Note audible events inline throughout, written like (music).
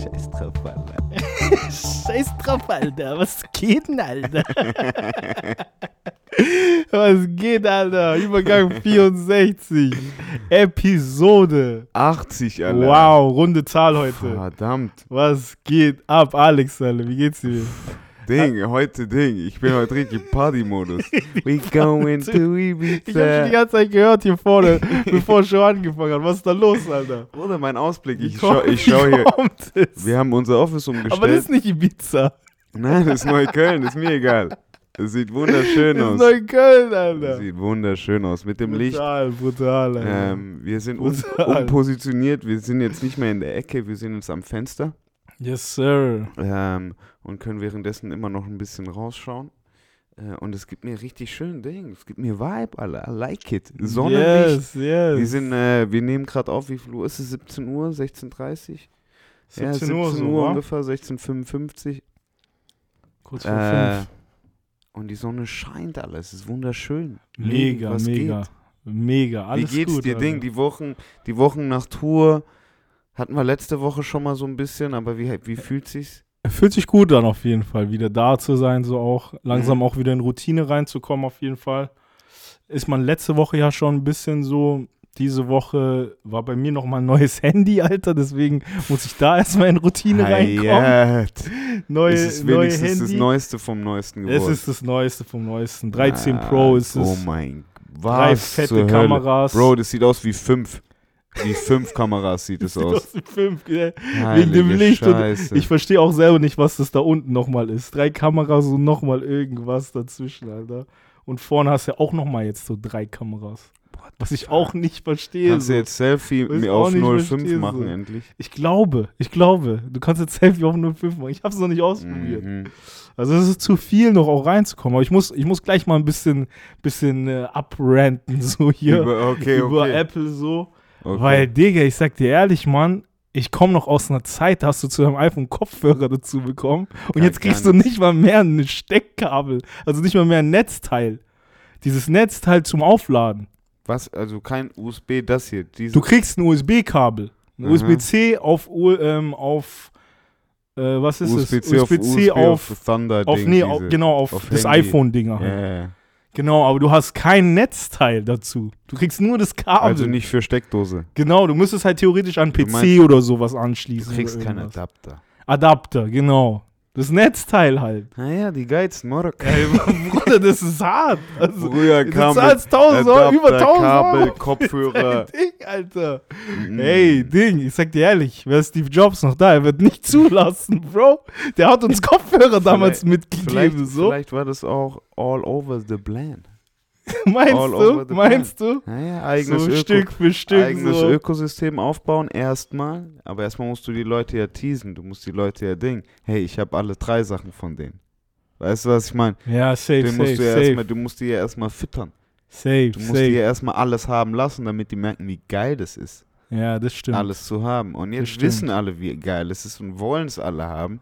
Scheiß drauf, Alter. (laughs) Scheiß drauf, Alter. Was geht denn, Alter? (laughs) Was geht, Alter? Übergang (laughs) 64. Episode. 80, Alter. Wow, runde Zahl heute. Verdammt. Was geht ab, Alex, Alter? Wie geht's dir? Ding, heute Ding. Ich bin heute richtig im Party-Modus. (laughs) We going to Ich hab schon die Ibiza. ganze Zeit gehört hier vorne, (laughs) bevor es schon angefangen hat. Was ist da los, Alter? Oder mein Ausblick. Ich kommt- schau, hier. kommt es? Wir haben unser Office Aber das umgestellt. ist nicht Ibiza. Nein, das ist Neukölln. Ist mir egal. Es sieht wunderschön Das ist aus. Neukölln, Es Alter. sieht wunderschön aus. Mit dem Licht. Brutal, brutal, Alter. Ähm, wir sind um, Brutal. umpositioniert. Wir sind jetzt nicht mehr in der Ecke. Wir sind jetzt am Fenster. Yes, sir. ähm, und können währenddessen immer noch ein bisschen rausschauen. Äh, und es gibt mir richtig schön Ding. Es gibt mir Vibe, Alter. I like it. Sonnenlicht. Yes, yes. Wir sind, äh, wir nehmen gerade auf, wie viel Uhr ist es? 17 Uhr, 16.30 ja, 17 Uhr, so, wa? ungefähr, 16.55 Kurz vor äh, fünf. Und die Sonne scheint alles. Es ist wunderschön. Mega, mega. Geht? Mega. Alles wie geht's gut, dir, Alter. Ding? Die Wochen, die Wochen nach Tour hatten wir letzte Woche schon mal so ein bisschen, aber wie, wie fühlt sich's? Fühlt sich gut an, auf jeden Fall. Wieder da zu sein, so auch. Langsam Mhm. auch wieder in Routine reinzukommen, auf jeden Fall. Ist man letzte Woche ja schon ein bisschen so. Diese Woche war bei mir nochmal ein neues (laughs) Handy, Alter. Deswegen muss ich da erstmal in Routine reinkommen. (laughs) Neue, es ist neue wenigstens Handy. das Neueste vom Neuesten es geworden. ist das Neueste vom Neuesten. 13 Ah, Pro ist es. Oh mein Drei was fette Hölle. Kameras. Bro, das sieht aus wie fünf. Wie fünf Kameras sieht es Sieht aus. aus wie fünf, gell? Heilige dem Licht. Ich verstehe auch selber nicht, was das da unten nochmal ist. Drei Kameras und nochmal irgendwas dazwischen, Alter. Und vorne hast du ja auch nochmal jetzt so drei Kameras. Was ich auch nicht verstehe. Kannst du jetzt Selfie mir auf nicht 05 verstehe, machen so. endlich? Ich glaube, ich glaube, du kannst jetzt Selfie auf 05 machen. Ich habe es noch nicht ausprobiert. Mhm. Also es ist zu viel noch auch reinzukommen. Aber ich muss, ich muss gleich mal ein bisschen, bisschen äh, abranten, (laughs) so hier. Über, okay, über okay. Apple so. Okay. Weil, Digga, ich sag dir ehrlich, Mann, ich komme noch aus einer Zeit, da hast du zu deinem iPhone Kopfhörer dazu bekommen. Und Ja, jetzt kriegst du nicht mal mehr ein Steckkabel. Also nicht mal mehr ein Netzteil. Dieses Netzteil zum Aufladen. Was? Also kein USB, das hier. Du kriegst ein USB-Kabel. Ein. USB-C auf, ähm, auf äh, was ist USB-C es? auf USB auf auf, Ding, nee, auf, genau, auf, auf das iPhone-Dinger. Ja, ja. Genau, aber du hast kein Netzteil dazu. Du kriegst nur das Kabel. Also nicht für Steckdose. Genau, du müsstest halt theoretisch an Du PC meinst, oder sowas Du anschließen. kriegst oder keinen. Adapter. Adapter, genau. Das Netzteil halt. Naja, die Geiz, Morok. Ey, Bruder, das ist hart. Also, Früher du kam mit zahlst 1000 Euro, über 1000 Kabel, Euro. (laughs) Kopfhörer. Ding, Alter. Mhm. Ey, Ding, ich sag dir ehrlich, wäre Steve Jobs noch da, er wird nicht (laughs) zulassen, Bro. Der hat uns Kopfhörer damals mitgegeben, Vielleicht, so. vielleicht war das auch all over the plan. (laughs) meinst all du? Meinst du? Naja, eigenes, so Öko Stück für Stück. eigenes so. Ökosystem aufbauen, erstmal. Aber erstmal musst du die Leute ja teasen. Du musst die Leute ja dingen. Hey, ich habe alle drei Sachen von denen. Weißt du, was ich meine? Ja, safe, Den safe, musst du ja safe, erstmal, du musst die ja erstmal füttern. safe, Du musst die ja safe. erstmal alles haben lassen, damit die merken, wie geil das ist, Ja, das stimmt. alles zu haben. Und jetzt wissen alle, wie geil es ist und wollen es alle haben.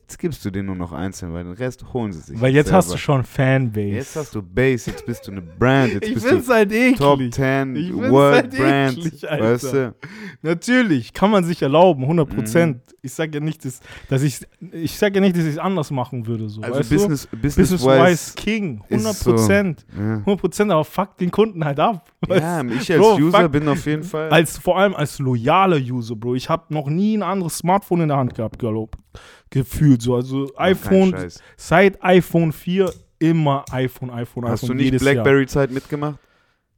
Jetzt gibst du denen nur noch einzeln, weil den Rest holen sie sich. Weil jetzt hast du selber. schon Fanbase. Jetzt hast du Base, jetzt bist du eine Brand, jetzt ich bist find's du halt eklig. Top 10 Ich World halt Brand. eklig, Alter. weißt du? Natürlich, kann man sich erlauben, 100 Prozent. Mhm. Ich sage ja nicht, dass, dass ich, ich sage ja nicht, dass ich es anders machen würde. So, Also Business, du? Business, Business-wise wise. King, ist 100 so. Prozent. Ja. 100 Prozent, aber fuck den Kunden halt ab. weißt ja, ich als Bro, User fuck. bin auf jeden Fall. Als, vor allem als loyaler User, Bro. Ich habe noch nie ein anderes Smartphone in der Hand gehabt, glaub, gefühlt so. Also iPhone, seit iPhone 4 immer iPhone, iPhone, Hast iPhone. du nicht. Blackberry-Zeit mitgemacht?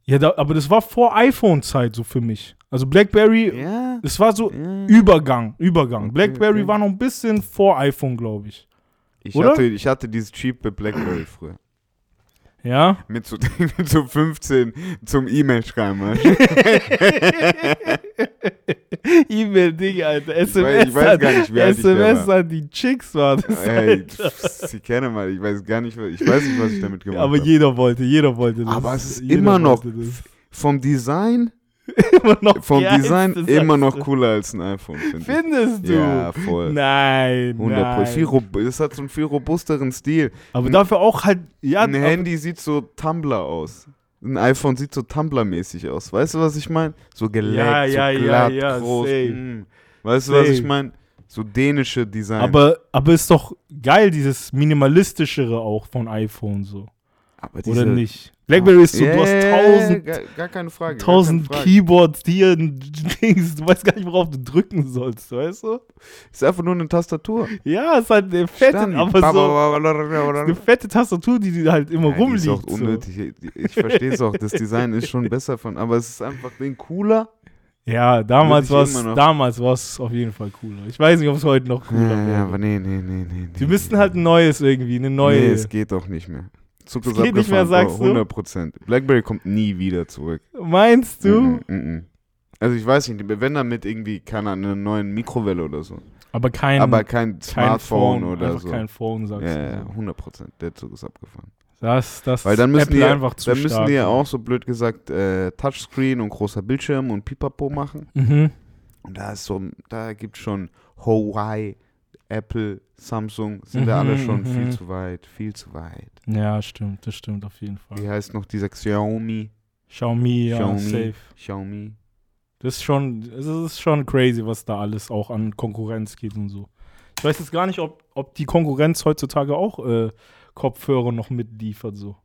Ja, da, aber das war vor iPhone-Zeit so für mich. Also Blackberry, Ja. es war so ja. Übergang, Übergang. Okay, Blackberry okay. war noch ein bisschen vor iPhone, glaube ich. Ich oder? hatte, ich hatte dieses cheap Blackberry früher. Ja? Mit so, (laughs) mit so 15 zum E-Mail schreiben. weißt du? (laughs) E-Mail, Ding, Alter. SMS, ich weiß gar nicht, da SMS an die Chicks war das. Ey, Sie kennen mal, ich weiß gar nicht, was- ich weiß nicht, was ich damit gemacht Aber habe. jeder wollte, jeder wollte das. Aber es ist immer noch. Vom Design, (laughs) immer noch vom Design immer noch cooler als ein iPhone, finde ich. Findest du? Ja, voll. Nein, 100 Pro. nein. Viel Es hat so einen viel robusteren Stil. Aber dafür auch halt, ja, ein Handy sieht so Tumblr aus. Ein iPhone sieht so Tumblr-mäßig aus. Weißt du, was ich meine? So geleckt, Ja, ja, so ja, glatt, ja, groß. safe. mm. Weißt du, was ich meine? So dänische Design. Aber, aber ist doch geil, dieses minimalistischere auch von iPhone so. Aber Oder nicht? Blackberry ist so, Ja, du hast ja, ja, tausend, Gar, gar keine Frage. gar tausend keine Frage. Keyboards, die hier, Dings, du weißt gar nicht, worauf du drücken sollst, weißt du? Ist einfach nur eine Tastatur. Ja, ist halt eine fette, aber so eine fette Tastatur, die, die halt immer Ja, die ist rumliegt. auch unnötig. Ich, ich verstehe es auch. Das Design ist schon besser von, aber es ist einfach den cooler. So. Ja, damals war es damals war's auf jeden Fall cooler. Ich weiß nicht, ob es heute noch cooler Ja, ja, wäre. aber nee, nee, nee, nee. Sie nee, müssten nee. halt ein neues irgendwie, eine neue. Nee, es geht doch nicht mehr. Zug ist geht nicht mehr, abgefahren, sagst du? 100 Prozent. Blackberry kommt nie wieder zurück. Meinst du? Mhm, mhm. Also ich weiß nicht, wenn dann mit irgendwie, keine Ahnung, einer neuen Mikrowelle oder so. Aber kein, aber kein kein Smartphone Phone, oder so. kein Phone, sagst ja, du. ja, 100 Prozent. Der Zug ist abgefahren. Das, das Weil dann müssen Apple die, ja- einfach zu dann müssen stark. die ja auch so blöd gesagt äh, Touchscreen und großer Bildschirm und Pipapo machen. Mhm. Und da ist so, da gibt schon Huawei, Apple, Samsung, sind da alle Mhm, schon mhm. viel zu weit, viel zu weit. Ja, stimmt, das stimmt auf jeden Fall. Wie heißt noch dieser Xiaomi? Xiaomi, ja, Xiaomi. safe. Xiaomi. Das ist schon, es ist schon crazy, was da alles auch an Konkurrenz geht und so. Ich weiß jetzt gar nicht, ob, ob die Konkurrenz heutzutage auch äh, Kopfhörer noch mitliefert so.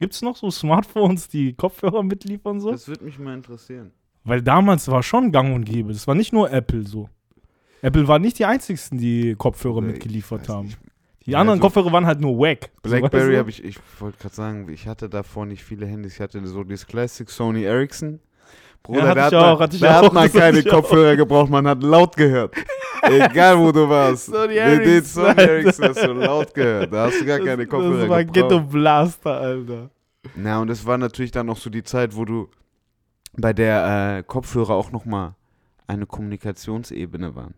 Gibt es noch so Smartphones, die Kopfhörer mitliefern so? Das würde mich mal interessieren. Weil damals war schon gang und gäbe. Das war nicht nur Apple so. Apple war nicht die einzigsten, die Kopfhörer Oder mitgeliefert haben. nicht. Die Ja, anderen also Kopfhörer waren halt nur wack. Blackberry habe ich, ich wollte gerade sagen, ich hatte davor nicht viele Handys. Ich hatte so dieses Classic Sony Ericsson. Bruder, hatte da, hat, auch, man, (laughs) da auch, hat man keine ich auch. Kopfhörer gebraucht, man hat laut gehört. (laughs) Egal wo du warst. Sony Ericsson, Sony. (laughs) Ericsson hast du laut gehört. Da hast du gar keine das, Kopfhörer das war Ghetto gebraucht. Blaster, Alter. Na, und es war natürlich dann noch so die Zeit, wo du bei der äh, Kopfhörer auch nochmal eine Kommunikationsebene waren.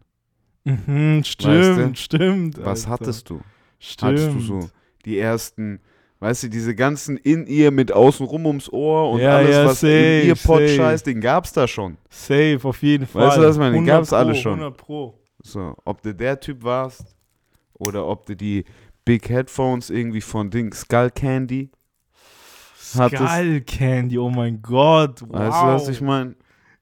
Mhm, stimmt, Weißt du? stimmt. Was Alter. hattest du? Stimmt. Hattest du so die ersten, weißt du, diese ganzen in ihr mit außenrum ums Ohr und Ja, alles, ja, was safe, in ihr safe. Scheiß, den gab's da schon. Safe, auf jeden Fall. Weißt du, was ich meine? 100 gab's alle Pro, schon. 100 Pro. So, ob du der Typ warst oder ob du die Big Headphones irgendwie von Ding Skull Candy hattest. Skull Candy, oh mein Gott. Wow. Weißt du, was ich meine?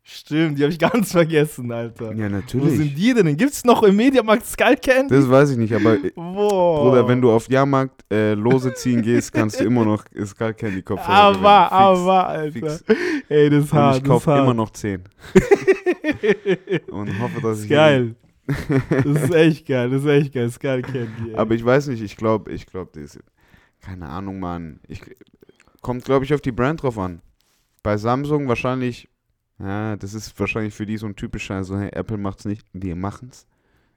Stimmt, die habe ich (laughs) ganz vergessen, Alter. Ja, Wo natürlich. sind die denn? Gibt's noch im Mediamarkt Skull Candy? Das weiß ich nicht, aber äh, Boah. Bruder, wenn du auf Jahrmarkt äh, Lose ziehen gehst, kannst du immer noch Skull Candy Kopfhörer (laughs) Aber, gewinnen. Aber, Alter. Fix. Ey, das ist Und hart. ich kaufe hart. immer noch 10. (laughs) Und hoffe, dass ich. geil. Das ist echt geil, das ist echt geil. Skull Candy. Ey. Aber ich weiß nicht, ich glaube, ich glaube, das ist. Keine Ahnung, Mann. Ich, kommt, glaube ich, auf die Brand drauf an. Bei Samsung wahrscheinlich. Ja, das ist wahrscheinlich für die so ein typischer, so, hey, Apple macht's nicht, die machen's.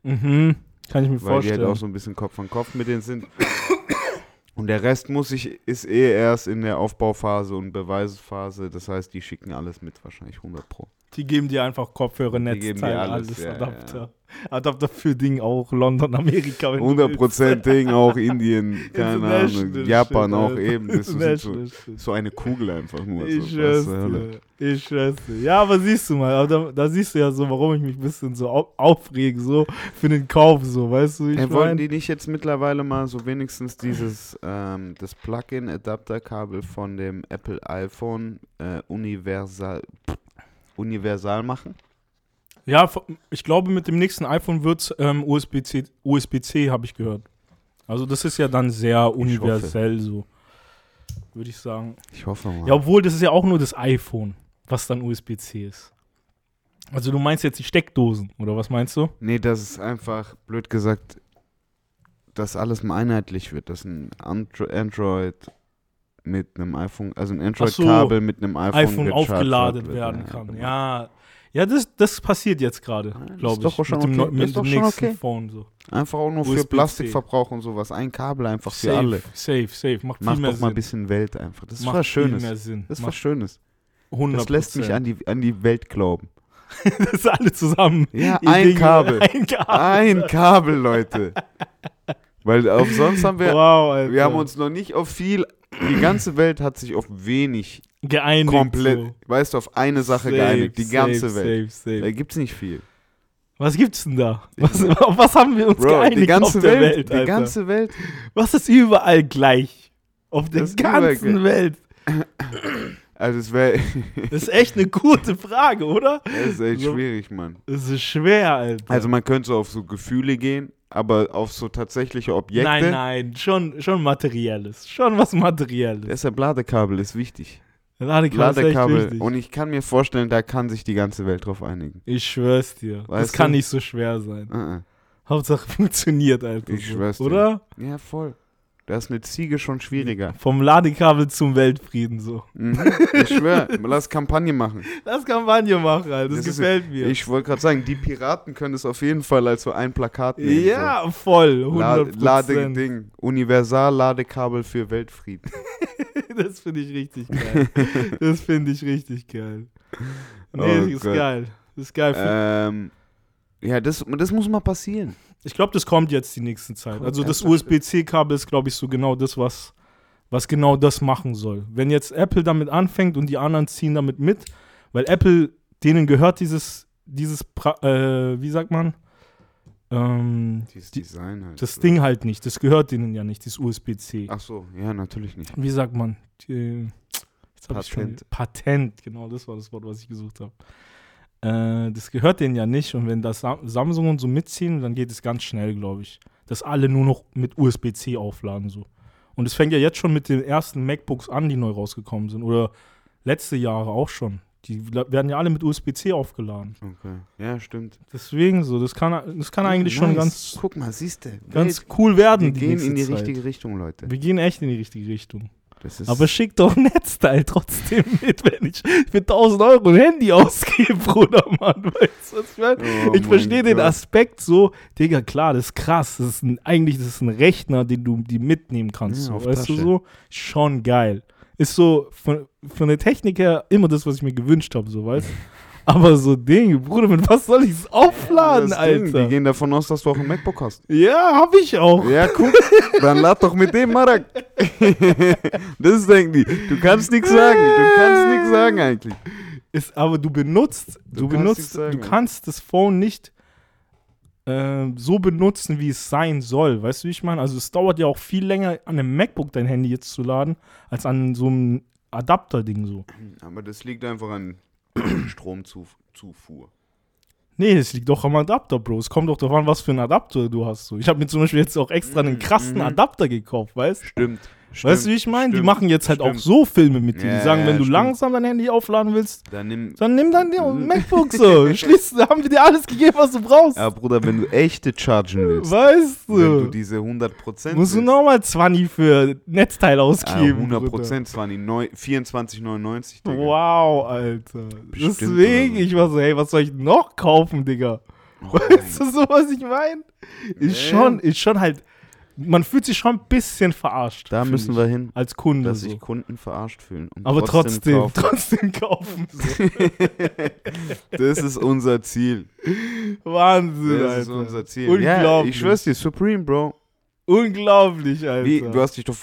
mhm. Kann ich mir Weil die vorstellen. halt auch so ein bisschen Kopf an Kopf mit denen sind. Und der Rest muss ich, ist eh erst in der Aufbauphase und Beweisphase. Das heißt, die schicken alles mit, wahrscheinlich 100 Pro. Die geben dir einfach Kopfhörer, Die Netzteil, alles, alles, ja, Adapter. Adapter für Ding auch, London, Amerika. wenn du 100 Prozent Ding, auch Indien, (laughs) keine Ahnung, Japan shit, auch eben. Das ist so, so eine Kugel einfach nur. Ich so, dir. Ich. Ja, aber siehst du mal, da, da siehst du ja so, warum ich mich ein bisschen so au aufrege, so für den Kauf, so, weißt du, ich Ey, wollten mein? die nicht jetzt mittlerweile mal so wenigstens dieses, ähm, das Plug-in-Adapterkabel von dem Apple iPhone äh, universal, universal machen? Ja, ich glaube, mit dem nächsten iPhone wird's ähm, USB-C, USB-C habe ich gehört. Also das ist ja dann sehr universell so, würde ich sagen. Ich hoffe mal. Ja, obwohl das ist ja auch nur das iPhone, was dann USB-C ist. Also du meinst jetzt die Steckdosen, oder was meinst du? Nee, das ist einfach, blöd gesagt, dass alles mal einheitlich wird, dass ein Andro Android mit einem iPhone, also ein Ach so, Android-Kabel mit einem iPhone, iPhone aufgeladen wird. werden Ja, kann. genau. Ja, ja das, das passiert jetzt gerade, glaube ist ich. doch schon mit dem, okay. ist mit doch dem nächsten okay. Phone so. Einfach auch nur für. Plastikverbrauch und sowas. Ein Kabel einfach für Safe, alle. safe, safe. Macht, Macht viel doch mal ein Sinn. bisschen Welt einfach. Das ist Macht was viel Schönes. mehr Sinn. Das ist was Macht Schönes. 100%. Das lässt mich an die, an die Welt glauben. (laughs) das ist alle zusammen. Ja, ein Kabel. Ein Kabel. Ein Kabel, Leute. Weil auf sonst haben wir, wow, Alter. wir haben uns noch nicht auf viel, die ganze Welt hat sich auf wenig geeinigt. komplett, so. weißt du, auf eine Sache Safe, geeinigt. Die ganze safe, Welt. Safe. Da gibt's nicht viel. Was gibt's denn da? Was, auf was haben wir uns Bro, geeinigt die ganze auf der Welt, Welt, die Alter? ganze Welt. was ist überall gleich? Auf der Das ganzen. Welt. (clears throat) Also es wäre, Das ist echt eine gute Frage, oder? (laughs) es ist echt So. schwierig, Mann. Das ist schwer, Alter. Also man könnte so auf so Gefühle gehen, aber auf so tatsächliche Objekte. nein, nein, schon, schon materielles. Schon was materielles. Deshalb Ladekabel ist wichtig. Ladekabel Ladekabel. Und ich kann mir vorstellen, da kann sich die ganze Welt drauf einigen. Ich schwör's dir. das Weißt kann du? nicht so schwer sein. Uh Hauptsache (laughs) funktioniert, Alter. Ich so. schwör's dir. Oder? -uh. Ja, voll. Da ist eine Ziege schon schwieriger. Vom Ladekabel zum Weltfrieden so. Mhm. Ich schwör, lass Kampagne machen. Das Kampagne machen, Alter. Das, Das ist- gefällt mir. Ich wollte gerade sagen, die Piraten können es auf jeden Fall als so ein Plakat nehmen. ja, voll. so. La 100%. Ladeding. Universal-Ladekabel für Weltfrieden. (laughs) das finde ich richtig geil. das finde ich richtig geil. Nee, Oh ist Gott. geil. Das ist geil. ähm, ja, das, das muss mal passieren. Ich glaube, das kommt jetzt die nächsten Zeit. Kommt Also das? USB-C-Kabel ist, glaube ich, so genau das, was, was genau das machen soll. Wenn jetzt Apple damit anfängt und die anderen ziehen damit mit, weil Apple, denen gehört dieses, dieses, äh, wie sagt man, ähm, Dieses die, Design halt. das Ding halt nicht. Das gehört denen ja nicht, dieses USB-C. Ach so, ja, natürlich nicht. Wie sagt man? Die, ich's schon- Patent. Patent, genau, das war das Wort, was ich gesucht habe. Äh, das gehört denen ja nicht und wenn das Sam Samsung und so mitziehen, dann geht es ganz schnell, glaube ich. Dass alle nur noch mit USB-C aufladen so. Und es fängt ja jetzt schon mit den ersten MacBooks an, die neu rausgekommen sind. Oder letzte Jahre auch schon. Die werden ja alle mit USB-C aufgeladen. Okay. Ja, stimmt. Deswegen so, das kann, das kann eigentlich Ja, schon nice. ganz, Guck mal, siehst du. ganz cool werden. wir die gehen in die Zeit. richtige Richtung, Leute. Wir gehen echt in die richtige Richtung. Aber schick doch Netzteil trotzdem mit, wenn ich für 1000 Euro ein Handy ausgebe, (laughs) Bruder, Mann. Weißt du, was ich meine? Oh ich verstehe den. Aspekt so, Digga, klar, das ist krass. Das ist ein, eigentlich das ist ein Rechner, den du die mitnehmen kannst. Ja, so, weißt du Tasche. so? Schon geil. Ist so von, von der Technik her immer das, was ich mir gewünscht habe, so, weißt du? Aber so Ding, Bruder, mit was soll ich es aufladen, Das Ding, Alter? Die gehen davon aus, dass du auch ein MacBook hast. Ja, hab ich auch. Ja, guck, dann lad doch mit dem Marak. (laughs) das denken die. Du kannst nichts sagen. Du kannst nichts sagen eigentlich. Ist, aber du benutzt, Du du, kannst benutzt, du kannst das Phone nicht ähm, so benutzen, wie es sein soll. Weißt du, wie ich meine? Also es dauert ja auch viel länger, an einem MacBook dein Handy jetzt zu laden, als an so einem Adapter-Ding so. Aber das liegt einfach an (clears throat) Stromzufuhr. Nee, das liegt doch am Adapter, Bro. Es kommt doch darauf an, was für einen Adapter du hast. So. Ich habe mir zum Beispiel jetzt auch extra einen Mhm, krassen mhm. Adapter gekauft, weißt Stimmt. Weißt du, wie ich meine? Die stimmt, machen jetzt halt auch stimmt. so Filme mit dir. Ja, Die sagen, ja, wenn du stimmt. langsam dein Handy aufladen willst, Dann nimm. dann nimm Mhm. (laughs) MacBook so. Schließ, da haben wir dir alles gegeben, was du brauchst. Ja, Bruder, wenn du echte chargen willst, Weißt wenn du du? diese 100% Musst du nochmal 20 für Netzteil ausgeben. 100 waren die neu- 24,99. Digga. Wow, Alter. Bestimmt Deswegen, so. ich war so, hey, was soll ich noch kaufen, Digga? Oh (laughs) Weißt du so, was ich meine? Ist Ja. schon, ist schon halt, man fühlt sich schon ein bisschen verarscht. Da müssen ich, wir hin, Als Kunde dass so. sich Kunden verarscht fühlen. Aber trotzdem, kaufen. trotzdem kaufen. So. (laughs) Das ist unser Ziel. Wahnsinn, Das ist Alter. unser Ziel. Ja, Unglaublich. ich schwör's dir, Supreme, Bro. Unglaublich, Alter. Wie, du hast dich doch.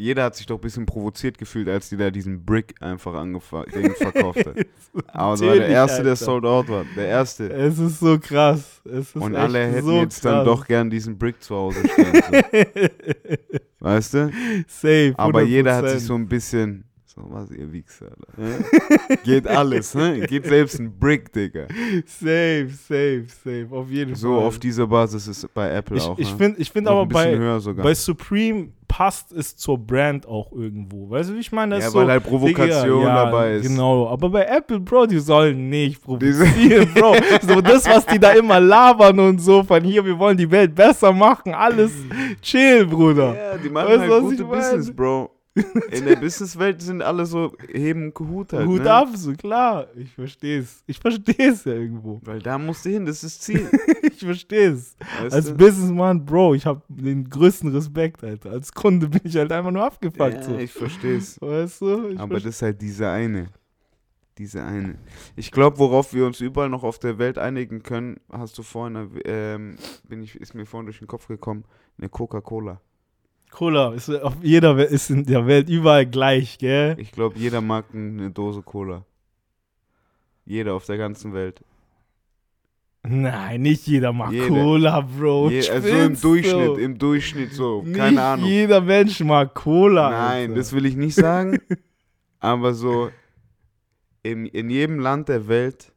Jeder hat sich doch ein bisschen provoziert gefühlt, als die da diesen Brick einfach angefa- den verkauft hat. (laughs) Aber es war der erste, der Alter. sold out war. Der erste. Es ist so krass. Ist Und alle hätten so jetzt krass. dann doch gern diesen Brick zu Hause stehen. (laughs) Weißt du? Safe. Aber jeder hat 100%. sich so ein bisschen. So was, ihr Wichser. Ja? (laughs) Geht alles, ne? Geht selbst ein Brick, Digga. Safe, safe, safe. Auf jeden So Fall. auf dieser Basis ist bei Apple ich auch. ich ne? finde ich find aber bei, bei Supreme passt es zur Brand auch irgendwo. Weißt du, wie ich meine? Das ja, so, weil halt Provokation Digga, ja, dabei ist. Genau, aber bei Apple, Bro, die sollen nicht provozieren, Bro. (laughs) So das, was die da immer labern und so, von hier, wir wollen die Welt besser machen, alles (laughs) chill, Bruder. Ja, die machen Weißt halt gute? Business, Bro. In der Businesswelt sind alle so, heben Hut halt. Hut ne? ab, so klar. Ich versteh's. Ich versteh's ja irgendwo. Weil da musst du hin, das ist das Ziel. (laughs) Ich versteh's. Weißt Als du? Businessman, Bro, ich hab den größten Respekt, Alter. Als Kunde bin ich halt einfach nur abgefuckt. ja, so. ich versteh's. Weißt du? Ich Aber das ist halt diese eine. Diese eine. Ich glaube, worauf wir uns überall noch auf der Welt einigen können, hast du vorhin, erwäh- ähm, bin ich, ist mir vorhin durch den Kopf gekommen, eine Coca-Cola. Cola ist auf jeder ist in der Welt überall gleich, gell? Ich glaube, jeder mag eine Dose Cola. Jeder auf der ganzen Welt. Nein, nicht jeder mag Jeder. Cola, Bro. Je, also im Durchschnitt, du? im Durchschnitt so. Nicht Keine Ahnung. jeder Mensch mag Cola. Nein, Alter. das will ich nicht sagen. (laughs) Aber so in, in jedem Land der Welt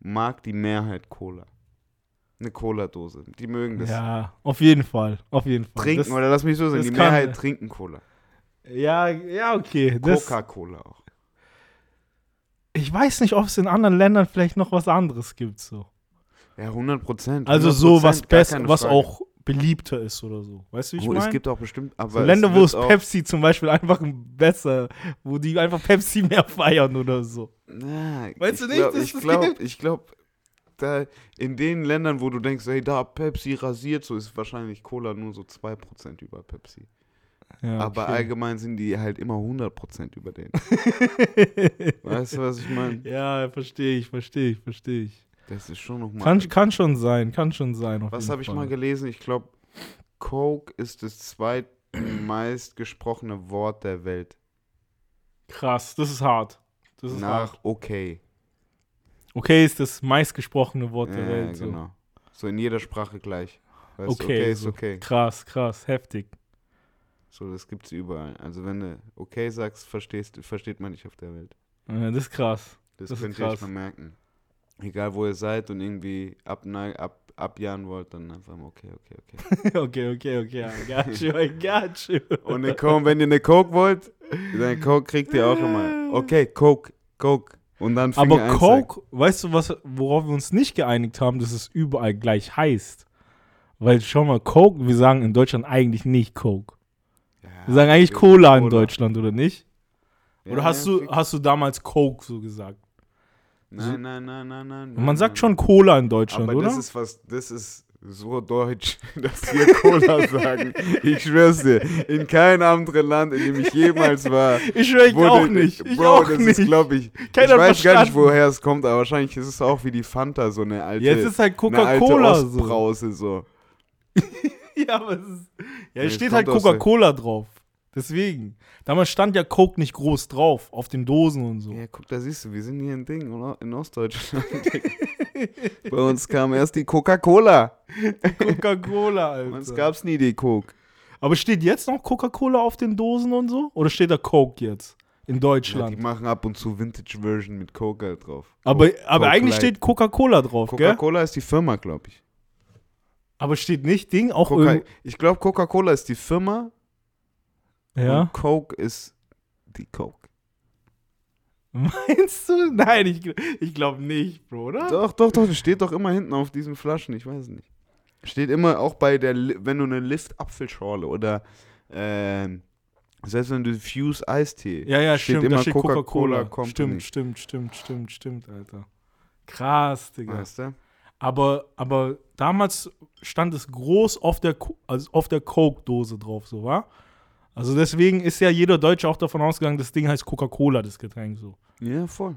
mag die Mehrheit Cola. Eine Cola-Dose. Die mögen das. Ja, auf jeden Fall. Auf jeden Fall. Trinken, das, oder lass mich so sagen, die kann- Mehrheit trinken Cola. Ja, ja, okay. Coca-Cola auch. ich weiß nicht, ob es in anderen Ländern vielleicht noch was anderes gibt. So. Ja, 100 Prozent. Also so was besser, was auch beliebter ist oder so. Weißt du, wie ich Oh, es meine? gibt auch bestimmt, aber So Länder, wo es Pepsi zum Beispiel einfach besser, wo die einfach Pepsi (laughs) mehr feiern oder so. Na, Weißt du nicht, glaub, ich glaube, ich glaube, da in den Ländern, wo du denkst, hey, da Pepsi rasiert, so ist wahrscheinlich Cola nur so 2% über Pepsi. Ja, Aber okay. allgemein sind die halt immer 100% über den. (laughs) weißt du, was ich meine? ja, verstehe ich, verstehe ich, verstehe ich. Das ist schon nochmal. Kann, kann schon sein, kann schon sein. Was habe ich mal gelesen? Ich glaube, Coke ist das zweitmeist gesprochene Wort der Welt. Krass, das ist hart. Das ist Nach hart. okay. Okay ist das meistgesprochene Wort der Ja, Welt. So. genau. So in jeder Sprache gleich. Weißt du, Okay, okay ist so. okay. Krass, krass, heftig. So, das gibt's überall. Also wenn du okay sagst, verstehst, versteht man dich auf der Welt. Ja, das ist krass. Das, Das könnt ihr euch mal merken. Egal wo ihr seid und irgendwie abnei- ab, abjahren wollt, dann einfach mal okay, okay, okay. (laughs) okay, okay, okay. I got you, I got you. Und eine Coke, wenn ihr eine Coke wollt, dann Coke kriegt ihr auch immer. (laughs) Okay, Coke, Coke. Und dann Finger Aber Coke, weißt du, was, worauf wir uns nicht geeinigt haben, dass es überall gleich heißt? Weil schau mal, Coke, wir sagen in Deutschland eigentlich nicht Coke. Ja, Wir sagen eigentlich wir- Cola in Deutschland, oder nicht? Ja, Oder hast ja, du, hast du damals Coke so gesagt? Nein, nein, nein, nein, nein. Man nein, sagt nein. schon Cola in Deutschland, Aber oder? das ist was, das ist so deutsch, (laughs) dass wir Cola sagen. Ich schwör's dir, in keinem anderen Land, in dem ich jemals war. (laughs) ich schwör, ich wurde- auch nicht. Ich Bro, auch das nicht. ist, glaube ich, Keiner ich weiß gar nicht, verstanden. woher es kommt, aber wahrscheinlich ist es auch wie die Fanta, so eine alte, Jetzt ist halt Coca-Cola so. Ostbrause, so. (laughs) Ja, aber es ist. Ja, Nee, es steht halt Coca-Cola drauf. Deswegen. Damals stand ja Coke nicht groß drauf, auf den Dosen und so. Ja, guck, da siehst du, wir sind hier ein Ding oder? in Ostdeutschland. (laughs) Bei uns kam erst die Coca-Cola. Coca-Cola, Bei uns Alter. gab's nie die Coke. Aber steht jetzt noch Coca-Cola auf den Dosen und so? Oder steht da Coke jetzt? In Ja, Deutschland. die machen ab und zu Vintage-Version mit Coke halt drauf. aber Coke- aber Coke eigentlich Light. steht Coca-Cola drauf, gell? Coca-Cola ist die Firma, glaube ich. Aber steht nicht Ding auch Coca ich glaube, Coca-Cola ist die Firma Ja. und Coke ist die Coke. (laughs) Meinst du? Nein, ich, ich glaube nicht, Bro, oder? Doch, doch, doch, das steht doch immer hinten auf diesen Flaschen, ich weiß nicht. Steht immer auch bei der, wenn du eine Lift-Apfelschorle oder ähm, selbst wenn du Fuse Eistee, Ja, ja, steht stimmt, immer da steht Coca-Cola. Company. Stimmt, stimmt, stimmt, stimmt, stimmt, Alter. Krass, Digga. weißt du? Aber, aber damals stand es groß auf der, Co- also auf der Coke-Dose drauf, so, wa? Also deswegen ist ja jeder Deutsche auch davon ausgegangen, das Ding heißt Coca-Cola, das Getränk so. Ja, voll.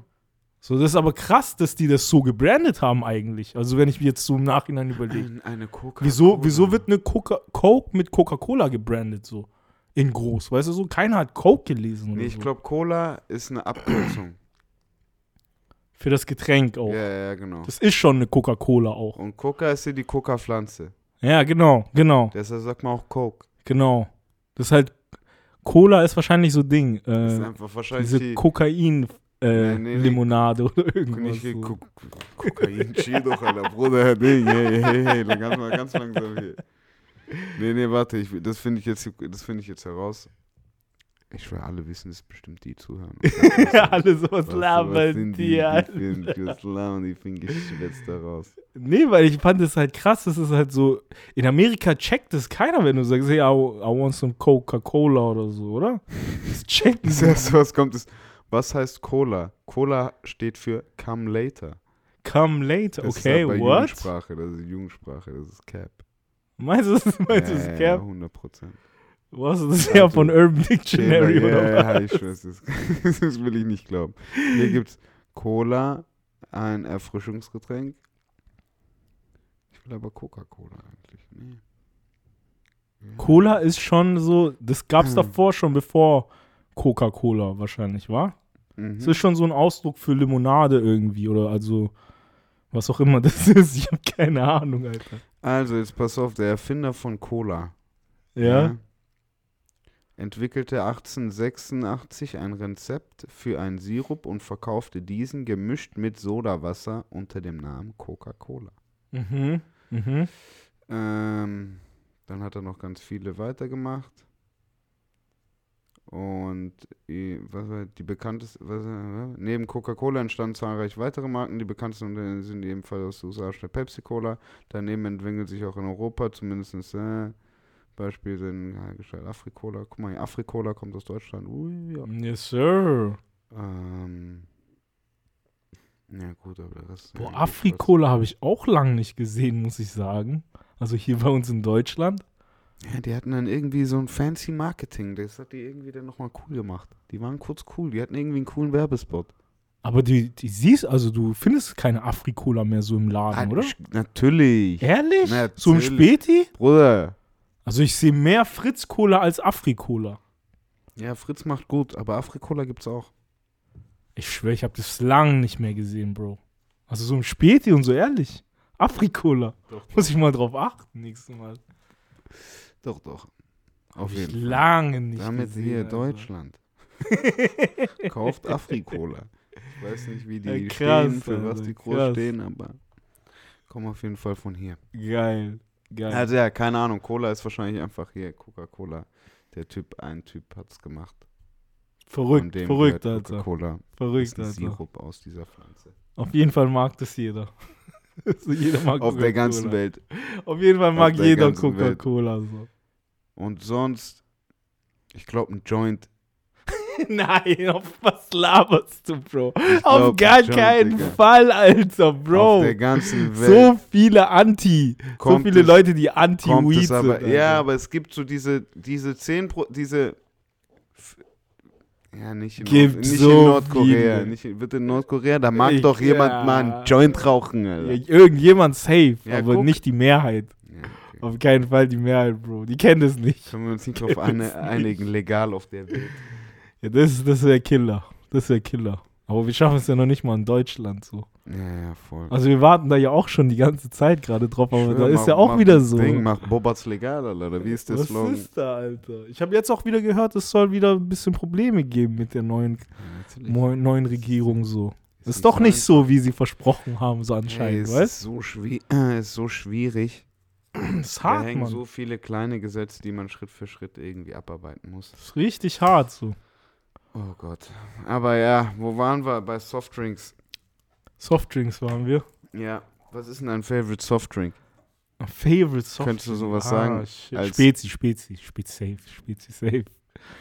So, das ist aber krass, dass die das so gebrandet haben eigentlich. Also wenn ich mir jetzt so im Nachhinein überlege. Ein, eine Coca-Cola. Wieso, wieso wird eine Coca Coke mit Coca-Cola gebrandet so? In groß, weißt du so? Keiner hat Coke gelesen Nee, ich so. glaube, Cola ist eine Abkürzung. Für das Getränk auch. Ja, ja, genau. Das ist schon eine Coca-Cola auch. Und Coca ist ja die Coca-Pflanze. Ja, genau, genau, Deshalb sagt man auch Coke. genau. Das ist halt, Cola ist wahrscheinlich so Ding. Das ist Äh, einfach wahrscheinlich diese die, Kokain äh, Nee, nee, nee. Limonade oder irgendwas. nicht wie so. Ko Kokain, chill doch, Alter, Bruder, Ding, hey, hey, hey, ganz, mal, ganz langsam hier. Nee, nee, warte, ich, das finde ich, jetzt- das finde ich jetzt heraus. Ich schwöre, alle wissen es bestimmt, die zuhören. (laughs) ja, alle sowas Was- was labern die, die, die, finden, was labern die finden geschwätzt daraus. Nee, weil ich fand es halt krass, das ist halt so, in Amerika checkt es keiner, wenn du sagst, hey, I, I want some Coca-Cola oder so, oder? Das checken Das erste, was kommt, ist, was heißt Cola? Cola steht für come later. Come later, Das okay, ist aber what? Jugendsprache, das ist Jugendsprache, das ist Cap. Meinst du, das meinst du, das ja, ist ja, Cap? 100 Prozent. Was, das ist ja Also, von Urban Dictionary, ja, oder ja, was? ich schwör's, das, (laughs) das will ich nicht glauben. Hier gibt's Cola, ein Erfrischungsgetränk. Ich will aber Coca-Cola eigentlich. Nee. Ja. Cola ist schon so, das gab's Hm. davor schon bevor Coca-Cola wahrscheinlich, war? Mhm. Es ist schon so ein Ausdruck für Limonade irgendwie oder also was auch immer (laughs) das ist. Ich habe keine Ahnung, Alter. Also, jetzt pass auf, der Erfinder von Cola. Ja? Entwickelte 1886 ein Rezept für einen Sirup und verkaufte diesen gemischt mit Sodawasser unter dem Namen Coca-Cola. Mhm. Mhm. Ähm, dann hat er noch ganz viele weitergemacht. Und i- was war die bekannteste, was, äh, neben Coca-Cola entstanden zahlreiche weitere Marken. Die bekanntesten sind ebenfalls aus den USA schnell Pepsi-Cola. Daneben entwickelt sich auch in Europa zumindest äh, Beispiel sind hergestellt Afrikola. Guck mal, Afrikola kommt aus Deutschland. Ui, ja. Yes, sir. Ähm, ja gut, aber der Rest. Boah, ja, Afrikola habe ich auch lange nicht gesehen, muss ich sagen. Also hier bei uns in Deutschland. Ja, die hatten dann irgendwie so ein fancy Marketing. Das hat die irgendwie dann nochmal cool gemacht. Die waren kurz cool. Die hatten irgendwie einen coolen Werbespot. Aber die, die siehst, also du findest keine Afrikola mehr so im Laden, Ah, oder? Natürlich. Ehrlich? Natürlich. So im Späti? Bruder. Also ich sehe mehr Fritz-Cola als Afrikola. Ja, Fritz macht gut, aber Afrikola gibt's auch. Ich schwöre, ich habe das lang nicht mehr gesehen, Bro. Also so im Späti und so ehrlich. Afrikola. Muss ich mal drauf achten nächstes Mal. Doch, doch. Auf jeden Fall. lange nicht Damit gesehen. hier Alter. Deutschland. (laughs) Kauft Afrikola. Ich weiß nicht, wie die Ja, krass, stehen, für was Alter, die groß krass. stehen, aber kommen auf jeden Fall von hier. Geil. Geil. Also ja, keine Ahnung, Cola ist wahrscheinlich einfach hier Coca-Cola. Der Typ, ein Typ hat's gemacht. Von verrückt, verrückt, Alter. Coca-Cola Verrückt, ist ein Alter. Sirup aus dieser Pflanze. Auf jeden Fall mag das jeder. (laughs) so jeder mag Auf der ganzen. Welt. Auf jeden Fall mag der jeder. Coca-Cola. So. Und sonst, ich glaube, ein Joint. (laughs) Nein, auf was laberst du, Bro? Ich auf gar Joint, keinen Digga. Fall, Alter, Auf Bro. der ganzen Welt. So viele Anti. So viele es- Leute, die Anti-Weed sind. aber, ja, aber es gibt so diese, diese 10 Pro, diese, ja, nicht in, Gibt Nord, nicht so in Nordkorea, nicht, wird in Nordkorea, da mag Ich- doch jemand ja. mal einen Joint rauchen, Alter. Ja, irgendjemand safe, Ja, aber guck. nicht die Mehrheit. Auf keinen Fall die Mehrheit, Bro. Die kennen das nicht. Können wir uns nicht drauf eine, (laughs) einigen, legal auf der Welt. Ja, das, das wäre Killer. Das wäre Killer. Aber wir schaffen es ja noch nicht mal in Deutschland so. Ja, ja, voll. Also wir warten da ja auch schon die ganze Zeit gerade drauf, aber Schwör, da ist mach- ja auch wieder das so. Ding, mach Bobarts legal, Alter. Wie ist der Was Slogan? ist da, Alter? Ich habe jetzt auch wieder gehört, es soll wieder ein bisschen Probleme geben mit der neuen, Ja, neuen Regierung so. Ist Ist doch nicht so, wie sie versprochen haben, so anscheinend, es weißt ist so, (clears throat) ist so schwierig. du? (clears throat) ist Da hart, hängen Mann. so viele kleine Gesetze, die man Schritt für Schritt irgendwie abarbeiten muss. Das ist richtig hart so. Oh Gott. Aber ja, wo waren wir? Bei Softdrinks. Softdrinks waren wir. Ja. Was ist denn dein Favorite Softdrink? A Favorite Softdrink. Könntest du sowas sagen? shit. Als- Spezi, Spezi, Spezi safe, Spezi safe.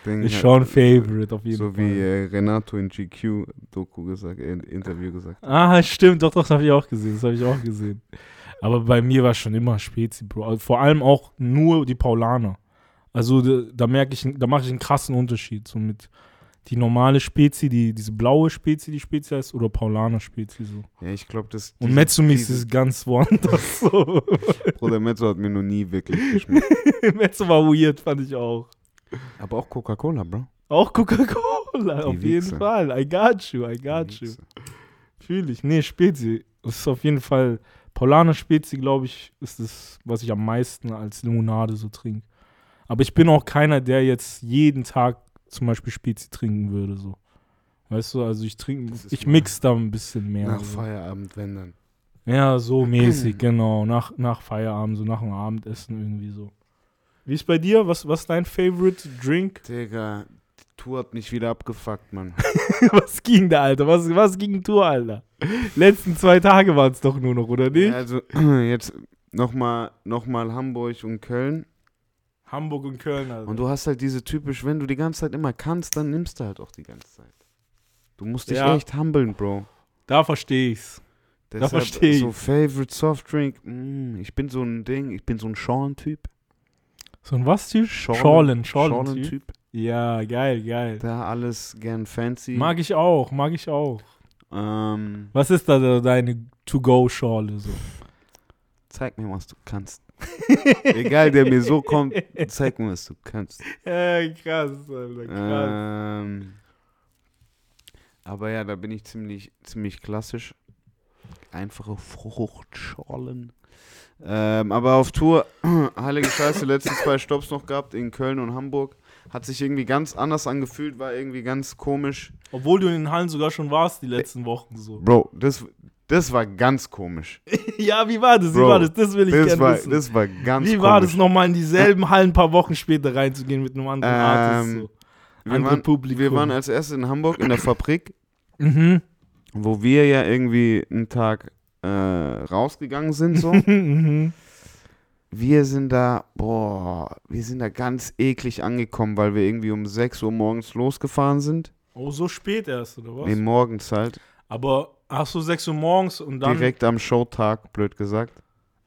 Ding Ist schon Favorite auf jeden So Fall. wie äh, Renato in GQ-Doku gesagt, äh, Interview gesagt. Ah, stimmt, doch, doch, das habe ich auch gesehen. Das habe ich auch gesehen. Aber bei mir war schon immer Spezi, Bro. Also vor allem auch nur die Paulaner. Also da, da merke ich, da mache ich einen krassen Unterschied. So mit die normale Spezi, die, diese blaue Spezi, die Spezi heißt, oder Paulaner Spezi so. Ja, ich glaube, das. Und diese- ist ganz woanders (laughs) so. Bruder Mezzo hat mir noch nie wirklich geschmeckt. (laughs) Mezzo war weird, fand ich auch. Aber auch Coca-Cola, Bro. Auch Coca-Cola, auf jeden Wichser. Fall. I got you, I got you. Fühle ich. Nee, Spezi. Das ist auf jeden Fall. Paulaner Spezi, glaube ich, ist das, was ich am meisten als Limonade so trinke. Aber ich bin auch keiner, der jetzt jeden Tag zum Beispiel Spezi trinken würde. So. Weißt du, also ich trinke, ich mix da ein bisschen mehr. Nach so. Feierabend, wenn dann. Ja, so mäßig, genau. Nach, nach Feierabend, so nach dem Abendessen irgendwie so. Wie ist bei dir? Was, was ist dein Favorite Drink? Digga, Tour hat mich wieder abgefuckt, Mann. (laughs) was ging da, Alter? Was, was ging Tour, Alter? Letzten zwei Tage waren es doch nur noch, oder nicht? Ja, also, (clears throat) jetzt nochmal noch mal Hamburg und Köln. Hamburg und Köln, Alter. Und du hast halt diese typisch, wenn du die ganze Zeit immer kannst, dann nimmst du halt auch die ganze Zeit. Du musst dich Ja. echt humbeln, Bro. da verstehe ich's. Deshalb versteh ich. So Favorite Softdrink, mm, ich bin so ein Ding, ich bin so ein Sean-Typ. So ein was Typ? Schorlen- Schorlen, Schorlen, Typ. Schorlen-Typ. Ja, geil, geil. Da alles gern fancy. Mag ich auch, mag ich auch. ähm, Was ist da deine To-Go-Schorle so? zeig mir, was du kannst. Egal, der mir so kommt, zeig mir, was du kannst. Ja, krass, Alter, Ähm, aber ja, da bin ich ziemlich, ziemlich klassisch. Einfache Fruchtschorlen. Ähm, aber auf Tour, (clears throat) heilige Scheiße, letzten zwei Stops noch gehabt in Köln und Hamburg. hat sich irgendwie ganz anders angefühlt, war irgendwie ganz komisch. Obwohl du in den Hallen sogar schon warst die letzten Wochen so. Bro, das, das war ganz komisch. (laughs) ja, wie war das? Wie Bro, war das? Das will ich Das gerne war, wissen. das war ganz wie komisch. war das nochmal in dieselben Hallen ein paar Wochen später reinzugehen mit einem anderen Artist? Ähm, So. Wir andere waren, Publikum. wir waren als erstes in Hamburg in der Fabrik, (clears throat) Mhm. wo wir ja irgendwie einen Tag äh, rausgegangen sind. So. (laughs) Mhm. wir sind da, boah, wir sind da ganz eklig angekommen, weil wir irgendwie um 6 Uhr morgens losgefahren sind. Oh, so spät erst, oder was? Nee, morgens halt. Aber ach so, 6 Uhr morgens und dann. Direkt am Showtag, blöd gesagt.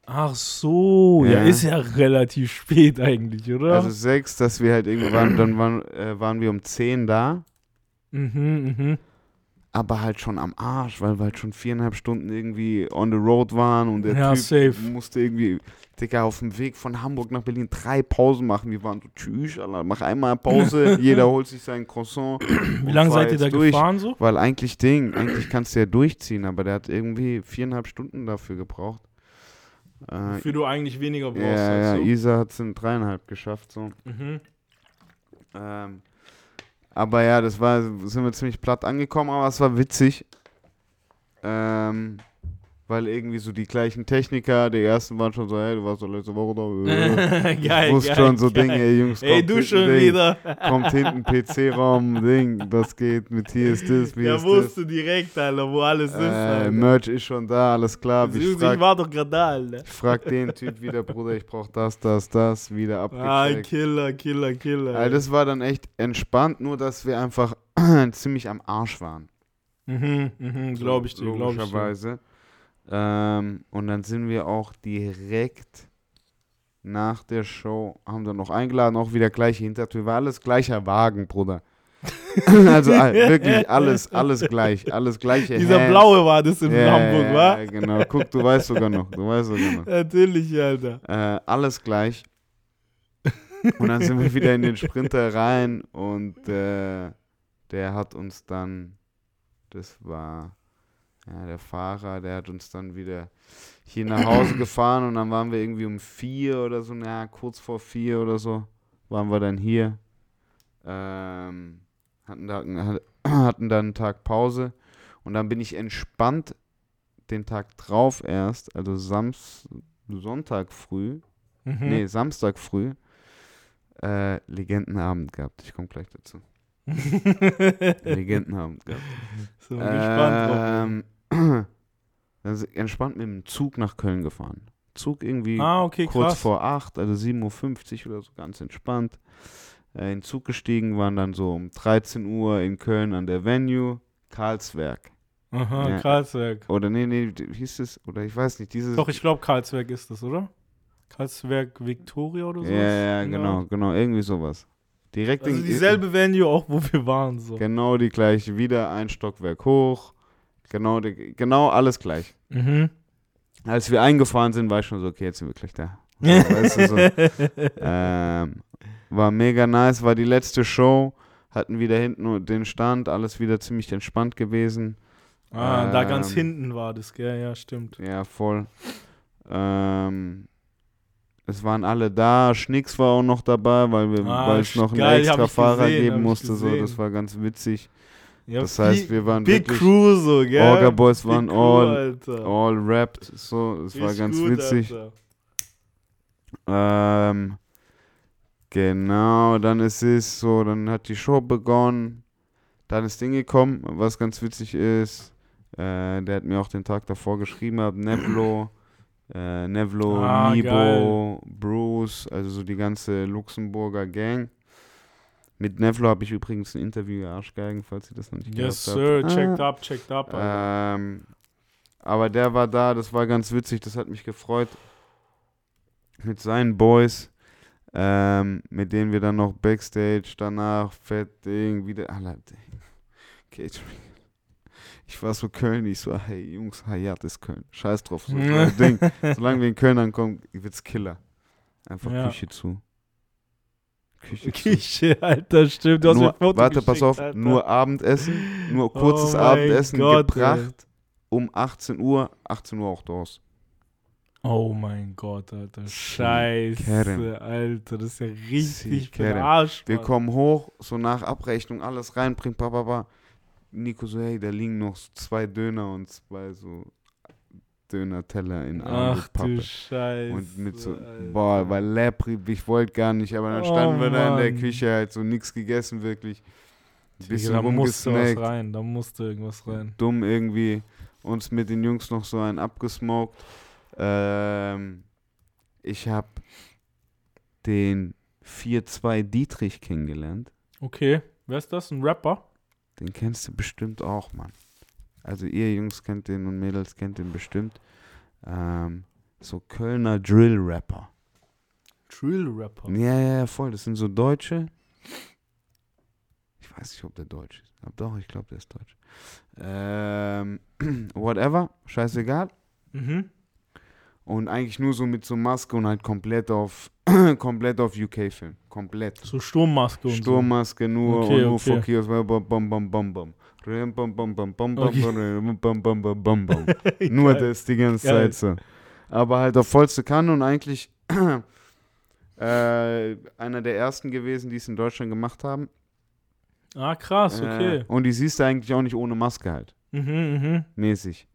Ach so, ja. Ja. ist ja relativ spät eigentlich, oder? Also 6, dass wir halt irgendwie waren, dann waren, äh, waren wir um 10 da. mhm, mhm. aber halt schon am Arsch, weil wir halt schon viereinhalb Stunden irgendwie on the road waren und der Ja, Typ safe. musste irgendwie, Digga, auf dem Weg von Hamburg nach Berlin drei Pausen machen. Wir waren so, tschüss, Alter, mach einmal Pause, (laughs) jeder holt sich sein Croissant. Wie lange seid ihr da durch. gefahren so? Weil eigentlich Ding, eigentlich kannst du ja durchziehen, aber der hat irgendwie viereinhalb Stunden dafür gebraucht. Äh, Für du eigentlich weniger brauchst. ja, ja, so. Isa hat es in dreieinhalb geschafft, so. Mhm. Ähm, aber ja, das war, sind wir ziemlich platt angekommen, aber es war witzig. Ähm, weil irgendwie so die gleichen Techniker, die ersten waren schon so, hey, du warst doch letzte Woche da. (laughs) Äh. geil, ich wusste geil, schon so geil. Dinge, ey Jungs, Ey, kommt du hinten schon Ding, wieder. Kommt hinten (laughs) PC-Raum, Ding, das geht, mit hier ist das, wie Der ist das. wusste direkt, Alter, wo alles ist. Äh, Alter. Merch ist schon da, alles klar. Ich Jungs, frag, ich war doch gerade da, Alter. ich frag den Typ wieder, (laughs) Bruder, ich brauch das, das, das, wieder Ah, abgecheckt. Killer, Killer, Killer. Also das war dann echt entspannt, nur dass wir einfach (clears throat) ziemlich am Arsch waren. Mhm, mhm, glaube ich dir, glaube ich dir. Ähm, und dann sind wir auch direkt nach der Show, haben dann noch eingeladen, auch wieder gleiche Hintertür, war alles gleicher Wagen, Bruder. (laughs) also wirklich alles, alles gleich, alles gleiche Dieser Hands. blaue war das in Ja, Hamburg, ja, wa? Ja, genau, guck, du weißt sogar noch, du weißt sogar noch. Natürlich, Alter. Äh, alles gleich. Und dann sind wir wieder in den Sprinter rein und äh, der hat uns dann, das war ja, der Fahrer, der hat uns dann wieder hier nach Hause gefahren und dann waren wir irgendwie um vier oder so, ja, kurz vor vier oder so, waren wir dann hier. Ähm, hatten, da, (clears throat) hatten dann einen Tag Pause und dann bin ich entspannt den Tag drauf erst, also Sams Sonntag früh, Mhm. nee, Samstag früh, äh, Legendenabend gehabt. Ich komme gleich dazu. (laughs) Legendenabend gehabt. (laughs) so gespannt drauf. Ähm, (clears throat) dann sind entspannt mit dem Zug nach Köln gefahren. Zug irgendwie Ah, okay, kurz krass. vor 8, also 7.50 Uhr oder so, ganz entspannt. Äh, in den Zug gestiegen, waren dann so um 13 Uhr in Köln an der Venue, Karlswerk. Aha, Ja. Karlswerk. Oder nee, nee, wie hieß es? Oder ich weiß nicht, dieses. Doch, ich glaube, Karlswerk ist das, oder? Karlswerk Victoria oder ja, so? ja, genau, genau, irgendwie sowas. Direkt Also in, dieselbe Venue, auch wo wir waren. So. Genau die gleiche, wieder ein Stockwerk hoch. Genau, die, genau alles gleich. Mhm. Als wir eingefahren sind, war ich schon so, okay, jetzt sind wir gleich da. Weißt du, so. (laughs) ähm, war mega nice, war die letzte Show. Hatten wieder hinten den Stand, alles wieder ziemlich entspannt gewesen. Ah, da ganz Ähm, hinten war das, gell? Ja, stimmt. Ja, voll. Ähm, es waren alle da. Schnicks war auch noch dabei, weil wir, Ah, weil es noch einen geil, hab extra Fahrer gesehen, geben musste. So, das war ganz witzig. Ja, Das heißt, Big- wir waren Big wirklich Crew so, gell? Orga Boys Big waren Crew, all, Alter. all rapped. So, es war ganz gut, witzig. Ähm, genau, dann ist es so, dann hat die Show begonnen. Dann ist Ding gekommen, was ganz witzig ist. Äh, der hat mir auch den Tag davor geschrieben, hab Nevlo, äh, Nevlo, Ah, Nibo, Bruce, also so die ganze Luxemburger Gang. Mit Nevlo habe ich übrigens ein Interview Arschgeigen, falls ihr das noch nicht Yes, gehört habt. sir. Checked Ah. up, checked up. Ähm, aber der war da, das war ganz witzig, das hat mich gefreut. Mit seinen Boys, ähm, mit denen wir dann noch Backstage, danach fett Ding, wieder, Alter, Ding. (laughs) Catering. Ich war so Köln, ich so, hey Jungs, Hayat ist Köln. Scheiß drauf. So, (laughs) Ding. Solange wir in Köln ankommen, wird's Killer. Einfach Ja. Küche zu. Küche, zu. Küche, Alter, stimmt. Du hast mir Nur, ein Foto warte, pass auf, Alter. nur Abendessen, nur Oh kurzes mein Abendessen Gott, gebracht um 18 Uhr, 18 Uhr auch durch. Oh mein Gott, Alter. Scheiße, Alter. Das ist ja richtig Kerem. verarscht. Wir kommen hoch, so nach Abrechnung, alles reinbringt, ba, ba, ba. Nico so, hey, da liegen noch zwei Döner und zwei so Döner-Teller in Ach du Alupappe. Scheiße. Und mit so, Alter. boah, war lepprig, ich wollte gar nicht, aber dann Oh, standen wir da in der. Küche halt so nichts gegessen, wirklich. Ein bisschen da musste was rein. Da musste irgendwas rein. dumm irgendwie, uns mit den Jungs noch so einen abgesmoked. Ähm, ich habe den 4-2 Dietrich kennengelernt. Okay. Wer ist das? Ein Rapper? Den kennst du bestimmt auch, Mann. Also ihr Jungs kennt den und Mädels kennt den bestimmt. Ähm, so Kölner Drill-Rapper. Drill-Rapper. Ja, ja, ja, voll. Das sind so Deutsche. Ich weiß nicht, ob der Deutsch ist. Aber doch, ich glaube, der ist Deutsch. Ähm, (clears throat) whatever, scheißegal. Mhm. Und eigentlich nur so mit so Maske und halt komplett auf komplett auf UK-Film. Komplett. So Sturmmaske und Sturmmaske nur Okay, und nur okay. for Kios. Bam, bam, bam, bam, bam. Bam, bam, bam, bam, bam, bam, bam, bam, bam, bam, bam. so. Nur das die ganze Geil. Zeit so. Aber halt auf vollste Kanne und eigentlich äh, einer der ersten gewesen, die es in Deutschland gemacht haben. Ah, krass, okay. Äh, und die siehst du eigentlich auch nicht ohne Maske halt. Mhm, mhm. Mäßig.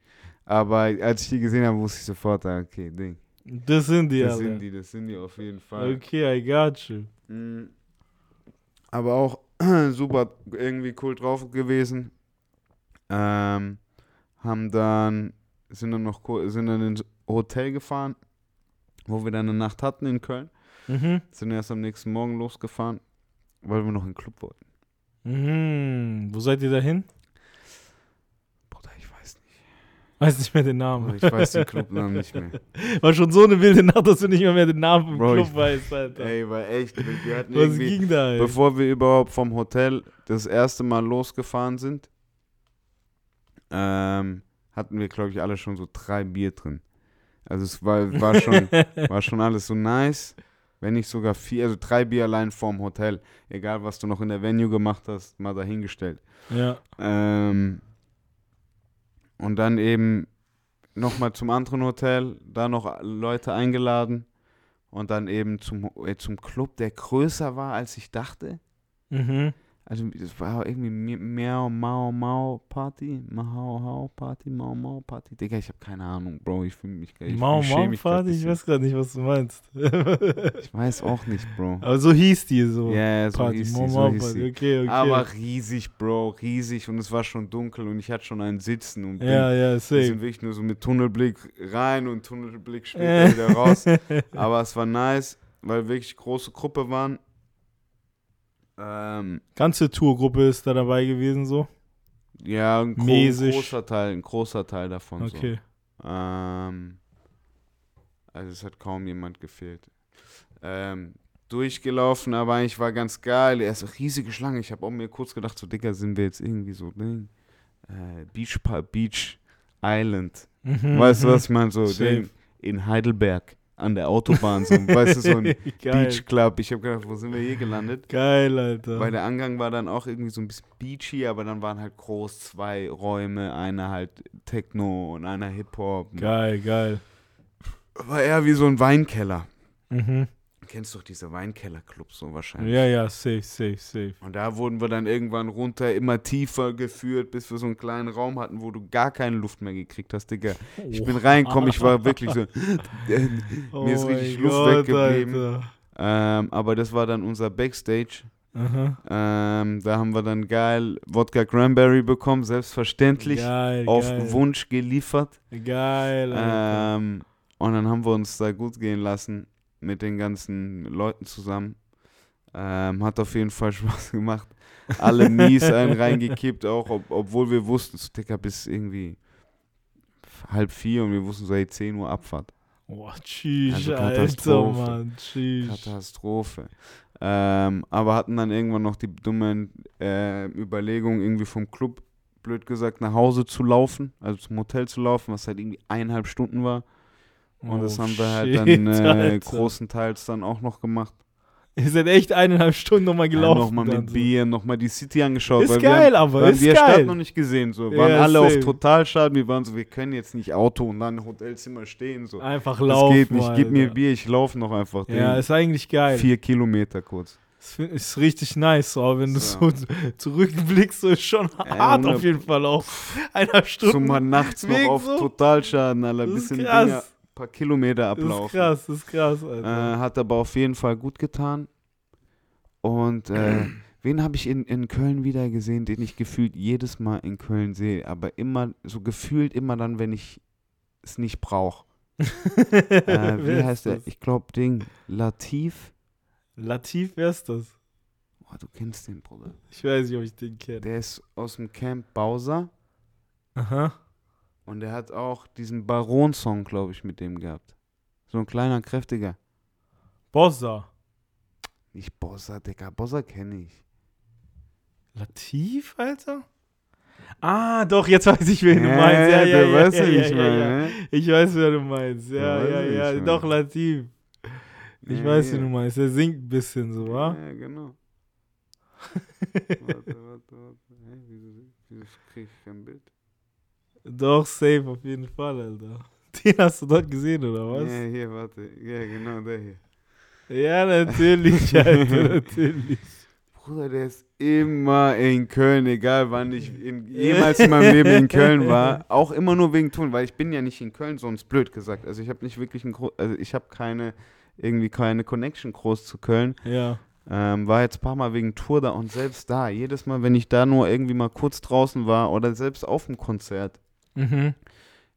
Aber als ich die gesehen habe, wusste ich sofort, ah, okay, Ding. Das sind die, Das Alter. sind die, das sind die auf jeden Fall. Okay, I got you. Mm. Aber auch (clears throat) super irgendwie cool drauf gewesen. Ähm, haben dann, sind dann noch sind dann ins Hotel gefahren, wo wir dann eine Nacht hatten in Köln. Mhm. Sind erst am nächsten Morgen losgefahren, weil wir noch in den Club wollten. Mhm. Wo seid ihr dahin? Bruder, ich weiß nicht. Weiß nicht mehr den Namen. ich weiß den Clubnamen nicht mehr. (laughs) War schon so eine wilde Nacht, dass du nicht mehr, mehr den Namen vom Bro, Club ich- weißt, Alter. Ey, war echt. Wir hatten Was ging da, ey? bevor wir überhaupt vom Hotel das erste Mal losgefahren sind, ähm, hatten wir, glaube ich, alle schon so drei Bier drin. Also es war, war, schon, (laughs) war schon alles so nice. Wenn nicht sogar vier, also drei Bier allein vorm Hotel. Egal, was du noch in der Venue gemacht hast, mal dahingestellt. ja. Ähm, und dann eben nochmal zum anderen Hotel, da noch Leute eingeladen und dann eben zum, äh, zum Club, der größer war, als ich dachte. Mhm. Also es war irgendwie Mi- Miau Mau Mau Party, Mau Hau Party, Mau Mau Party. Digga, ich habe keine Ahnung, Bro, ich fühle mich ich, Mau ich Mau grad Party, ich weiß gerade nicht, was du meinst. (laughs) Ich weiß auch nicht, Bro. Aber so hieß die so. Ja, so Party, hieß Mau die, Mau so hieß Party. die. Okay, okay. Aber riesig, Bro, riesig und es war schon dunkel und ich hatte schon einen Sitzen und bin ja, ja, safe. sind wirklich nur so mit Tunnelblick rein und Tunnelblick später wieder raus. (laughs) Aber es war nice, weil wirklich große Gruppe waren. Ähm, Ganze Tourgruppe ist da dabei gewesen, so. ja, ein, Mäßig. großer Teil, ein großer Teil davon. Okay. So. Ähm, also es hat kaum jemand gefehlt. Ähm, durchgelaufen, aber eigentlich war ganz geil. Er ist eine riesige Schlange. Ich habe auch mir kurz gedacht, so Dicker, sind wir jetzt irgendwie so Ding. Äh, Beach, Beach Island. Mhm, Weißt du, was ich meine? So. (laughs) Ding in Heidelberg an der Autobahn, so, weißt du, so ein (laughs) Geil. Beach Club. Ich habe gedacht, wo sind wir hier gelandet? Geil, Alter. Weil der Angang war dann auch irgendwie so ein bisschen beachy, aber dann waren halt groß zwei Räume, einer halt Techno und einer Hip-Hop. Geil, geil. War eher wie so ein Weinkeller. Mhm. Du kennst doch diese Weinkeller-Clubs so wahrscheinlich. Ja, ja, safe, safe, safe. Und da wurden wir dann irgendwann runter, immer tiefer geführt, bis wir so einen kleinen Raum hatten, wo du gar keine Luft mehr gekriegt hast, Digga. Ich bin reingekommen, ich war wirklich so. (laughs) (laughs) mir ist Oh richtig Luft Gott, weggeblieben. Ähm, aber das war dann unser Backstage. Ähm, da haben wir dann geil Wodka Cranberry bekommen, selbstverständlich. Geil, auf geil. Wunsch geliefert. Geil. Ähm, und dann haben wir uns da gut gehen lassen mit den ganzen Leuten zusammen. Ähm, hat auf jeden Fall (laughs) Spaß gemacht. Alle mies einen reingekippt, auch ob, obwohl wir wussten, so Dicker, bis irgendwie halb vier und wir wussten so, hey, 10 Uhr Abfahrt. Boah, tschüss, Also Alter, Katastrophe. Mann, tschüss. Katastrophe. Ähm, aber hatten dann irgendwann noch die dumme äh, Überlegung, irgendwie vom Club, blöd gesagt, nach Hause zu laufen, also zum Hotel zu laufen, was halt irgendwie eineinhalb Stunden war. Und das Oh, haben wir halt shit, dann äh, Alter. großenteils dann auch noch gemacht. (laughs) Ihr seid echt eineinhalb Stunden nochmal Ja, gelaufen. nochmal dann mit so. Bier, nochmal die City angeschaut. Ist weil wir geil, haben, aber wir geil. Stadt noch nicht gesehen. So. Waren Ja, alle auf same. Totalschaden. Wir waren so, wir können jetzt nicht Auto und dann Hotelzimmer stehen. So. Einfach Das laufen. geht nicht. Gib mir Alter. Bier, ich laufe noch einfach. Ja, ist eigentlich geil. Vier Kilometer kurz. Das ist richtig nice, so, aber wenn du So. so zurückblickst, so ist schon (laughs) hart hundert- auf jeden Fall auch. Eineinhalb Stunden. So mal nachts noch auf so. Totalschaden, Alter. Das Bisschen krass. Dinger, paar Kilometer das ist ablaufen. krass, das ist krass, Alter. Äh, hat aber auf jeden Fall gut getan. Und äh, (clears throat) wen habe ich in, in Köln wieder gesehen, den ich gefühlt jedes Mal in Köln sehe, aber immer, so gefühlt immer dann, wenn ich es nicht brauche. (laughs) Äh, wie heißt der? Ich glaube, Ding. Latif. Latif, wer ist das? Oh, du kennst den, Bruder. Ich weiß nicht, ob ich den kenne. Der ist aus dem Camp Bowser Aha. Und der hat auch diesen Baron-Song, glaube ich, mit dem gehabt. So ein kleiner, kräftiger. Bossa. Nicht Bossa, Digga. Bossa kenne ich. Latif, Alter? Ah, doch, jetzt weiß ich, wen du Ja, meinst. Ja, ja, ja, weißt, ja, wie ja, ich ja, ja. Ich weiß, wer du meinst. Ja, ja, wie ja. ich Doch. Latif. Ich Ja, weiß, ja. wen du meinst. Der singt ein bisschen so, wa? Ja, genau. (laughs) warte, warte, warte. Hä, wieso, wieso krieg ich kein Bild? Doch, safe, auf jeden Fall, Alter. (laughs) Den hast du dort gesehen, oder was? Ja, hier, warte. Ja, genau, der hier. Ja, natürlich, (laughs) Alter, natürlich. Bruder, der ist immer in Köln, egal wann ich in, (laughs) jemals in meinem Leben in Köln war. Auch immer nur wegen Tun, weil ich bin ja nicht in Köln, sonst blöd gesagt. Also ich habe nicht wirklich ein Gro also ich habe keine, irgendwie keine Connection groß zu Köln. Ja. Ähm, war jetzt ein paar Mal wegen Tour da und selbst da, jedes Mal, wenn ich da nur irgendwie mal kurz draußen war oder selbst auf dem Konzert, Mhm.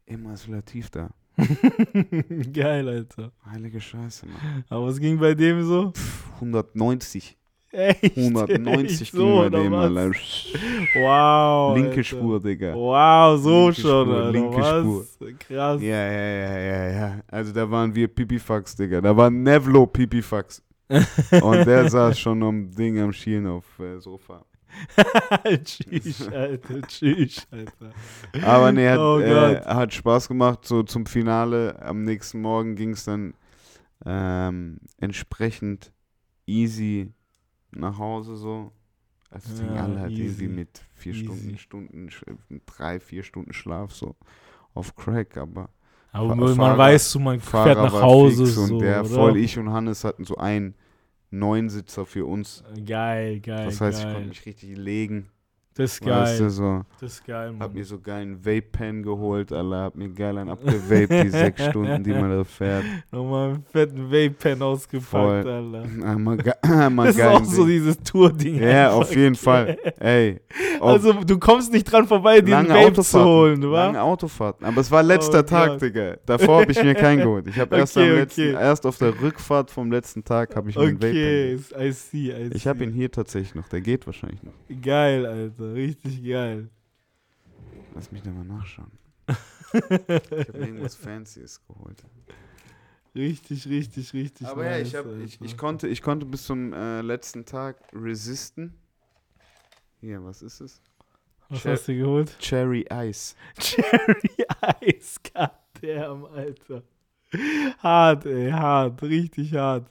immer ist Latif da. (laughs) Geil, Alter. Heilige Scheiße, Mann. Aber was ging bei dem so? Pff, 190. Echt? 190 Echt ging so, bei dem? Alter. Wow. Linke Alter. Spur, Digga. Wow, so Linke schon, Spur, Alter. linke was? Krass. Ja, ja, ja, ja, ja. Also da waren wir Pipifax, Digga. Da war Nevlo Pipifax. (laughs) Und der saß schon am Ding am Schielen auf äh, Sofa. (laughs) tschüss, Alter. Tschüss, Alter. Aber nee, hat, Oh äh, hat Spaß gemacht. So zum Finale am nächsten Morgen ging es dann ähm, entsprechend easy nach Hause so. Also es Ja, ging alle halt easy. irgendwie mit vier Easy. Stunden, Stunden, Sch- drei, vier Stunden Schlaf so auf Crack, aber Aber Fa- man Fahrer- weiß so, man fährt nach Hause fix so, und der oder? voll ich und Hannes hatten so einen Neunsitzer für uns. Geil, geil, Das heißt, ich geil. konnte mich richtig legen. das ist Weißt du, geil. so. Das ist geil, Hab Mann. mir so geilen Vape-Pen geholt, Alter. Hab mir geil einen abgevaped, die (laughs) sechs Stunden, die man da fährt. Nochmal einen fetten Vape-Pen ausgepackt, Voll. Alter. Einmal, (laughs) einmal Das ist geil. auch so dieses Tour-Ding. Ja, einfach. auf jeden Fall. (laughs) Ey. Also, du kommst nicht dran vorbei, lange Vape zu holen, Lange wa? Autofahrten. Aber es war letzter Oh Tag, Gott. Digga. Davor habe ich mir keinen (laughs) geholt. Ich habe erst, Okay, letzten, erst auf der Rückfahrt vom letzten Tag habe ich mir einen Vape-Pen Okay. I see, I see. Ich habe ihn hier tatsächlich noch. Der geht wahrscheinlich noch. Geil, Alter. Richtig geil. Lass mich da mal nachschauen. (laughs) ich habe mir irgendwas Fancyes geholt. Richtig, richtig, richtig Aber ja, ich, nice, hab, ich, ich, konnte, ich konnte bis zum äh, letzten Tag resisten. Hier, was ist es? Was Cher- hast du geholt? Cherry Ice. (laughs) Cherry Ice, goddamn, Alter. Hart, ey, hart. Richtig hart.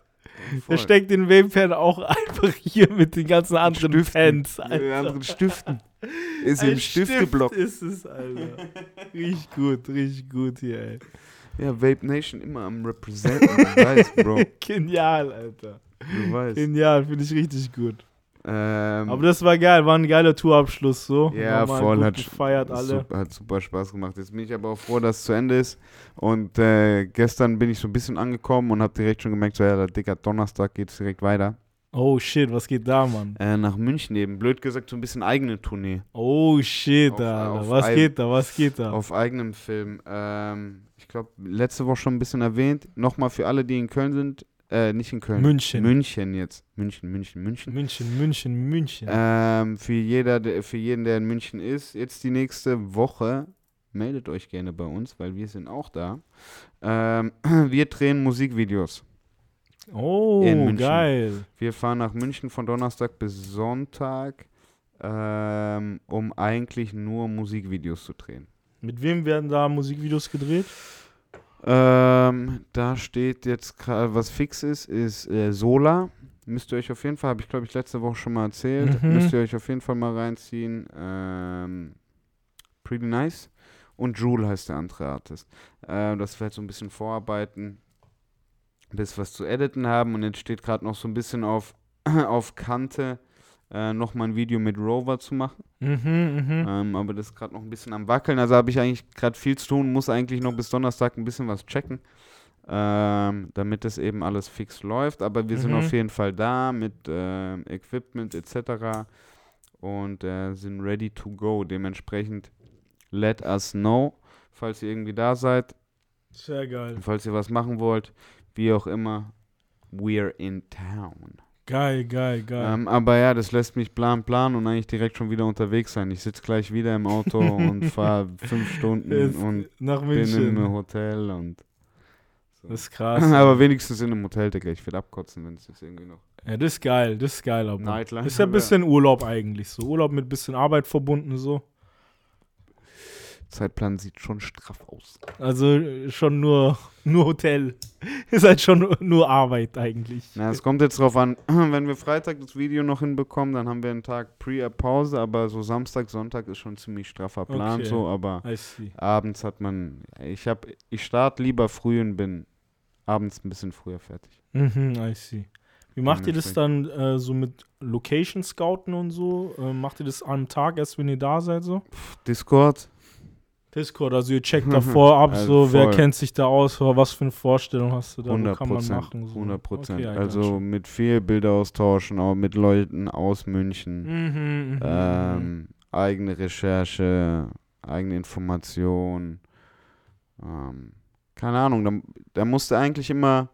Der steckt den Vape-Pen auch einfach hier mit den ganzen anderen Stiften. Pens, Mit Alter. den anderen Stiften. Ist (laughs) Ein im Stifteblock. Stift ist es, Alter. Richtig gut, richtig gut hier, ey. Ja, Vape Nation immer am Representen. Du weißt, Bro. (laughs) Genial, Alter. Du weißt. Genial, finde ich richtig gut. Ähm, Aber das war geil, war ein geiler Tourabschluss so. ja, Nochmal voll. Hat, gefeiert alle. Super, hat super Spaß gemacht. Jetzt bin ich aber auch froh, dass es zu Ende ist. Und äh, gestern bin ich so ein bisschen angekommen und habe direkt schon gemerkt, so, ja, der dicker Donnerstag geht es direkt weiter. Oh shit, was geht da, Mann? Äh, nach München eben. Blöd gesagt, so ein bisschen eigene Tournee. Oh shit, Auf- Alter. auf was geht da, was geht da? Auf eigenem Film. Ähm, ich glaube, letzte Woche schon ein bisschen erwähnt. Nochmal für alle, die in Köln sind. Äh, nicht in Köln. München. München jetzt. München, München, München. München, München, München. Ähm, für, jeder, der, für jeden, der in München ist, jetzt die nächste Woche, meldet euch gerne bei uns, weil wir sind auch da. Ähm, (clears throat) wir drehen Musikvideos. oh, geil. Wir fahren nach München von Donnerstag bis Sonntag, ähm, um eigentlich nur Musikvideos zu drehen. Mit wem werden da Musikvideos gedreht? Ähm, da steht jetzt gerade, was fix ist, ist äh, Sola Müsst ihr euch auf jeden Fall, habe ich glaube ich letzte Woche schon mal erzählt, Mhm. müsst ihr euch auf jeden Fall mal reinziehen. Ähm, Pretty Nice. Und Jule heißt der andere Artist. Äh, dass wir halt so ein bisschen vorarbeiten, bis was zu editen haben. Und jetzt steht gerade noch so ein bisschen auf, (clears throat) auf Kante, äh, nochmal ein Video mit Rover zu machen. Mhm, mhm. Ähm, aber das ist gerade noch ein bisschen am Wackeln. Also habe ich eigentlich gerade viel zu tun, muss eigentlich noch bis Donnerstag ein bisschen was checken, ähm, damit das eben alles fix läuft. Aber wir sind Mhm. auf jeden Fall da mit ähm, Equipment etc. Und äh, sind ready to go. Dementsprechend let us know, falls ihr irgendwie da seid, Sehr geil. falls ihr was machen wollt, wie auch immer. We're in town. Geil, geil, geil. Ähm, aber ja, das lässt mich plan, plan und eigentlich direkt schon wieder unterwegs sein. Ich sitze gleich wieder im Auto (laughs) und fahre fünf Stunden Jetzt und nach bin im München. Hotel und. Das ist krass. (laughs) aber wenigstens in einem Hotel, Digga. Ich will abkotzen, wenn es jetzt irgendwie noch. ja, das ist geil, das ist geil, aber. Nightlife. Ist ja ein bisschen Urlaub eigentlich so. Urlaub mit bisschen Arbeit verbunden so. Zeitplan sieht schon straff aus. Also äh, schon nur, (laughs) nur Hotel. (laughs) Ist halt schon nur Arbeit eigentlich. Na, es kommt jetzt drauf an, (clears throat) wenn wir Freitag das Video noch hinbekommen, dann haben wir einen Tag Pre-Pause, aber so Samstag, Sonntag ist schon ziemlich straffer Plan, Okay. so, aber abends hat man. Ich hab, ich starte lieber früh und bin abends ein bisschen früher fertig. Mhm, I see. Wie macht ihr das dann äh, so mit Location Scouten und so? Äh, macht ihr das am Tag erst, wenn ihr da seid so? Discord, Discord, also ihr checkt (laughs) davor ab, Also so wer voll. kennt sich da aus, was für eine Vorstellung hast du da, wo 100 kann man machen? So. 100 Prozent. Okay, also mit viel Bilder austauschen, auch mit Leuten aus München. Mhm, mhm, Ähm, eigene Recherche, eigene Information. Ähm, keine Ahnung, da, da musste eigentlich immer.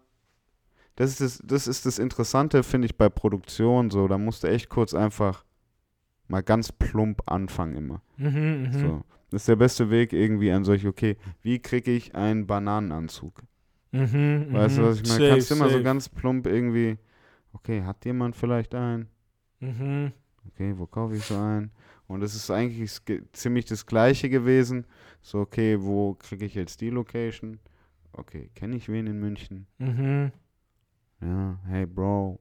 Das ist das, das ist das Interessante, finde ich, bei Produktion so. Da musste echt kurz einfach mal ganz plump anfangen immer. mhm, mhm, So. Das ist der beste Weg irgendwie an solche, okay, wie kriege ich einen Bananenanzug? mhm, Weißt du, mhm. was ich meine? Safe, Kannst immer so ganz plump irgendwie, okay, hat jemand vielleicht einen? Mhm. Okay, wo kaufe ich so einen? Und es ist eigentlich ziemlich das Gleiche gewesen. So, okay, wo kriege ich jetzt die Location? Okay, kenne ich wen in München? Mhm. Ja, hey Bro,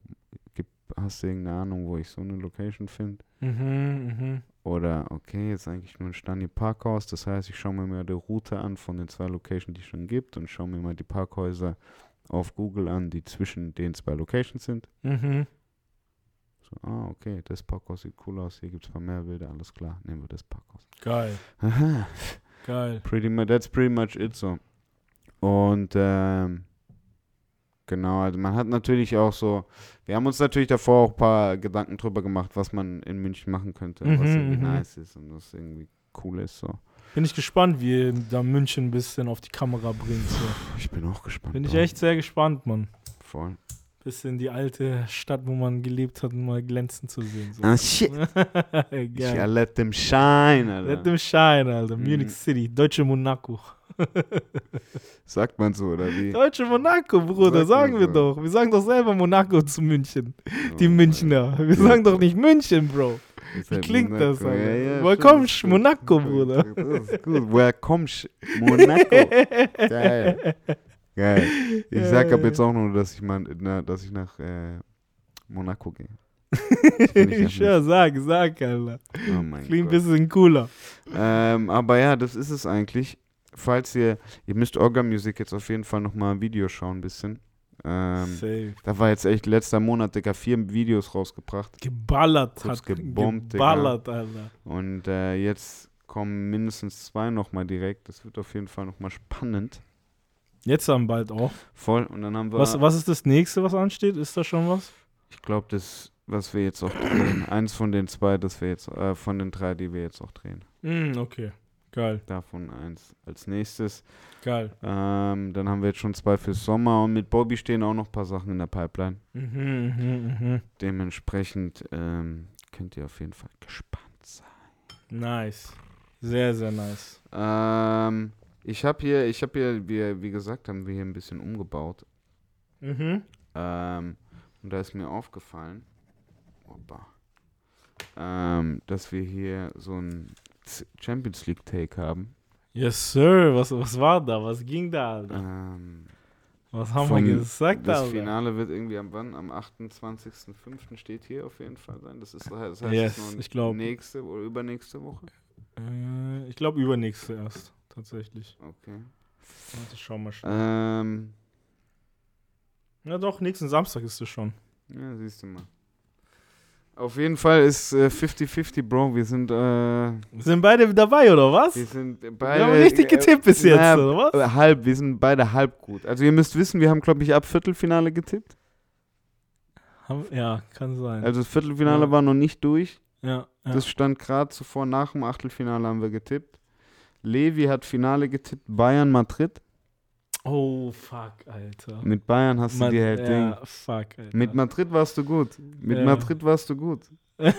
gib, hast du irgendeine Ahnung, wo ich so eine Location finde? Mhm. Mhm. Oder, okay, jetzt eigentlich nur ein Stani Parkhaus. Das heißt, ich schaue mir mal die Route an von den zwei Locations, die es schon gibt und schaue mir mal die Parkhäuser auf Google an, die zwischen den zwei Locations sind. Mhm. So, ah, okay, das Parkhaus sieht cool aus, hier gibt es ein paar mehr Bilder, alles klar, nehmen wir das Parkhaus. Geil, (laughs) geil. pretty much, that's pretty much it so. Und, ähm, genau, also man hat natürlich auch so, wir haben uns natürlich davor auch ein paar Gedanken drüber gemacht, was man in München machen könnte, was Mhm, irgendwie mhm. nice ist und was irgendwie cool ist, so. Bin ich gespannt, wie ihr da München ein bisschen auf die Kamera bringt. So. Ich bin auch gespannt. Bin ich echt sehr gespannt, Mann. Voll. Bisschen die alte Stadt, wo man gelebt hat, mal glänzen zu sehen. So. Ah, shit. (laughs) Ja, let them shine, Alter. Let them shine, Alter. Mhm. Munich City, deutsche Monaco. (laughs) Sagt man so, oder wie? Deutsche Monaco, Bruder, Sagt sagen wir so. doch. Wir sagen doch selber Monaco zu München. Die Oh mein Münchner. Wir sagen doch nicht München, Bro. Wie halt klingt das, Monaco. Alter? Ja, ja, Woher kommst. Monaco, Bruder. Das ist gut. Woher kommst? Monaco. (laughs) Geil. Geil. Ich sag ab jetzt auch nur, dass ich mal, na, dass ich nach äh, Monaco gehe. Schwör, (laughs) sag, sag, Alter. Oh Klingt ein bisschen cooler. Ähm, aber ja, das ist es eigentlich. Falls ihr, ihr müsst Orga Music jetzt auf jeden Fall nochmal ein Video schauen, ein bisschen. Ähm, Safe. da war jetzt echt letzter Monat, Digga, vier Videos rausgebracht. Geballert Kurz hat. gebombt, Digga. geballert, Alter. Und äh, jetzt kommen mindestens zwei nochmal direkt. Das wird auf jeden Fall nochmal spannend. Jetzt dann bald auch. Voll. Und dann haben wir, Was, was ist das nächste, was ansteht? Ist da schon was? ich glaube, das, was wir jetzt auch drehen. Eins von den zwei, das wir jetzt, äh, von den drei, die wir jetzt auch drehen. Mm, okay. Geil, Davon eins als nächstes. geil. Ähm, dann haben wir jetzt schon zwei fürs Sommer und mit Bobby stehen auch noch ein paar Sachen in der Pipeline. Mhm, mhm, mhm. Dementsprechend ähm, könnt ihr auf jeden Fall gespannt sein. Nice. Sehr, sehr nice. Ähm, ich habe hier, ich habe hier, wie, wie gesagt, haben wir hier ein bisschen umgebaut. Mhm. Ähm, und da ist mir aufgefallen, Opa, ähm, dass wir hier so ein Champions League Take haben. Yes, sir. Was, was war da? Was ging da, Alter? Ähm, Was haben wir gesagt? Das Alter? Finale wird irgendwie am wann? Am 28.05. steht hier auf jeden Fall sein. Das ist das heißt, Yes, ich glaub. nächste oder übernächste Woche. Äh, ich glaube übernächste erst, tatsächlich. Okay. Warte, ich schau mal schnell. Ähm, Ja doch, nächsten Samstag ist es schon. ja, siehst du mal. Auf jeden Fall ist äh, 50-50, Bro. Wir sind, äh, Wir sind beide dabei, oder was? wir sind Wir beide. haben richtig getippt bis jetzt, naja, oder was? äh, halb, wir sind beide halb gut. Also ihr müsst wissen, wir haben, glaube ich, ab Viertelfinale getippt. Ja, kann sein. Also das Viertelfinale Ja. war noch nicht durch. ja, ja. Das stand gerade zuvor, nach dem Achtelfinale haben wir getippt. Levi hat Finale getippt, Bayern Madrid. Oh, fuck, Alter. Mit Bayern hast du Man- dir halt Ding. ja, fuck, Alter. Mit Madrid warst du gut. Mit Ja. Madrid warst du gut.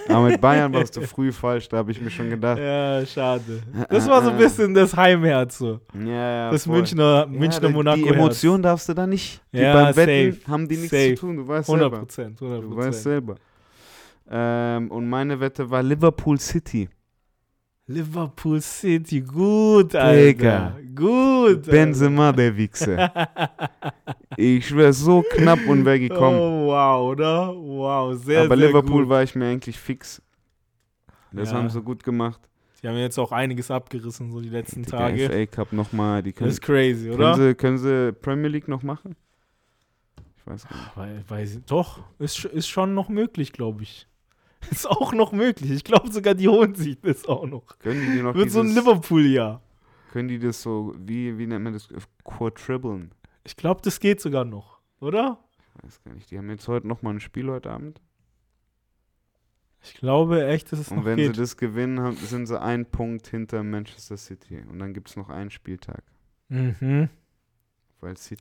Aber mit Bayern warst du früh falsch, da habe ich mir schon gedacht. Ja, schade. Das war so ein bisschen das Heimherz so. Ja, ja, Das voll. Münchner, Münchner ja, Monaco. Die Emotion darfst du da nicht. Die Ja, beim Wetten safe, haben die nichts safe. zu tun, du weißt 100 selber. Prozent, 100 Du weißt selber. Ähm, und meine Wette war Liverpool City. Liverpool City, gut, Alter. Digga. Gut. Benzema, der Wichser. ich schwör, so knapp und wäre Alter. gekommen. Oh, wow, oder? Wow, sehr, Aber sehr Liverpool gut. war ich mir eigentlich fix. Das Ja. haben sie gut gemacht. Die haben jetzt auch einiges abgerissen, so die letzten Der Tage. FA Cup nochmal. Die Das können, ist crazy, können, oder? sie, können sie Premier League noch machen? Ich weiß gar nicht. Weil, ich, doch, ist, ist schon noch möglich, glaube ich. (laughs) Ist auch noch möglich. Ich glaube sogar, die holen sich das auch noch. Können die, die noch Wird so ein dieses, Liverpool-Jahr. Können die das so, wie, wie nennt man das? Quadribeln? Ich glaube, das geht sogar noch, oder? Ich weiß gar nicht. Die haben jetzt heute nochmal ein Spiel heute Abend. Ich glaube echt, dass es Und noch wenn geht. sie das gewinnen, haben, sind sie ein Punkt hinter Manchester City. Und dann gibt es noch einen Spieltag. Mhm.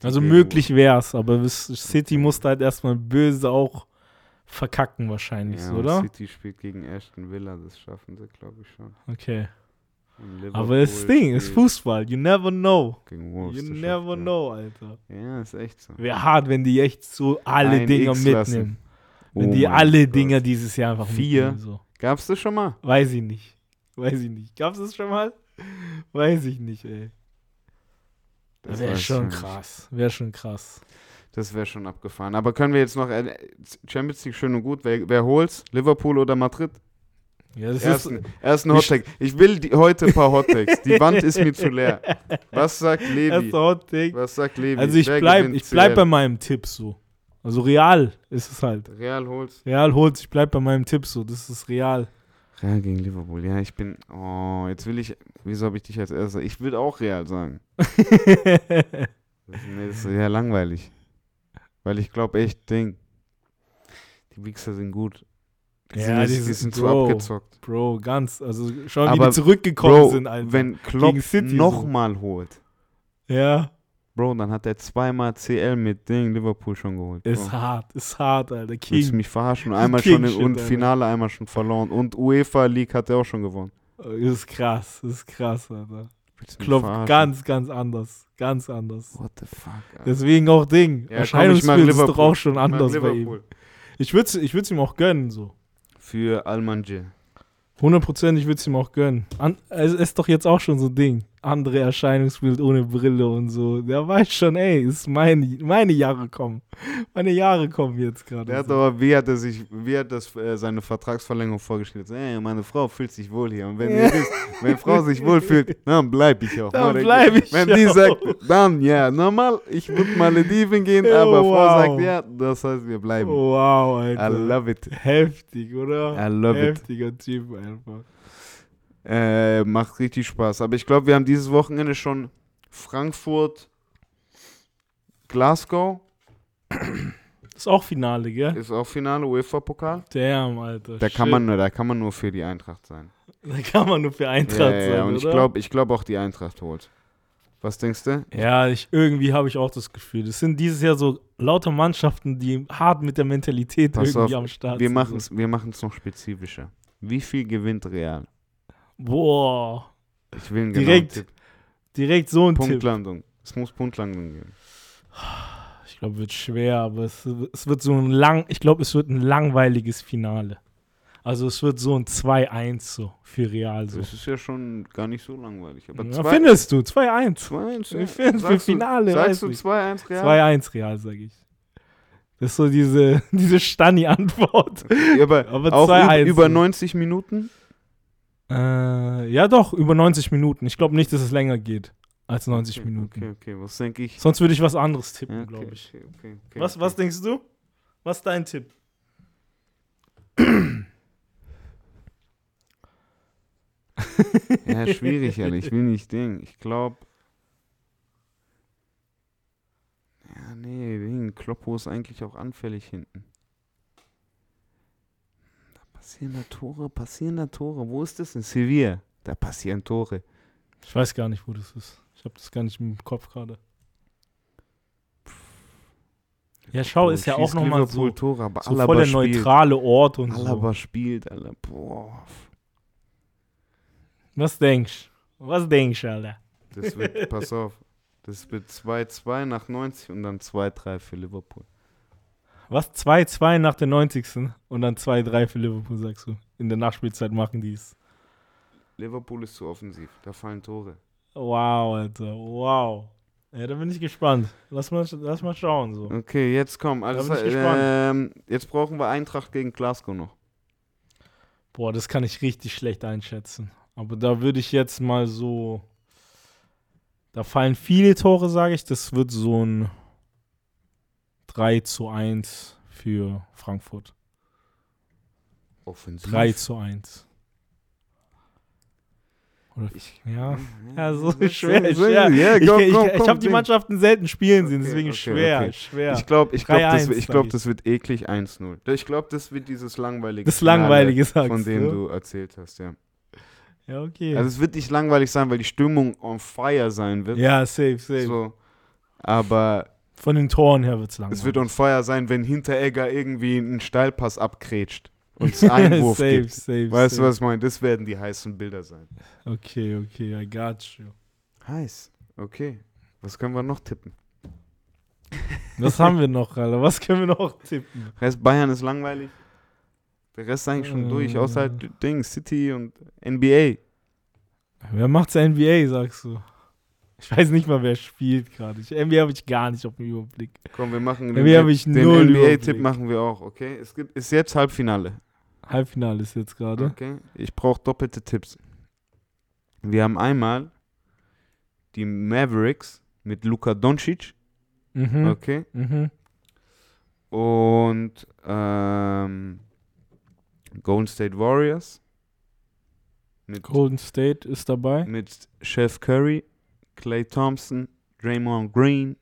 Also möglich wär's, aber das City muss da halt erstmal böse auch verkacken wahrscheinlich, Ja, oder? City spielt gegen Aston Villa, das schaffen sie, glaube ich schon. Okay. Aber das Ding ist Fußball. You never know. Gegen Wolves, You never schaffen sie. know, Alter. Ja, ist echt so. Wäre hart, wenn die echt so alle Ein Dinger X mitnehmen. lassen. Wenn Oh die mein alle Gott. Dinger dieses Jahr einfach Vier. mitnehmen. So. Gab's das schon mal? Weiß ich nicht. Weiß ich nicht. Gab's das schon mal? Weiß ich nicht, ey. Das Wäre schon krass. Wäre schon krass. Das wäre schon abgefahren. Aber können wir jetzt noch äh, Champions League schön und gut. Wer, wer holt's? Liverpool oder Madrid? Ja, das Ersten, ist ersten Hottag. Ich will die, heute ein paar Hottakes. Die Wand ist mir zu leer. (laughs) Was sagt Levi? Was sagt Levi? Also ich Wer bleib, gewinnt ich bleib CL? bei meinem Tipp so. Also real ist es halt. Real holt's. Real holt, ich bleib bei meinem Tipp so. Das ist real. Real gegen Liverpool. Ja, ich bin. Oh, jetzt will ich. Wieso habe ich dich als erster? Ich will auch Real sagen. (laughs) Das, nee, das ist ja langweilig. Weil ich glaube echt, Ding. Die Wichser sind gut. Die Ja, sind, jetzt- die die sind- sind zu Bro. abgezockt. Bro, ganz, also schon wie Aber, die zurückgekommen Bro, sind, Alter. wenn Klopp City so. nochmal holt, ja, Bro, dann hat er zweimal CL mit Ding Liverpool schon geholt. ist Bro. hart, ist hart, Alter. Willst King. mich verarschen? Einmal King schon im. Finale einmal schon verloren. Und UEFA League hat er auch schon gewonnen. Ist krass, ist krass, Alter. Verarschen? ganz, ganz anders. Ganz anders. What the fuck, Alter. Deswegen auch Ding. Ja, Erscheinungsbild ist doch auch schon anders bei ihm. Ich würde es ich würd's ihm auch gönnen, so. Für Almanje. 100% ich würde es ihm auch gönnen. An, es ist doch jetzt auch schon so ein Ding. Andere Erscheinungsbild ohne Brille und so. Der weiß schon, ey, ist mein, meine Jahre kommen. Meine Jahre kommen jetzt gerade. Der hat so. aber, wie hat er sich, wie hat das äh, seine Vertragsverlängerung? So, Ey, meine Frau fühlt sich wohl hier. Und wenn, Ja. ihr wisst, wenn Frau sich wohl fühlt, dann bleib ich auch. Dann bleib ich Wenn die auch. sagt, dann ja, normal, ich würde Malediven gehen, Ja, aber wow. Frau sagt ja, das heißt, wir bleiben. Wow, I Alter. love it. Heftig, oder? I love it. Heftiger Typ einfach. Äh, macht richtig Spaß. Aber ich glaube, wir haben dieses Wochenende schon Frankfurt, Glasgow, Ist auch Finale, gell? ist auch Finale UEFA-Pokal. Damn, Alter. Da kann, man, nur- da kann man nur für die Eintracht sein. Da kann man nur für Eintracht Ja, sein, ja. Und ich oder? glaube ich glaub auch, die Eintracht holt. Was denkst du? Ja, ich, irgendwie habe ich auch das Gefühl. Das sind dieses Jahr so lauter Mannschaften, die hart mit der Mentalität Pass irgendwie auf, am Start Wir sind. machen es wir machen's noch spezifischer. Wie viel gewinnt Real? Boah, Ich will einen Direkt genauen Tipp. direkt so ein Tipp. Punktlandung. Es muss Punktlandung geben. Ich glaube, wird schwer, aber es, es wird so ein lang, ich glaube, es wird ein langweiliges Finale. Also es wird so ein 2-1 so für Real so. Das ist ja schon gar nicht so langweilig. Aber Ja, zwei- findest du, 2-1. 2-1, Ich ja. für du- Finale, Sagst du nicht. 2-1 Real? 2-1 Real, sag ich. Das ist so diese, (laughs) diese Stani-Antwort. Ja, aber, Aber auch 2-1. über, über 90 Minuten? Äh, ja doch, über 90 Minuten. Ich glaube nicht, dass es länger geht als 90 okay, Minuten. Okay, okay, was denke ich? Sonst würde ich was anderes tippen, okay, glaube ich. Okay, okay, okay, was, okay. was denkst du? Was ist dein Tipp? (clears throat) Ja, schwierig, ehrlich. Ich will nicht denken. Ich glaube. Ja, nee, Ding. Kloppo ist eigentlich auch anfällig hinten. Passieren da Tore, passieren da Tore. Wo ist das? In Sevilla. Da passieren Tore. Ich weiß gar nicht, wo das ist. Ich habe das gar nicht im Kopf gerade. Ja, schau, ist ja auch nochmal so, Tore, aber so Alaba voll der spielt. neutrale Ort und so. Alaba spielt, Alter. Boah. Was denkst du? Was denkst du, Alter? Das wird, pass auf. Das wird 2-2 nach 90 und dann 2-3 für Liverpool. Was? 2-2 nach der 90. und dann 2-3 für Liverpool, sagst du. In der Nachspielzeit machen die es. Liverpool ist zu offensiv. Da fallen Tore. Wow, Alter. Wow. Ja, da bin ich gespannt. Lass mal, lass mal schauen. So. Okay, jetzt komm. Also, bin ich gespannt. ähm, jetzt brauchen wir Eintracht gegen Glasgow noch. Boah, das kann ich richtig schlecht einschätzen. Aber da würde ich jetzt mal so. Da fallen viele Tore, sage ich. Das wird so ein 3 zu 1 für Frankfurt. Offensiv. 3 zu 1. Oder, Ich, ja. Ja, (laughs) so schwer, schwer. Ich komm, ich, komm, ich komm, habe die. Mannschaften selten spielen sehen, Okay, deswegen okay, schwer, okay. schwer. Ich glaube, ich glaub, das, 3-1 wird- ich glaub, ich. das wird eklig 1-0. Ich glaube, das wird dieses langweilige das Finale, Langweilige sagst von dem du. du erzählt hast, ja. Ja, okay. Also es wird nicht langweilig sein, weil die Stimmung on fire sein wird. ja, safe, safe. So. Aber Von den Toren her wird es langweilig. es wird on fire sein, wenn Hinteregger irgendwie einen Steilpass abgrätscht und (laughs) es Einwurf safe, gibt. safe, Weißt du, safe. was ich meine? Das werden die heißen Bilder sein. Okay, okay, I got you. Heiß. Okay. Was können wir noch tippen? (laughs) Was haben wir noch, Alter? Was können wir noch tippen? Rest Bayern ist langweilig. Der Rest ist eigentlich schon Äh. durch, außer halt Ding, City und NBA. Wer macht's NBA, sagst du? Ich weiß nicht mal, wer spielt gerade. NBA habe ich gar nicht auf dem Überblick. Komm, wir machen NBA habe ich den null NBA-Tipp Überblick. machen wir auch, okay? Es gibt, ist jetzt Halbfinale. Halbfinale ist jetzt gerade. Okay. Ich brauche doppelte Tipps. Wir haben einmal die Mavericks mit Luka Doncic, Mhm. okay? Mhm. Und ähm, Golden State Warriors mit, Golden State ist dabei. mit Chef Curry, Clay Thompson, Draymond Green,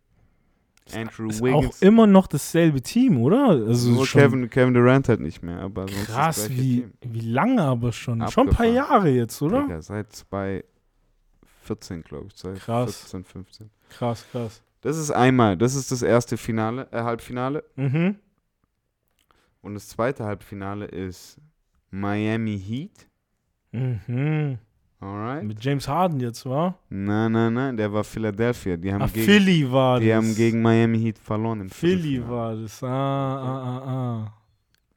Andrew Ist auch Wiggins. immer noch dasselbe Team, oder? Also Nur Kevin, Kevin Durant halt nicht mehr, aber sonst krass, wie, Team. wie lange aber schon? Schon ein paar Abgefahren. Jahre jetzt, oder? Digga, seit 2014, glaube ich. Seit Krass. 14, 15. Krass, krass. Das ist einmal, das ist das erste Finale, äh, Halbfinale. Mhm. Und das zweite Halbfinale ist Miami Heat. Mhm. Alright. Mit James Harden jetzt, war? Nein, nein, nein, der war Philadelphia. Die haben, Ah, gegen, Philly war die das. haben gegen Miami Heat verloren im Philly war das. Ah, ah, ah, ah.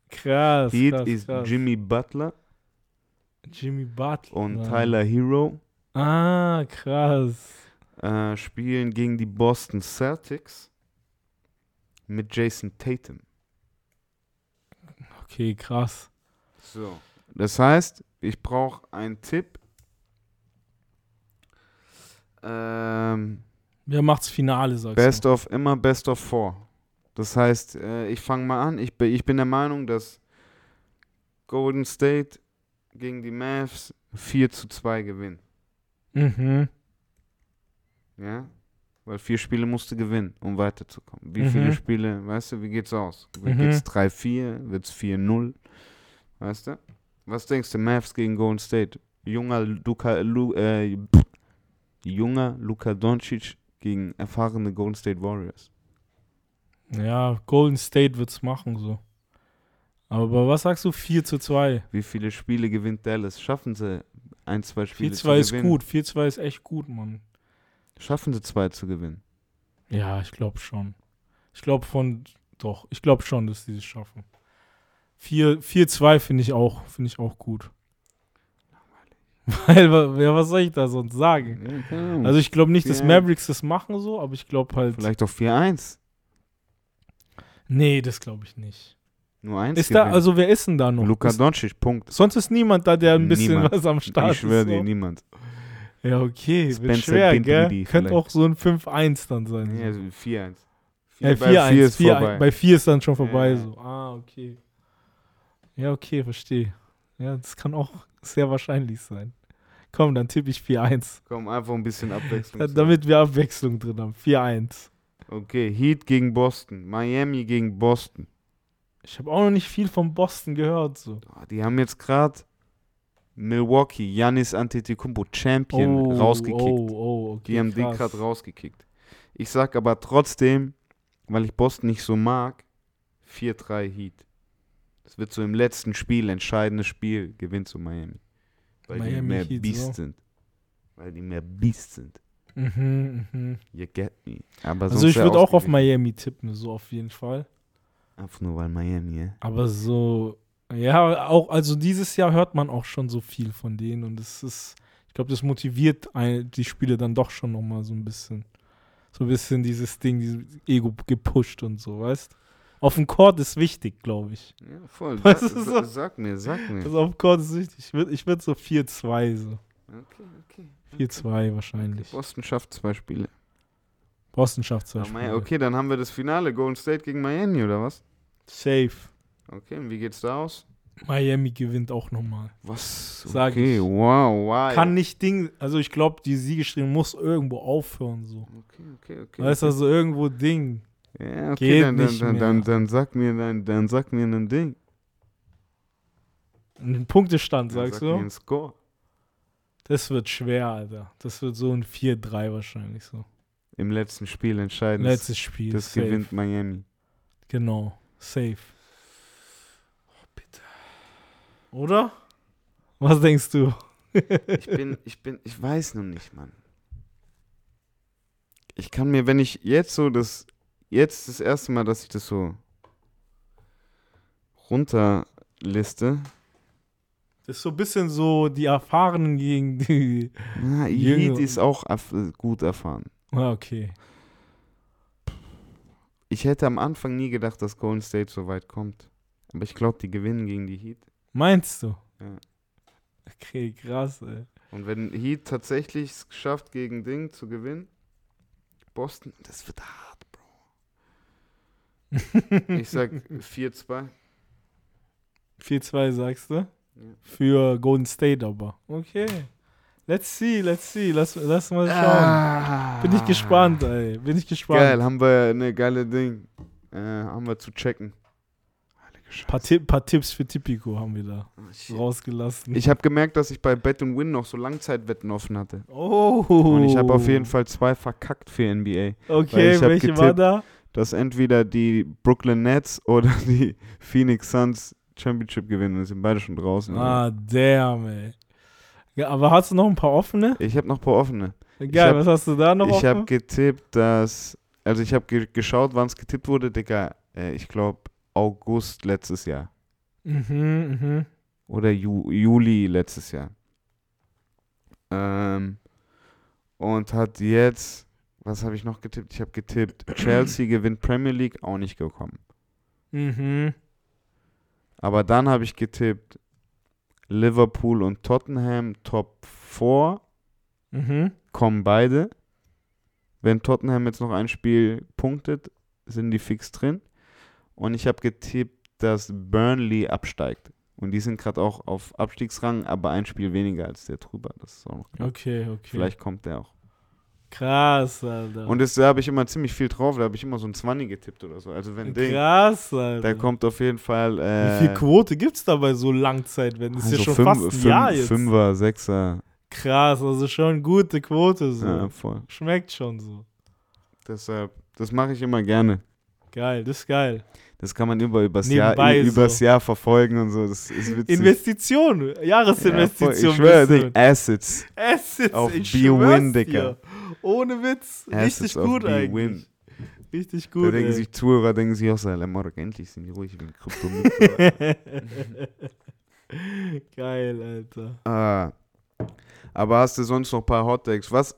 Krass. Heat krass, ist krass. Jimmy Butler Jimmy Butler. und Tyler Hero. Ah, krass. Äh, spielen gegen die Boston Celtics mit Jason Tatum. Okay, krass. So. Das heißt, ich brauche einen Tipp. Ähm, Wer macht's Finale, sagst best du? of, immer Best of Four. Das heißt, äh, ich fange mal an. Ich, bin- ich bin der Meinung, dass Golden State gegen die Mavs 4 zu 2 gewinnen. Mhm. Ja? Weil vier Spiele musste gewinnen, um weiterzukommen. Wie Mhm. viele Spiele, weißt du, wie geht's aus? Mhm. Geht's 3-4? Wird's 4-0? Weißt du? Was denkst du, Mavs gegen Golden State? Junger Luka, Lu, äh, pff, junger Luka Doncic gegen erfahrene Golden State Warriors. Ja, Golden State wird's machen, so. Aber was sagst du? 4 zu 2. Wie viele Spiele gewinnt Dallas? Schaffen sie ein, zwei Spiele 4 zu 2 ist gewinnen? gut. 4 2 ist echt gut, Mann. Schaffen sie zwei zu gewinnen? Ja, ich glaube schon. Ich glaube von. Doch, ich glaube schon, dass die es schaffen. 4 4-2 finde ich auch, finde ich auch gut. (laughs) Weil, ja, was soll ich da sonst sagen? Ja. Also ich glaube nicht, dass 4-1. Mavericks das machen so, aber ich glaube halt. Vielleicht auch 4-1. Nee, das glaube ich nicht. Nur eins Ist da, gewinnen. also wer ist denn da noch? Luka Doncic, Punkt. sonst ist niemand da, der ein bisschen Niemand. was am Start ich schwöre ist. dir, So. niemand. Ja, okay, Spencer schwer, Dinwiddie gell? Könnte auch so ein 5-1 dann sein. Ja, so. also 4-1. Ja, Vier bei 4 ist 4 vorbei. Bei 4 ist dann schon vorbei. Ja. So. Ah, okay. Ja, okay, verstehe. Ja, das kann auch (laughs) sehr wahrscheinlich sein. Komm, dann tippe ich 4-1. Komm, einfach ein bisschen Abwechslung. Damit wir Abwechslung drin haben. 4-1. Okay, Heat gegen Boston. Miami gegen Boston. Ich habe auch noch nicht viel von Boston gehört. So. Ah, Die haben jetzt gerade Milwaukee, Giannis Antetokounmpo, Champion, rausgekickt. Oh, oh, okay. Die haben den krass. gerade rausgekickt. Ich sag aber trotzdem, weil ich Boston nicht so mag, 4-3 Heat. Das wird so im letzten Spiel, entscheidendes Spiel, gewinnt so Miami. Weil die Miami mehr Heat, Beast so. sind. Weil die mehr Beast sind. Mhm, mhm. You get me. Aber Also ich würde auch auf. Miami tippen, so auf jeden Fall. Einfach nur weil Miami, ja. Aber so, ja, auch, also dieses Jahr hört man auch schon so viel von denen und es ist, ich glaube, das motiviert die Spiele dann doch schon nochmal so ein bisschen. So ein bisschen dieses Ding, dieses Ego gepusht und so, weißt Auf dem Court ist wichtig, glaube ich. Ja, voll. Ist sa- das? sag mir, sag mir. Also auf dem Court ist wichtig. Ich würde ich würd so 4-2 so. Okay, okay. 4-2 wahrscheinlich. Boston schafft zwei Spiele. Boston schafft zwei Spiele. okay, dann haben wir das Finale. Golden State gegen Miami, oder was? Safe. Okay, und wie geht's da aus? Miami gewinnt auch nochmal. Was? Sag okay, ich. wow, wow. Kann nicht Ding, also ich glaube, die Siegesstream muss irgendwo aufhören so. Okay, okay, okay. Weißt du, also irgendwo Ding. Ja, okay, Geht dann, dann, nicht dann, dann, mehr. dann sag mir dann, dann sag mir ein Ding. Ein Punktestand, Dann sagst sag mir du? einen Score. Das wird schwer, Alter. Das wird so ein 4-3 wahrscheinlich so. Im letzten Spiel entscheiden. Letztes Spiel. Das safe. gewinnt Miami. Genau. Safe. Oh, bitte. Oder? Was denkst du? (laughs) Ich bin, ich bin, ich weiß noch nicht, Mann. Ich kann mir, wenn ich jetzt so das, jetzt das erste Mal, dass ich das so runterliste, Das ist so ein bisschen so die Erfahrenen gegen die. na, Jünger- Heat ist auch erf gut erfahren. Ah, okay. Ich hätte am Anfang nie gedacht, dass Golden State so weit kommt. Aber ich glaube, die gewinnen gegen die Heat. Meinst du? Ja. Okay, krass, ey. Und wenn Heat tatsächlich es schafft, gegen Ding zu gewinnen, Boston, das wird hart. (laughs) Ich sag 4-2. 4-2 sagst du? Für Golden State aber. Okay. Let's see, let's see. Lass, lass mal schauen. Ah. Bin ich gespannt, ey. Bin ich gespannt. Geil, haben wir eine geile Ding. Äh, haben wir zu checken. Scheiße. Paar, Tipp, paar Tipps für Tipico haben wir da shit. rausgelassen. Ich habe gemerkt, dass ich bei Bet and Win noch so Langzeitwetten offen hatte. oh. Und ich habe auf jeden Fall zwei verkackt für NBA. Okay, welche war getippt. da? Dass entweder die Brooklyn Nets oder (laughs) die Phoenix Suns Championship gewinnen. Das sind beide schon draußen. Ah, damn, ey. Ja, aber hast du noch ein paar offene? Ich habe noch ein paar offene. Geil, hab- was hast du da noch Ich habe getippt, dass. Also, ich habe ge geschaut, wann es getippt wurde, Digga. Äh, ich glaube, August letztes Jahr. Mhm, mhm. Oder Ju Juli letztes Jahr. Ähm, und hat jetzt. Was habe ich noch getippt? Ich habe getippt, Chelsea gewinnt Premier League, auch nicht gekommen. Mhm. Aber dann habe ich getippt, Liverpool und Tottenham Top 4 Mhm. kommen beide. Wenn Tottenham jetzt noch ein Spiel punktet, sind die fix drin. Und ich habe getippt, dass Burnley absteigt. Und die sind gerade auch auf Abstiegsrang, aber ein Spiel weniger als der drüber. Das ist auch noch. Okay, okay. Vielleicht kommt der auch. Krass, Alter. Und das, da habe ich immer ziemlich viel drauf. Da habe ich immer so ein 20 getippt oder so. Also wenn Ding, Krass, Alter. da kommt auf jeden Fall. Äh, Wie viel Quote gibt's da bei so Langzeitwetten? Das ist ja also schon fünf, fast ein fünf, Jahr jetzt. Fünfer, Sechser. Krass, also schon gute Quote so. Ja, voll. Schmeckt schon so. Deshalb, das mache ich immer gerne. Geil, das ist geil. Das kann man über, übers, Jahr, Nebenbei übers so. Jahr verfolgen und so. Das ist witzig. Investition, Ja, voll. Jahresinvestition. ich schwöre, Assets. Assets, Auf schwör's Digga. Ohne Witz. Richtig gut eigentlich. Richtig Da gut. denken ey. sich Zuhörer, denken sich auch so, Lamar, endlich sind die ruhig, ich bin Krypto mit. (laughs) Geil, Alter. ah, aber hast du sonst noch ein paar Hot Takes? Was?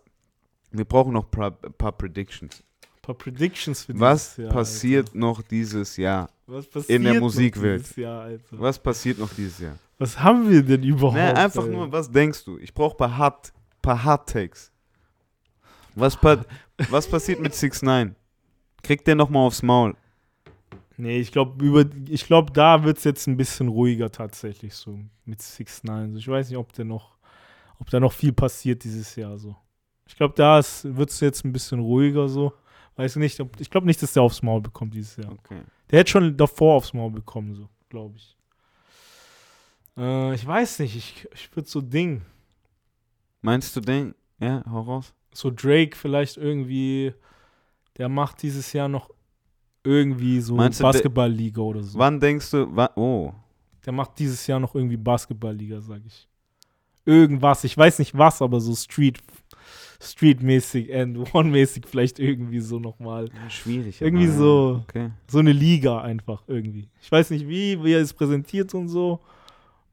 Wir brauchen noch ein paar, paar Predictions. Ein paar Predictions für Was dieses Jahr. passiert noch dieses Jahr? Alter. Was passiert in der Musikwelt? Jahr, Alter? Was passiert noch dieses Jahr? Was haben wir denn überhaupt? Nee, einfach ey? nur, was denkst du? Ich brauche ein paar Hard, paar Hard Takes. Was, pa was passiert mit 6 9 Kriegt der nochmal aufs Maul? Nee, ich glaube, glaube, da wird es jetzt ein bisschen ruhiger tatsächlich so mit 6 9 so. Ich weiß nicht, ob der noch ob da noch viel passiert dieses Jahr so. Ich glaube, da wird es jetzt ein bisschen ruhiger so. Weiß nicht, ob, ich glaube nicht, dass der aufs Maul bekommt dieses Jahr. Okay. Der hätte schon davor aufs Maul bekommen, so, glaube ich. Äh, ich weiß nicht, ich, ich würde so Ding. Meinst du den? Ja, hau raus. So Drake vielleicht irgendwie, der macht dieses Jahr noch irgendwie so Basketballliga oder so. Wann denkst du, wa oh, Der macht dieses Jahr noch irgendwie Basketballliga, sag ich. Irgendwas, ich weiß nicht was, aber so Street, Street-mäßig and (laughs) One-mäßig vielleicht irgendwie so nochmal. schwierig. Irgendwie aber, ja. so. Okay. So eine Liga einfach irgendwie. Ich weiß nicht wie, wie er es präsentiert und so,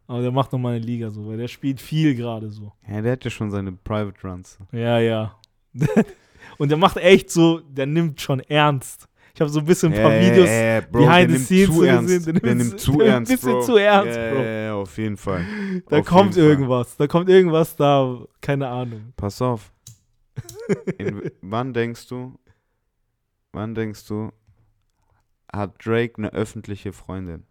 aber der macht nochmal eine Liga so, weil der spielt viel gerade so. Ja, der hat ja schon seine Private Runs. Ja, ja. (laughs) und der macht echt so, der nimmt schon ernst. Ich habe so ein bisschen ein paar Ja, Videos ja, ja, Bro, behind the nimmt scenes zu gesehen, ernst. der Der nimmt- zu der nimmt ein ernst, bisschen Bro. zu ernst, Bro. Ja, auf jeden Fall. (laughs) Da Auf kommt jeden Fall. irgendwas. Da kommt irgendwas da. Keine Ahnung. Pass auf. In, (laughs) wann denkst du, wann denkst du, hat Drake eine öffentliche Freundin?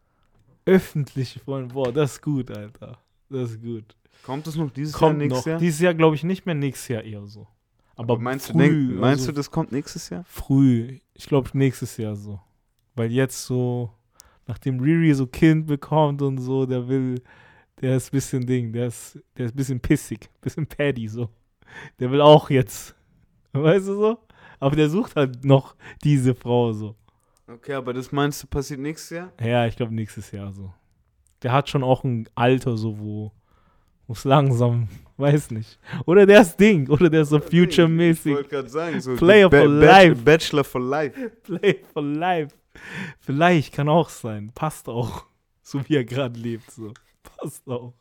Öffentliche Freunde. Boah, das ist gut, Alter. Das ist gut. Kommt es noch dieses Kommt Jahr, nächstes noch. Jahr? Dieses Jahr glaube ich nicht mehr, nächstes Jahr eher so. Aber, meinst du, früh, denk, meinst also du, das kommt nächstes Jahr? früh. Ich glaube nächstes Jahr so. Weil jetzt so, nachdem Riri so Kind bekommt und so, der will, der ist ein bisschen Ding, der ist, der ist ein bisschen pissig, bisschen paddy so. Der will auch jetzt. (laughs) Weißt du so? Aber der sucht halt noch diese Frau so. Okay, aber das meinst du passiert nächstes Jahr? Ja, ich glaube nächstes Jahr so. Der hat schon auch ein Alter so, wo es langsam, (laughs) weiß nicht. Oder der ist Ding, oder der ist so Ich future-mäßig. wollte gerade sagen, so Player for life. Bachelor for life. (laughs) Play for life. Vielleicht kann auch sein. Passt auch. (laughs) So wie er gerade lebt. So. Passt auch.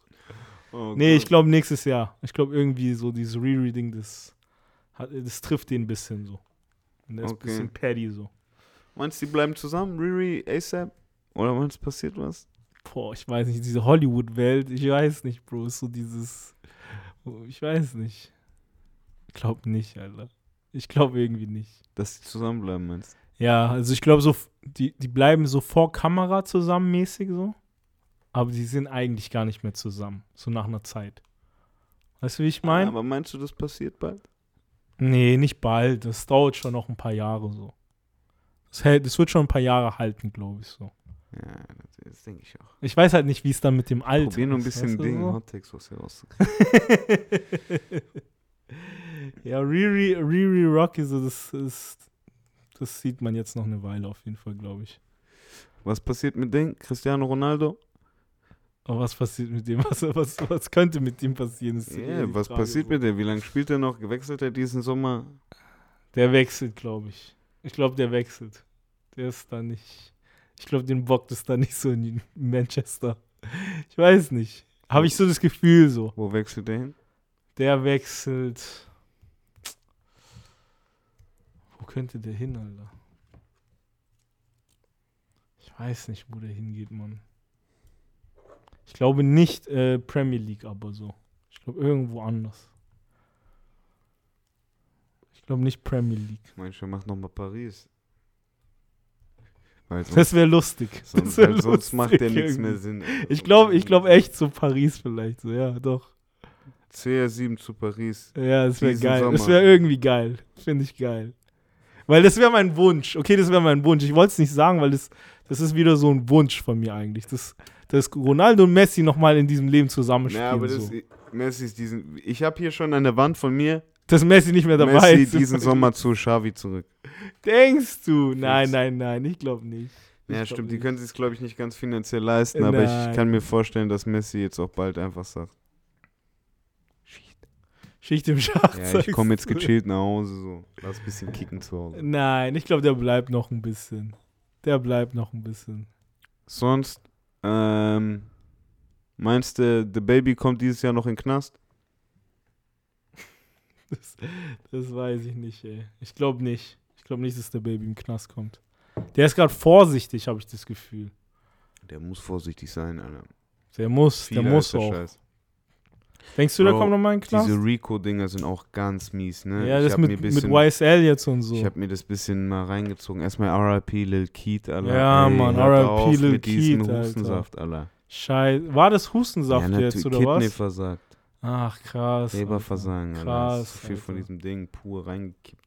Oh Nee, ich Gott. glaube nächstes Jahr. Ich glaube irgendwie so dieses Rereading, das, hat, das trifft den ein bisschen so. Und der ist Okay. ein bisschen paddy so. Meinst du, die bleiben zusammen? Riri, ASAP? Oder meinst du, passiert was? Boah, ich weiß nicht, diese Hollywood-Welt, ich weiß nicht, Bro, ist so dieses, ich weiß nicht. Ich glaube nicht, Alter. Ich glaube irgendwie nicht. Dass die zusammenbleiben, meinst Ja, also ich glaube so, die, die bleiben so vor Kamera zusammen mäßig so, aber die sind eigentlich gar nicht mehr zusammen, so nach einer Zeit. Weißt du, wie ich du? meine? Aber meinst du, das passiert bald? Nee, nicht bald, das dauert schon noch ein paar Jahre so. Das, hält, das wird schon ein paar Jahre halten, glaube ich so. Ja, das, denke ich auch. Ich weiß halt nicht, wie es dann mit dem Alter Probier nur ein ist, bisschen Ding, so? Hot Takes dir rauszukriegen. ja, Riri, Riri Rocky, so das ist, das sieht man jetzt noch eine Weile auf jeden Fall, glaube ich. Was passiert mit Ding? Cristiano Ronaldo? Aber was passiert mit dem? (laughs) Was, was, was könnte mit dem passieren? die was Frage passiert so. mit dem? Wie lange spielt er noch? Gewechselt er diesen Sommer? Der wechselt, glaube ich. Ich glaube, der wechselt. Der ist da nicht. Ich glaube, den bockt es da nicht so in Manchester. Ich weiß nicht. Habe ich so das Gefühl so. Wo wechselt er hin? Der wechselt. Wo könnte der hin, Alter? Ich weiß nicht, wo der hingeht, Mann. Ich glaube nicht äh, Premier League, aber so. Ich glaube irgendwo anders. Glaube nicht Premier League. Er macht nochmal Paris. Weil sonst, Das wäre lustig. sonst, das wär sonst macht der nichts mehr. Sinn. Ich glaube ich glaub echt so Paris vielleicht. So, ja, doch. CR7 zu Paris. Ja, das wäre geil. Das Sommer. wäre irgendwie geil. Finde ich geil. Weil das wäre mein Wunsch. Okay, das wäre mein Wunsch. Ich wollte es nicht sagen, weil das, das ist wieder so ein Wunsch von mir eigentlich. Das, dass Ronaldo und Messi nochmal in diesem Leben zusammenspielen. Ja, aber das so. Messi ist diesen. Ich habe hier schon an der Wand von mir Dass Messi nicht mehr dabei Messi ist. diesen Sommer zu Xavi zurück. Denkst du? Nein, nein, nein. Ich glaube nicht. Ich Ja, glaub stimmt. Die können sich, glaube ich, nicht ganz finanziell leisten, aber Nein. ich kann mir vorstellen, dass Messi jetzt auch bald einfach sagt: Schicht im Schacht. Ja, ich komme jetzt gechillt nach Hause, so. Lass ein bisschen kicken zu Hause. Nein, ich glaube, der bleibt noch ein bisschen. Der bleibt noch ein bisschen. Sonst, ähm, meinst du, The Baby kommt dieses Jahr noch in den Knast? Das, das weiß ich nicht, ey. Ich glaube nicht. Ich glaube nicht, dass der Baby im Knast kommt. Der ist gerade vorsichtig, habe ich das Gefühl. Der muss vorsichtig sein, Alter. Der muss, der Viel muss auch. Scheiß. Denkst du, der Bro, kommt nochmal in den Knast? Diese Rico-Dinger sind auch ganz mies, ne? ja, ich das mit, mir mit bisschen, YSL jetzt und so. Ich habe mir das bisschen mal reingezogen. Erstmal RIP Lil Keith, Alter. Ja, Ey, Mann, RIP Lil Keith, Alter. Hustensaft, Alter. Scheiße. War das Hustensaft ja, jetzt, oder Kidney was? versagt. Ach, krass. Leberversagen, Alter. Alter. Krass. zu viel von Alter. diesem Ding pur reingekippt.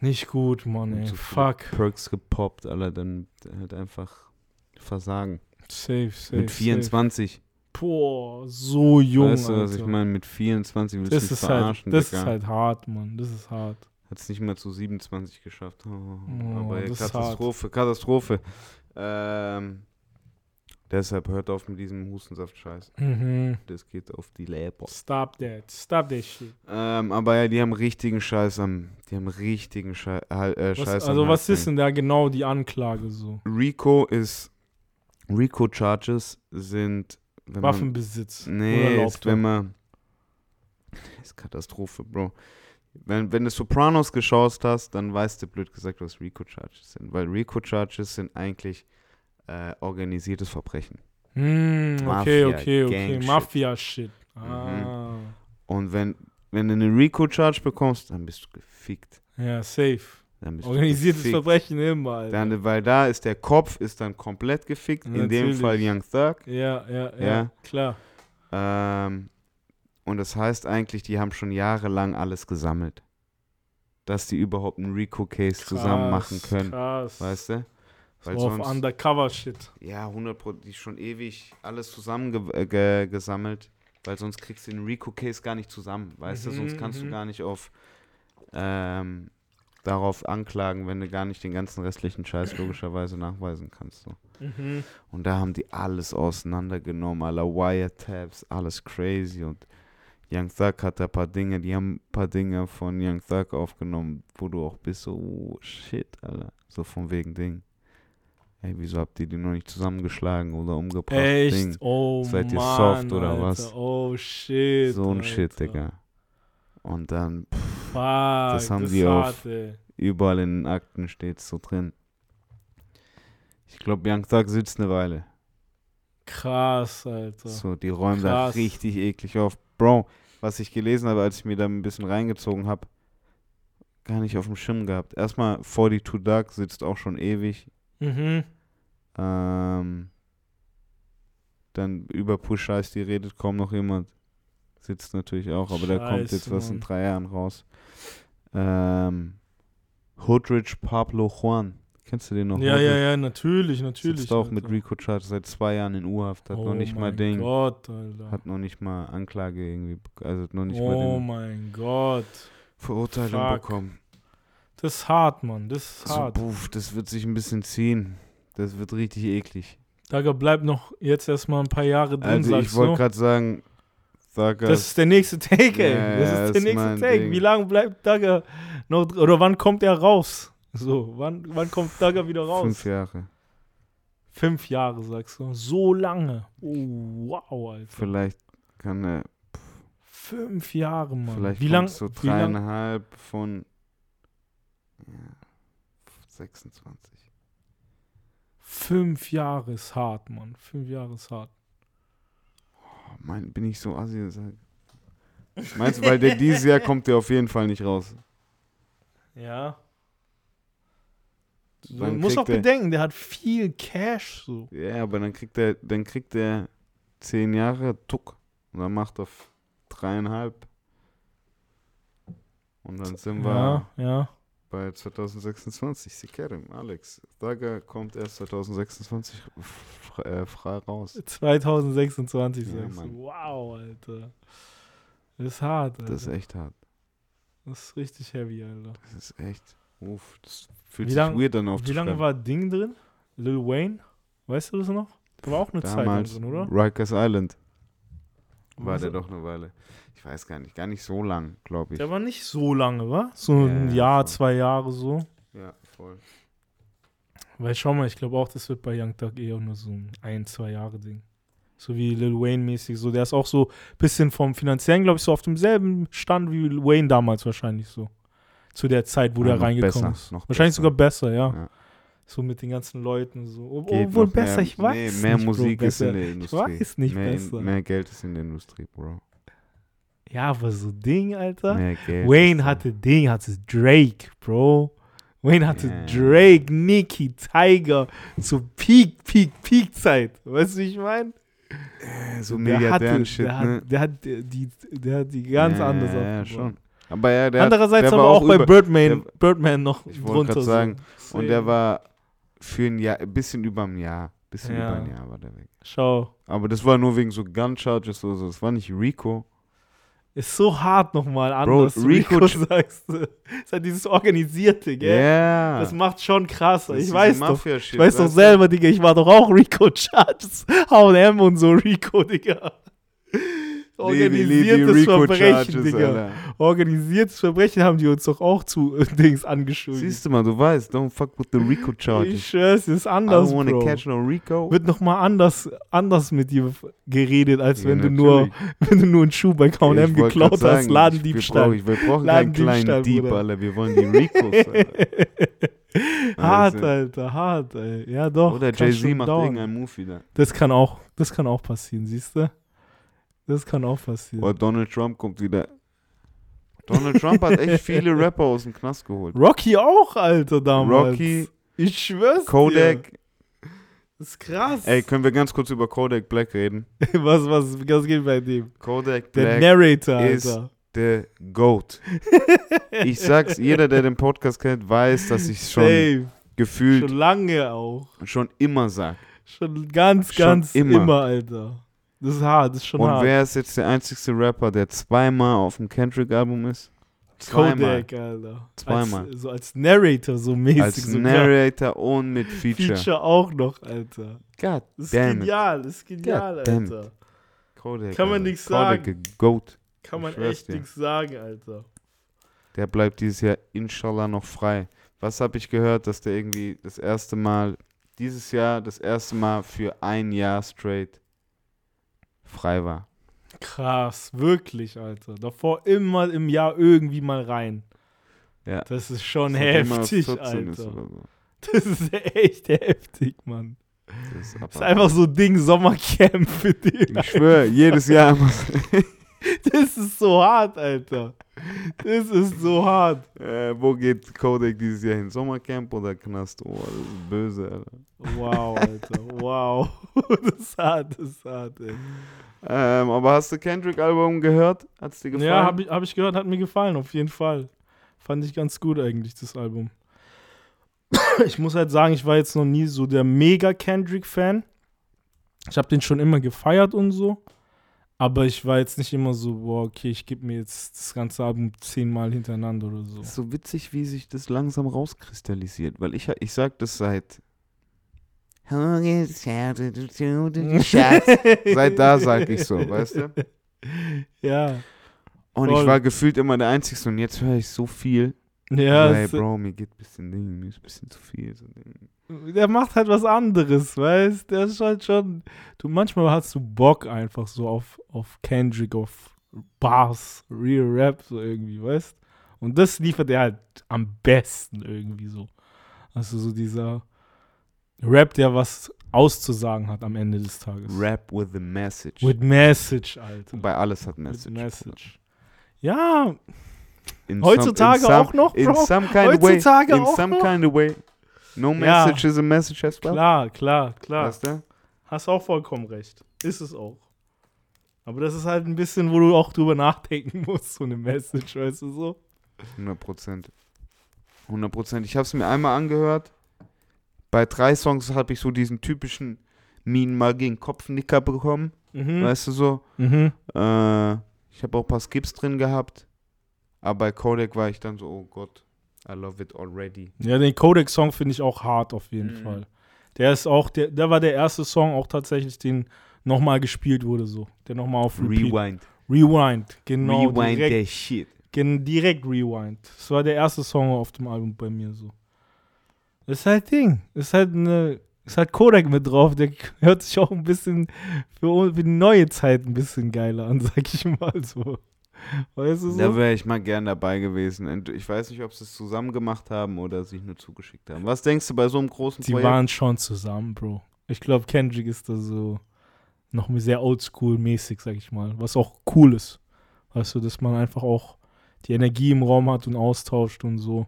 Nicht gut, Mann, ey. zu Fuck. Perks gepoppt, Alter. Dann halt einfach Versagen. Safe, safe. mit 24. Safe. Boah, so jung. weißt du, was ich meine? Mit 24 willst du Das mich ist halt, verarschen, das Digga. ist halt hart, Mann. Das ist hart. Hat es nicht mal zu 27 geschafft. Oh, Oh, aber Katastrophe, Katastrophe. Ähm, deshalb hört auf mit diesem Hustensaft-Scheiß. Mhm. Das geht auf die Leber. Stop that. Stop that shit. Ähm, aber ja, die haben richtigen Scheiß am, die haben richtigen Schei äh, Was, Scheiß am also was ist denn da genau die Anklage so? Rico ist, Rico Charges sind, wenn man, Waffenbesitz. nee, ist, wenn man, ist Katastrophe, Bro. Wenn, wenn du Sopranos geschaut hast, dann weißt du blöd gesagt, was Rico Charges sind. Weil Rico Charges sind eigentlich äh, organisiertes Verbrechen. Hm, okay, Mafia, okay, okay. Mafia-Shit. Ah. Und wenn, wenn du eine Rico Charge bekommst, dann bist du gefickt. Ja, safe. Organisiertes. Verbrechen immer, Alter. Dann, weil da ist der Kopf ist dann komplett gefickt. In dem. Fall Young Thug. ja, ja, ja, Ja. klar. Ähm, und das heißt eigentlich, die haben schon jahrelang alles gesammelt. Dass die überhaupt einen Rico-Case zusammen machen können. Krass. Weißt du? Weil so auf Undercover-Shit. ja, 100 Pro, die schon ewig alles zusammen ge äh, gesammelt. Weil sonst kriegst du den Rico-Case gar nicht zusammen. Weißt du? Mhm, Sonst kannst du mhm. gar nicht auf ähm, darauf anklagen, wenn du gar nicht den ganzen restlichen Scheiß logischerweise nachweisen kannst. So. Mhm. Und da haben die alles auseinandergenommen, alle Wiretaps, alles crazy. Und Young Thug hat da ein paar Dinge, die haben ein paar Dinge von Young Thug aufgenommen, wo du auch bist, so, oh, shit, Alter. So von wegen Ding. Ey, wieso habt ihr die noch nicht zusammengeschlagen oder umgebracht? Echt? Ding. Oh Seid ihr Mann, soft oder Alter. was? Oh shit. So ein Alter. Shit, Digga. Und dann pff, Fuck, Das haben ist die auf- hart, ey. überall in den Akten steht so drin. Ich glaube, Young Thug sitzt eine Weile. Krass, Alter. So, die räumen da richtig eklig auf. Bro, was ich gelesen habe, als ich mir da ein bisschen reingezogen habe, gar nicht auf dem Schirm gehabt. Erstmal 42 Duck sitzt auch schon ewig. Mhm. Ähm, dann über Push Scheiß, die redet kaum noch jemand. Sitzt natürlich auch, aber da kommt jetzt Scheiße, was in Mann. drei Jahren raus. Ähm, Hoodrich Pablo Juan. Kennst du den noch? Ja, ja, Hoodrich? ja, natürlich, natürlich. Sitzt auch Alter. mit Rico Charge seit zwei Jahren in U-Haft. Hat oh noch nicht mal Ding. Gott. Hat noch nicht mal Anklage irgendwie. Also noch nicht mal oh den mein Gott. Verurteilung Fuck. bekommen. Das ist hart, Mann. Das ist So, hart. puff, das wird sich ein bisschen ziehen. Das wird richtig eklig. Daga bleibt noch jetzt erstmal ein paar Jahre drin, Also ich wollte gerade sagen, Saga, Das ist der nächste Take, ey. Ja, das ist der ist nächste Take. Ding. Wie lange bleibt Daga noch oder wann kommt er raus? So, wann, wann kommt Daga wieder raus? fünf Jahre. Fünf Jahre, sagst du. So lange. Oh, wow, Alter. Vielleicht kann er, Fünf Jahre, Mann. vielleicht wie lang? so wie lang? dreieinhalb von ja, 26. Fünf Jahre ist hart, Mann. Fünf Jahre ist hart. Oh, mein, bin ich so assi? Meinst du, weil der dieses Jahr kommt der auf jeden Fall nicht raus? Ja. Musst kriegt auch der- bedenken, der hat viel Cash so. Ja, aber dann kriegt er, dann kriegt er zehn Jahre Tuck. Und dann macht er dreieinhalb. Und dann sind wir Ja, ja. Bei 2026. Sikerim, Alex. Daga kommt erst 2026 f- äh, frei raus. 2026 Ja, sagst du. Wow, Alter. Das ist hart, Alter. Das ist echt hart. Das ist richtig heavy, Alter. Das ist echt. Uff, das fühlt Wie sich lang- weird an Wie aufzuschreiben. lange war Ding drin? Lil Wayne? Weißt du das noch? Da war auch eine Zeit Damals drin, oder? Rikers Island. War Was- der doch eine Weile. Ich weiß gar nicht, gar nicht so lang, glaube ich. Der war nicht so lange, wa? So ein Ja, Jahr, voll. zwei Jahre so. Ja, voll. Weil schau mal, ich glaube auch, das wird bei Young Thug eher nur so ein ein, zwei Jahre Ding. So wie Lil Wayne mäßig. So, der ist auch so ein bisschen vom finanziellen, glaube ich, so auf demselben Stand wie Lil Wayne damals wahrscheinlich so. Zu der Zeit, wo Ja, der noch reingekommen besser, ist. Wahrscheinlich besser. sogar besser, ja. Ja. So mit den ganzen Leuten so. Ob- Obwohl besser, mehr, ich weiß nee, mehr nicht, Bro, Musik ist besser. in der Industrie. weiß nicht mehr, besser. mehr Geld ist in der Industrie, Bro. Ja, aber so Ding, Alter. Mehr Geld. Wayne ist hatte Ding, hatte Drake, Bro. Wayne hatte Ja. Drake, Nicki, Tiger zur Peak, Peak, Peak-Zeit. Weißt du, wie ich meine? Äh, so Der hatte, Milliardären-Shit, der, ne? hat, der, hat die, der hat die ganz ja, anders Ja, schon. Aber ja, der hat- Andererseits der aber war auch, bei Birdman, der- Birdman noch Ich drunter. sagen, so. Und der war für ein Jahr, ein bisschen über ein Jahr. Bisschen Ja. über ein Jahr war der weg. Schau, Aber das war nur wegen so Gun Charges oder so. Das war nicht Rico. ist so hart nochmal Bro, anders. du Rico Rico sagst (laughs) du. Ist halt dieses Organisierte, Ja. gell? Das macht schon krass. Das ist Ich weiß doch. Ich weiß doch selber, Digga, ich war doch auch Rico Charges. (laughs) H&M und so Rico, Digga. Organisiertes Verbrechen, Digga. Alter. Organisiertes Verbrechen haben die uns doch auch zu äh, (laughs) Dings angeschuldigt. Siehst du mal, du weißt, don't fuck with the Rico ich Charges. schwör's, ist I anders, don't wanna Bro. catch no Rico. Wird nochmal anders, anders mit dir geredet, als Ja, wenn du nur, (laughs) wenn du nur einen Schuh bei K&M Ich wollte geklaut grad hast, sagen, Ladendiebstahl. Ich, wir, brauchen, wir brauchen keinen kleinen Dieb. Alter. Wir wollen die Ricos. Alter. (laughs) hart, Also- Alter, hart, ey. Ja, doch. Oder Jay-Z macht irgendeinen Move wieder. Das kann auch, das kann auch passieren, siehst du? Das kann auch passieren. Oder Donald Trump kommt wieder. Donald Trump hat echt (laughs) viele Rapper aus dem Knast geholt. Rocky auch, Alter, damals. Rocky, Ich schwör's Kodak. dir. Das ist krass. Ey, können wir ganz kurz über Kodak Black reden? (laughs) was, was, was geht bei dem? Kodak Der Black Narrator, ist- Alter. der GOAT. (laughs) Ich sag's, jeder, der den Podcast kennt, weiß, dass ich schon Safe. gefühlt Schon lange auch. schon immer sag. Schon ganz, Schon ganz immer. immer. Alter. Das ist hart, das ist schon Und hart. wer ist jetzt der einzigste Rapper, der zweimal auf dem Kendrick-Album ist? Zweimal. Kodak, Alter. Zweimal. Als, so als Narrator, so mäßig. Als sogar. Narrator und mit Feature. Feature auch noch, Alter. God Das ist damn it. genial, das ist genial, God. Alter. Kodak, Kann man Alter. nix Kodak, sagen. GOAT. Kann man echt nichts sagen, Alter. Der bleibt dieses Jahr inshallah noch frei. Was habe ich gehört, dass der irgendwie das erste Mal, dieses Jahr das erste Mal für ein Jahr straight frei war. Krass, wirklich, Alter. Davor immer im Jahr irgendwie mal rein. Ja. Das ist schon er heftig, 14 ist Alter. oder so. Das ist echt heftig, Mann. Das ist, Das ist einfach so Ding Sommercamp für dich. Ich schwöre, jedes Jahr immer. (laughs) (laughs) Das ist so hart, Alter. Das ist so hart. äh, wo geht Kodak dieses Jahr hin? Sommercamp oder Knast? Oh, das ist böse, Alter. Wow, Alter. Wow. (laughs) Das ist hart, das ist hart, ey. Ähm, aber hast du Kendrick-Album gehört? Hat's dir gefallen? Ja, habe ich, hab ich gehört, hat mir gefallen, auf jeden Fall. Fand ich ganz gut eigentlich, das Album. (coughs) Ich muss halt sagen, ich war jetzt noch nie so der mega Kendrick-Fan. Ich habe den schon immer gefeiert und so. Aber ich war jetzt nicht immer so, boah, okay, ich gebe mir jetzt das ganze Album zehnmal hintereinander oder so. So witzig, wie sich das langsam rauskristallisiert, weil ich, ich sag das seit. (laughs) Seit da sag ich so, weißt du? Ja. Und ich Voll. war gefühlt immer der Einzige und jetzt höre ich so viel. Ja, hey, Bro, mir geht ein bisschen Ding, mir ist ein bisschen zu viel. So Ding. Der macht halt was anderes, weißt Der ist halt schon. Du, manchmal hast du Bock einfach so auf, auf Kendrick, auf Bars, Real Rap, so irgendwie, weißt Und das liefert er halt am besten irgendwie so. Also so dieser Rap, der was auszusagen hat am Ende des Tages. Rap with a message. With Message, Alter. Wobei alles hat With Message. Message. Ja, In heutzutage some, in auch noch, some, In Bro. some kind of way. Heutzutage In auch some noch. kind of way. No Ja. message is a message as well. Klar, klar, klar. Weißt du? Hast auch vollkommen recht. Ist es auch. Aber das ist halt ein bisschen, wo du auch drüber nachdenken (laughs) musst, so eine Message, weißt du so? 100 Prozent. 100 Prozent. Ich habe es mir einmal angehört. Bei drei Songs habe ich so diesen typischen Minen mal gegen Kopfnicker bekommen. Mhm. Weißt du so? Mhm. Äh, ich habe auch ein paar Skips drin gehabt. Aber bei Kodak war ich dann so, oh Gott, I love it already. Ja, den Kodak-Song finde ich auch hart auf jeden Mhm. Fall. Der ist auch, der, der war der erste Song auch tatsächlich, den nochmal gespielt wurde, so. Der nochmal auf Repeat. Rewind. Rewind, genau. Rewind direkt, der Shit. gen- direkt Rewind. Das war der erste Song auf dem Album bei mir so. Das ist halt Ding. Ist halt eine. Ist halt Kodak mit drauf, der (laughs) hört sich auch ein bisschen für, für die neue Zeit ein bisschen geiler an, sag ich mal so. Weißt du so? Da wäre ich mal gern dabei gewesen. Und ich weiß nicht, ob sie es zusammen gemacht haben oder sich nur zugeschickt haben. Was denkst du bei so einem großen Die Projekt? waren schon zusammen, Bro. Ich glaube, Kendrick ist da so noch sehr oldschool-mäßig, sag ich mal. Was auch cool ist. Weißt du, dass man einfach auch die Energie im Raum hat und austauscht und so.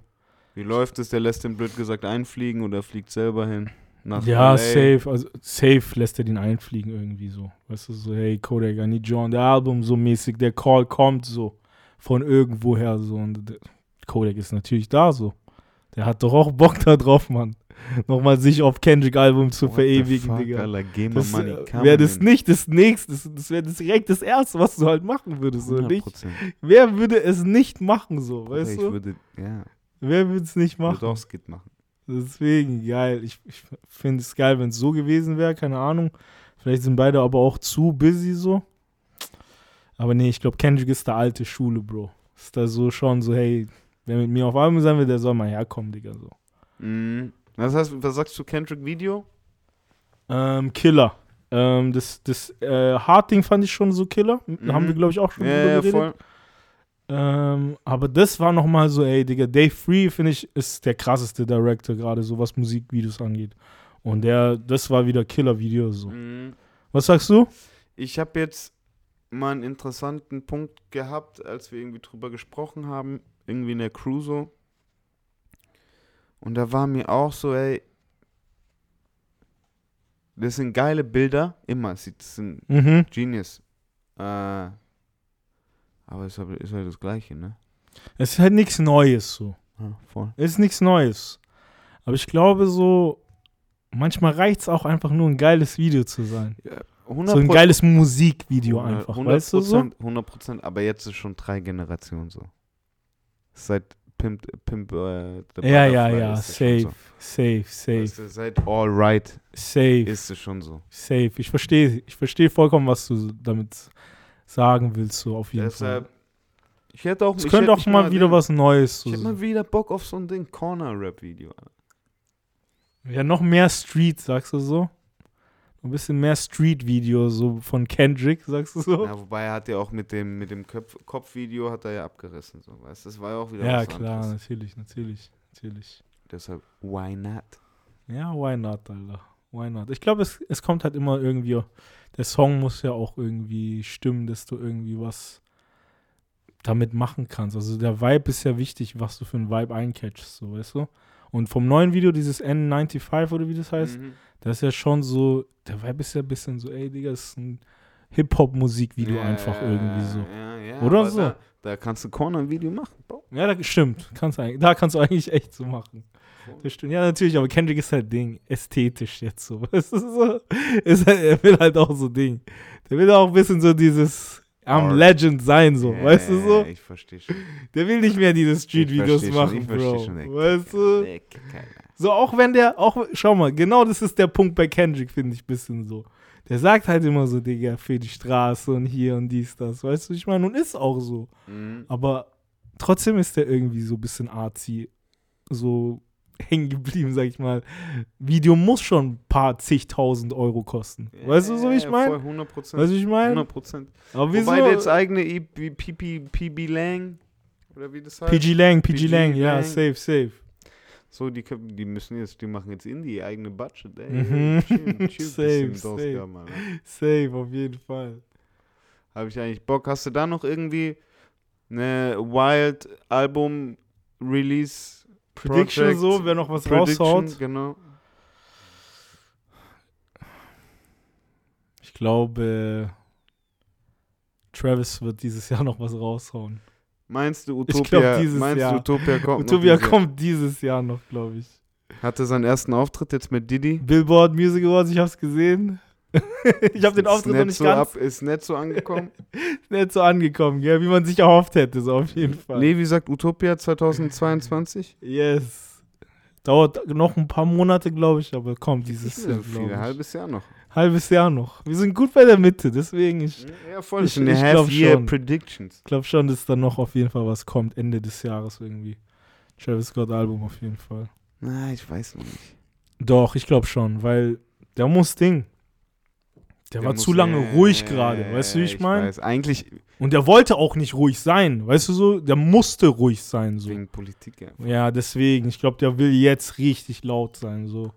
Wie läuft es? Der lässt den blöd gesagt einfliegen oder fliegt selber hin? Nach ja, LA? safe. Also safe lässt er den einfliegen irgendwie so. Weißt du, so, hey Kodak, I need you on the album, so mäßig. Der Call kommt so von irgendwoher so. Und Kodak ist natürlich da so. Der hat doch auch Bock da drauf, Mann. Nochmal sich auf Kendrick-Album zu What verewigen, fuck, Digga. Alter, Das äh, wäre das nicht das nächste, das, das wäre direkt das erste, was du halt machen würdest, oder nicht? 100%. Wer würde es nicht machen, so, weißt ich du? würde, ja, Wer würde es nicht ich würde machen? auch Skit machen. Deswegen, geil. Ich, ich finde es geil, wenn es so gewesen wäre, keine Ahnung. Vielleicht sind beide aber auch zu busy so. Aber nee, ich glaube, Kendrick ist der alte Schule, Bro. Ist da so schon so, hey, wer mit mir auf Album sein will, der soll mal herkommen, Digga, so. Mhm. Was, heißt, was sagst du, Kendrick Video? Ähm, Killer. Ähm, das das äh, Hard-Ding fand ich schon so Killer. Mhm. Haben wir, glaube ich, auch schon Ja, drüber ja, geredet. voll. Ähm, aber das war nochmal so, ey, Digga, Dave Free, finde ich, ist der krasseste Director, gerade so was Musikvideos angeht. Und der, das war wieder Killer-Video so. Mhm. Was sagst du? Ich habe jetzt mal einen interessanten Punkt gehabt, als wir irgendwie drüber gesprochen haben, irgendwie in der Crew so. Und da war mir auch so, ey, das sind geile Bilder, immer, das sind Mhm. Genius. Äh, aber es ist halt, ist halt das Gleiche, ne? Es ist halt nichts Neues so. Ja, voll. Es ist nichts Neues. Aber ich glaube so, manchmal reicht es auch einfach nur ein geiles Video zu sein. 100 So ein geiles Musikvideo einfach, 100 weißt du so? 100 Prozent, aber jetzt ist schon drei Generationen so. Seit Pimp, Pimp äh, Ja, ja, ja, safe, safe, So. safe, Weißt du, seit All Right safe, ist es schon so. safe. Ich verstehe, ich verstehe vollkommen, was du damit sagen willst, so auf jeden Fall. Deshalb, ich hätte auch Es ich könnte hätte auch mal wieder den- was Neues Ich hätte so. mal wieder Bock auf so ein Ding, Corner-Rap-Video. Ja, noch mehr Street, sagst du so? Ein bisschen mehr Street-Video, so von Kendrick, sagst du so? Ja, wobei er hat ja auch mit dem, mit dem Kopfvideo hat er ja abgerissen. So, weißt? du, Das war ja auch wieder Ja, was klar, anderes. natürlich, natürlich, natürlich. Deshalb, why not? Ja, why not, Alter? Why not? Ich glaube, es, es kommt halt immer irgendwie, der Song muss ja auch irgendwie stimmen, dass du irgendwie was damit machen kannst. Also der Vibe ist ja wichtig, was du für einen Vibe eincatchst, so, weißt du? Und vom neuen Video, dieses N95 oder wie das heißt, Mhm. das ist ja schon so, der Vibe ist ja ein bisschen so, ey, Digga, das ist ein Hip-Hop-Musikvideo Ja, einfach ja, irgendwie so. Ja, Oder so. Da, da kannst du Corner-Video machen, Bro. Ja, das stimmt. Kannst da kannst du (laughs) eigentlich echt so machen. Stimmt. Ja, natürlich, aber Kendrick ist halt Ding. Ästhetisch jetzt so. (laughs) Es ist so ist halt, er will halt auch so Ding. Der will auch ein bisschen so dieses am Art. Legend sein, so. Ja, weißt du so? Ich verstehe schon. Der will nicht mehr diese Street-Videos machen, ich Bro. schon, ey. weißt du? So, auch wenn der, auch, schau mal, genau das ist der Punkt bei Kendrick, finde ich, bisschen so. Der sagt halt immer so, Digga, für die Straße und hier und dies, das. Weißt du, ich meine, und ist auch so. Mhm. Aber trotzdem ist der irgendwie so ein bisschen artsy, so hängen geblieben, sag ich mal. Video muss schon ein paar zigtausend Euro kosten. Weißt du, so wie ich Ja, meine? voll, 100 Prozent. Weißt du, wie ich meine? 100 Prozent. Aber wieso? Wobei jetzt eigene PB, Lang oder wie das heißt. PG Lang, PG, Lang, ja, safe, safe. So, die, können- die müssen jetzt, die machen jetzt Indie eigene Budget. Ey, Mhm. chill, chill (laughs) Safe, safe. Safe, auf jeden Fall. Habe ich eigentlich Bock. Hast du da noch irgendwie eine Wild Album Release Prediction Project, so, wer noch was Prediction? raushaut. Genau. Ich glaube, Travis wird dieses Jahr noch was raushauen. Meinst du Ich Utopia? glaub, dieses meinst Jahr. du Utopia kommt? noch Utopia dieses kommt dieses Jahr noch, glaube ich. Hatte seinen ersten Auftritt jetzt mit Didi. Billboard Music Awards, ich hab's gesehen. (laughs) ich habe den Ist Auftritt noch nicht so ganz ab, Ist nicht so angekommen. (laughs) nicht so angekommen, gell? wie man sich erhofft hätte, so auf jeden Fall. Levi sagt Utopia 2022. Yes. Dauert noch ein paar Monate, glaube ich, aber kommt dieses Jahr, so glaube viel, ich. ein halbes Jahr noch. Halbes Jahr noch. Wir sind gut bei der Mitte, deswegen ich Ja, voll. Ich- ich ja glaub Half-Year schon. Predictions. glaube schon, dass da noch auf jeden Fall was kommt, Ende des Jahres irgendwie. Travis Scott Album auf jeden Fall. Na, ich weiß noch nicht. Doch, ich glaube schon, weil der muss Ding. Der, war muss- zu lange äh, ruhig gerade, weißt du, wie ich meine? weiß. Eigentlich Und der wollte auch nicht ruhig sein, weißt du so? Der musste ruhig sein, so. wegen Politik, ja. Ja, deswegen. Ich glaube, der will jetzt richtig laut sein, so.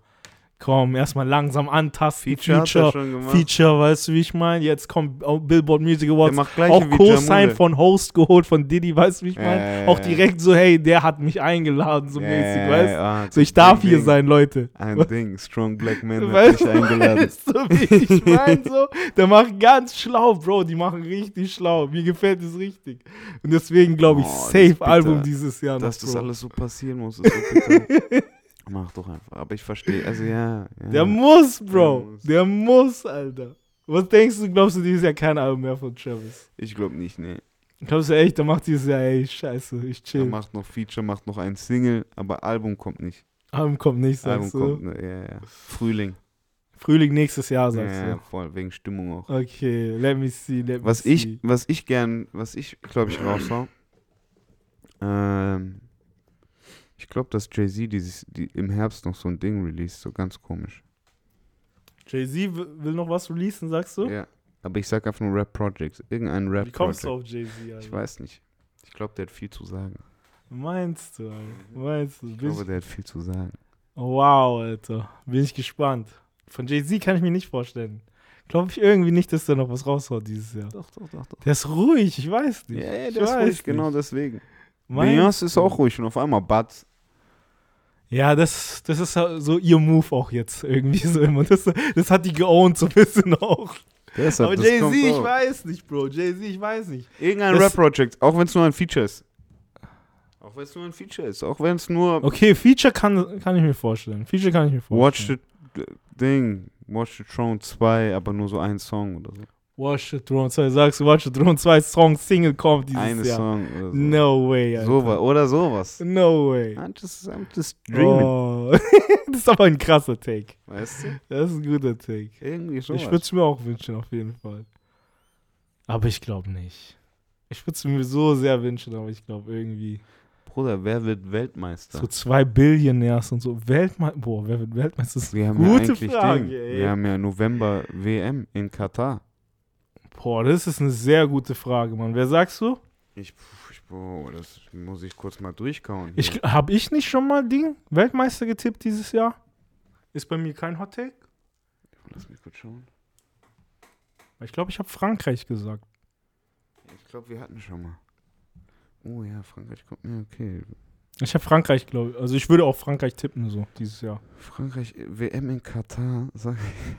Komm, erstmal langsam antasten. Feature, Feature. Feature, weißt du, wie ich meine? Jetzt kommt Billboard Music Awards. Auch Co-Sign von Host geholt von Diddy, weißt du, wie ich meine? Ja, auch direkt so, hey, der hat mich eingeladen, so Ja, mäßig, weißt du? ja, So, ich Ding, darf hier Ding. sein, Leute. Ein Ding, Strong Black Man hat Weißt dich eingeladen. Weißt du, wie ich (laughs) meine, so? Der macht ganz schlau, Bro. Die machen richtig schlau. Mir gefällt es richtig. Und deswegen glaube ich, Oh, das safe Album dieses Jahr noch, Dass das Bro. alles so passieren muss, ist so bitter. (laughs) Mach doch einfach. Aber ich verstehe, also ja. ja. Der muss, Bro. muss. Der muss, Alter. Was denkst du, glaubst du dieses Jahr kein Album mehr von Travis? Ich glaube nicht, nee. Glaubst du echt, der macht dieses Jahr, ey, scheiße, ich Er chill. macht noch Feature, macht noch ein Single, aber Album kommt nicht. Album kommt nicht, Album sagst du? kommt, ne, ja, ja. Frühling. Frühling nächstes Jahr, Ja, sagst ja, voll, wegen Stimmung auch. du. Okay, let me see, let me Was see. ich, was ich gern, was ich, glaube ich, raushau, ähm, ich glaube, dass Jay-Z dieses, die, im Herbst noch so ein Ding released, so ganz komisch. Jay-Z will noch was releasen, sagst du? Ja, aber ich sag einfach nur Rap Projects, irgendein Rap Wie kommst Project. du auf Jay-Z, Alter? Ich weiß nicht. Ich glaube, der hat viel zu sagen. Meinst du, Alter? Meinst du? Ich glaube, ich, der hat viel zu sagen. wow, Alter. Bin ich gespannt. Von Jay-Z kann ich mir nicht vorstellen. Glaube ich irgendwie nicht, dass der noch was raushaut dieses Jahr. Doch, doch, doch, doch. Der ist ruhig, ich weiß nicht. Ja, ja, ich der ist weiß ruhig, nicht. genau deswegen. Meinst Beyoncé ist auch ruhig und auf einmal Bud. Ja, das, das ist so ihr Move auch jetzt irgendwie so immer. Das, das hat die geowned so ein bisschen auch. Deshalb, Aber Jay-Z, ich auch. weiß nicht, Bro. Jay-Z, ich weiß nicht. Irgendein Rap-Project, auch wenn es nur ein Feature ist. Auch wenn es nur ein Feature ist, auch wenn es nur Okay, Feature kann, kann ich mir vorstellen. Feature kann ich mir Watch vorstellen. the Ding, Watch the Throne 2, aber nur so ein Song oder so. Watch the Throne 2. Sagst du, Watch the Throne 2 Song Single kommt dieses Eine Jahr. Song oder so. No way, Alter. Sowas, oder sowas. No way. I'm just, I'm just dreaming. Oh. (laughs) das ist aber ein krasser Take. Weißt du? Das ist ein guter Take. Irgendwie so. Ich würde es mir auch wünschen, auf jeden Fall. Aber ich glaube nicht. Ich würde es mir so sehr wünschen, aber ich glaube irgendwie. Bruder, wer wird Weltmeister? So zwei Billionärs und so. Weltmeister. Boah, wer wird Weltmeister? Das ist wir haben gute Frage, ey. Wir haben ja November WM in Katar. Boah, das ist eine sehr gute Frage, Mann. Wer sagst du? Ich, ich boah, das muss ich kurz mal durchkauen. Ich, habe ich nicht schon mal Ding Weltmeister getippt dieses Jahr? Ist bei mir kein Hot Take? Lass mich kurz schauen. Ich glaube, ich habe Frankreich gesagt. Ich glaube, wir hatten schon mal. Oh ja, Frankreich kommt. Ja, okay. Ich habe Frankreich, glaube ich. Also ich würde auch Frankreich tippen, so dieses Jahr. Frankreich, äh, WM in Katar. Sag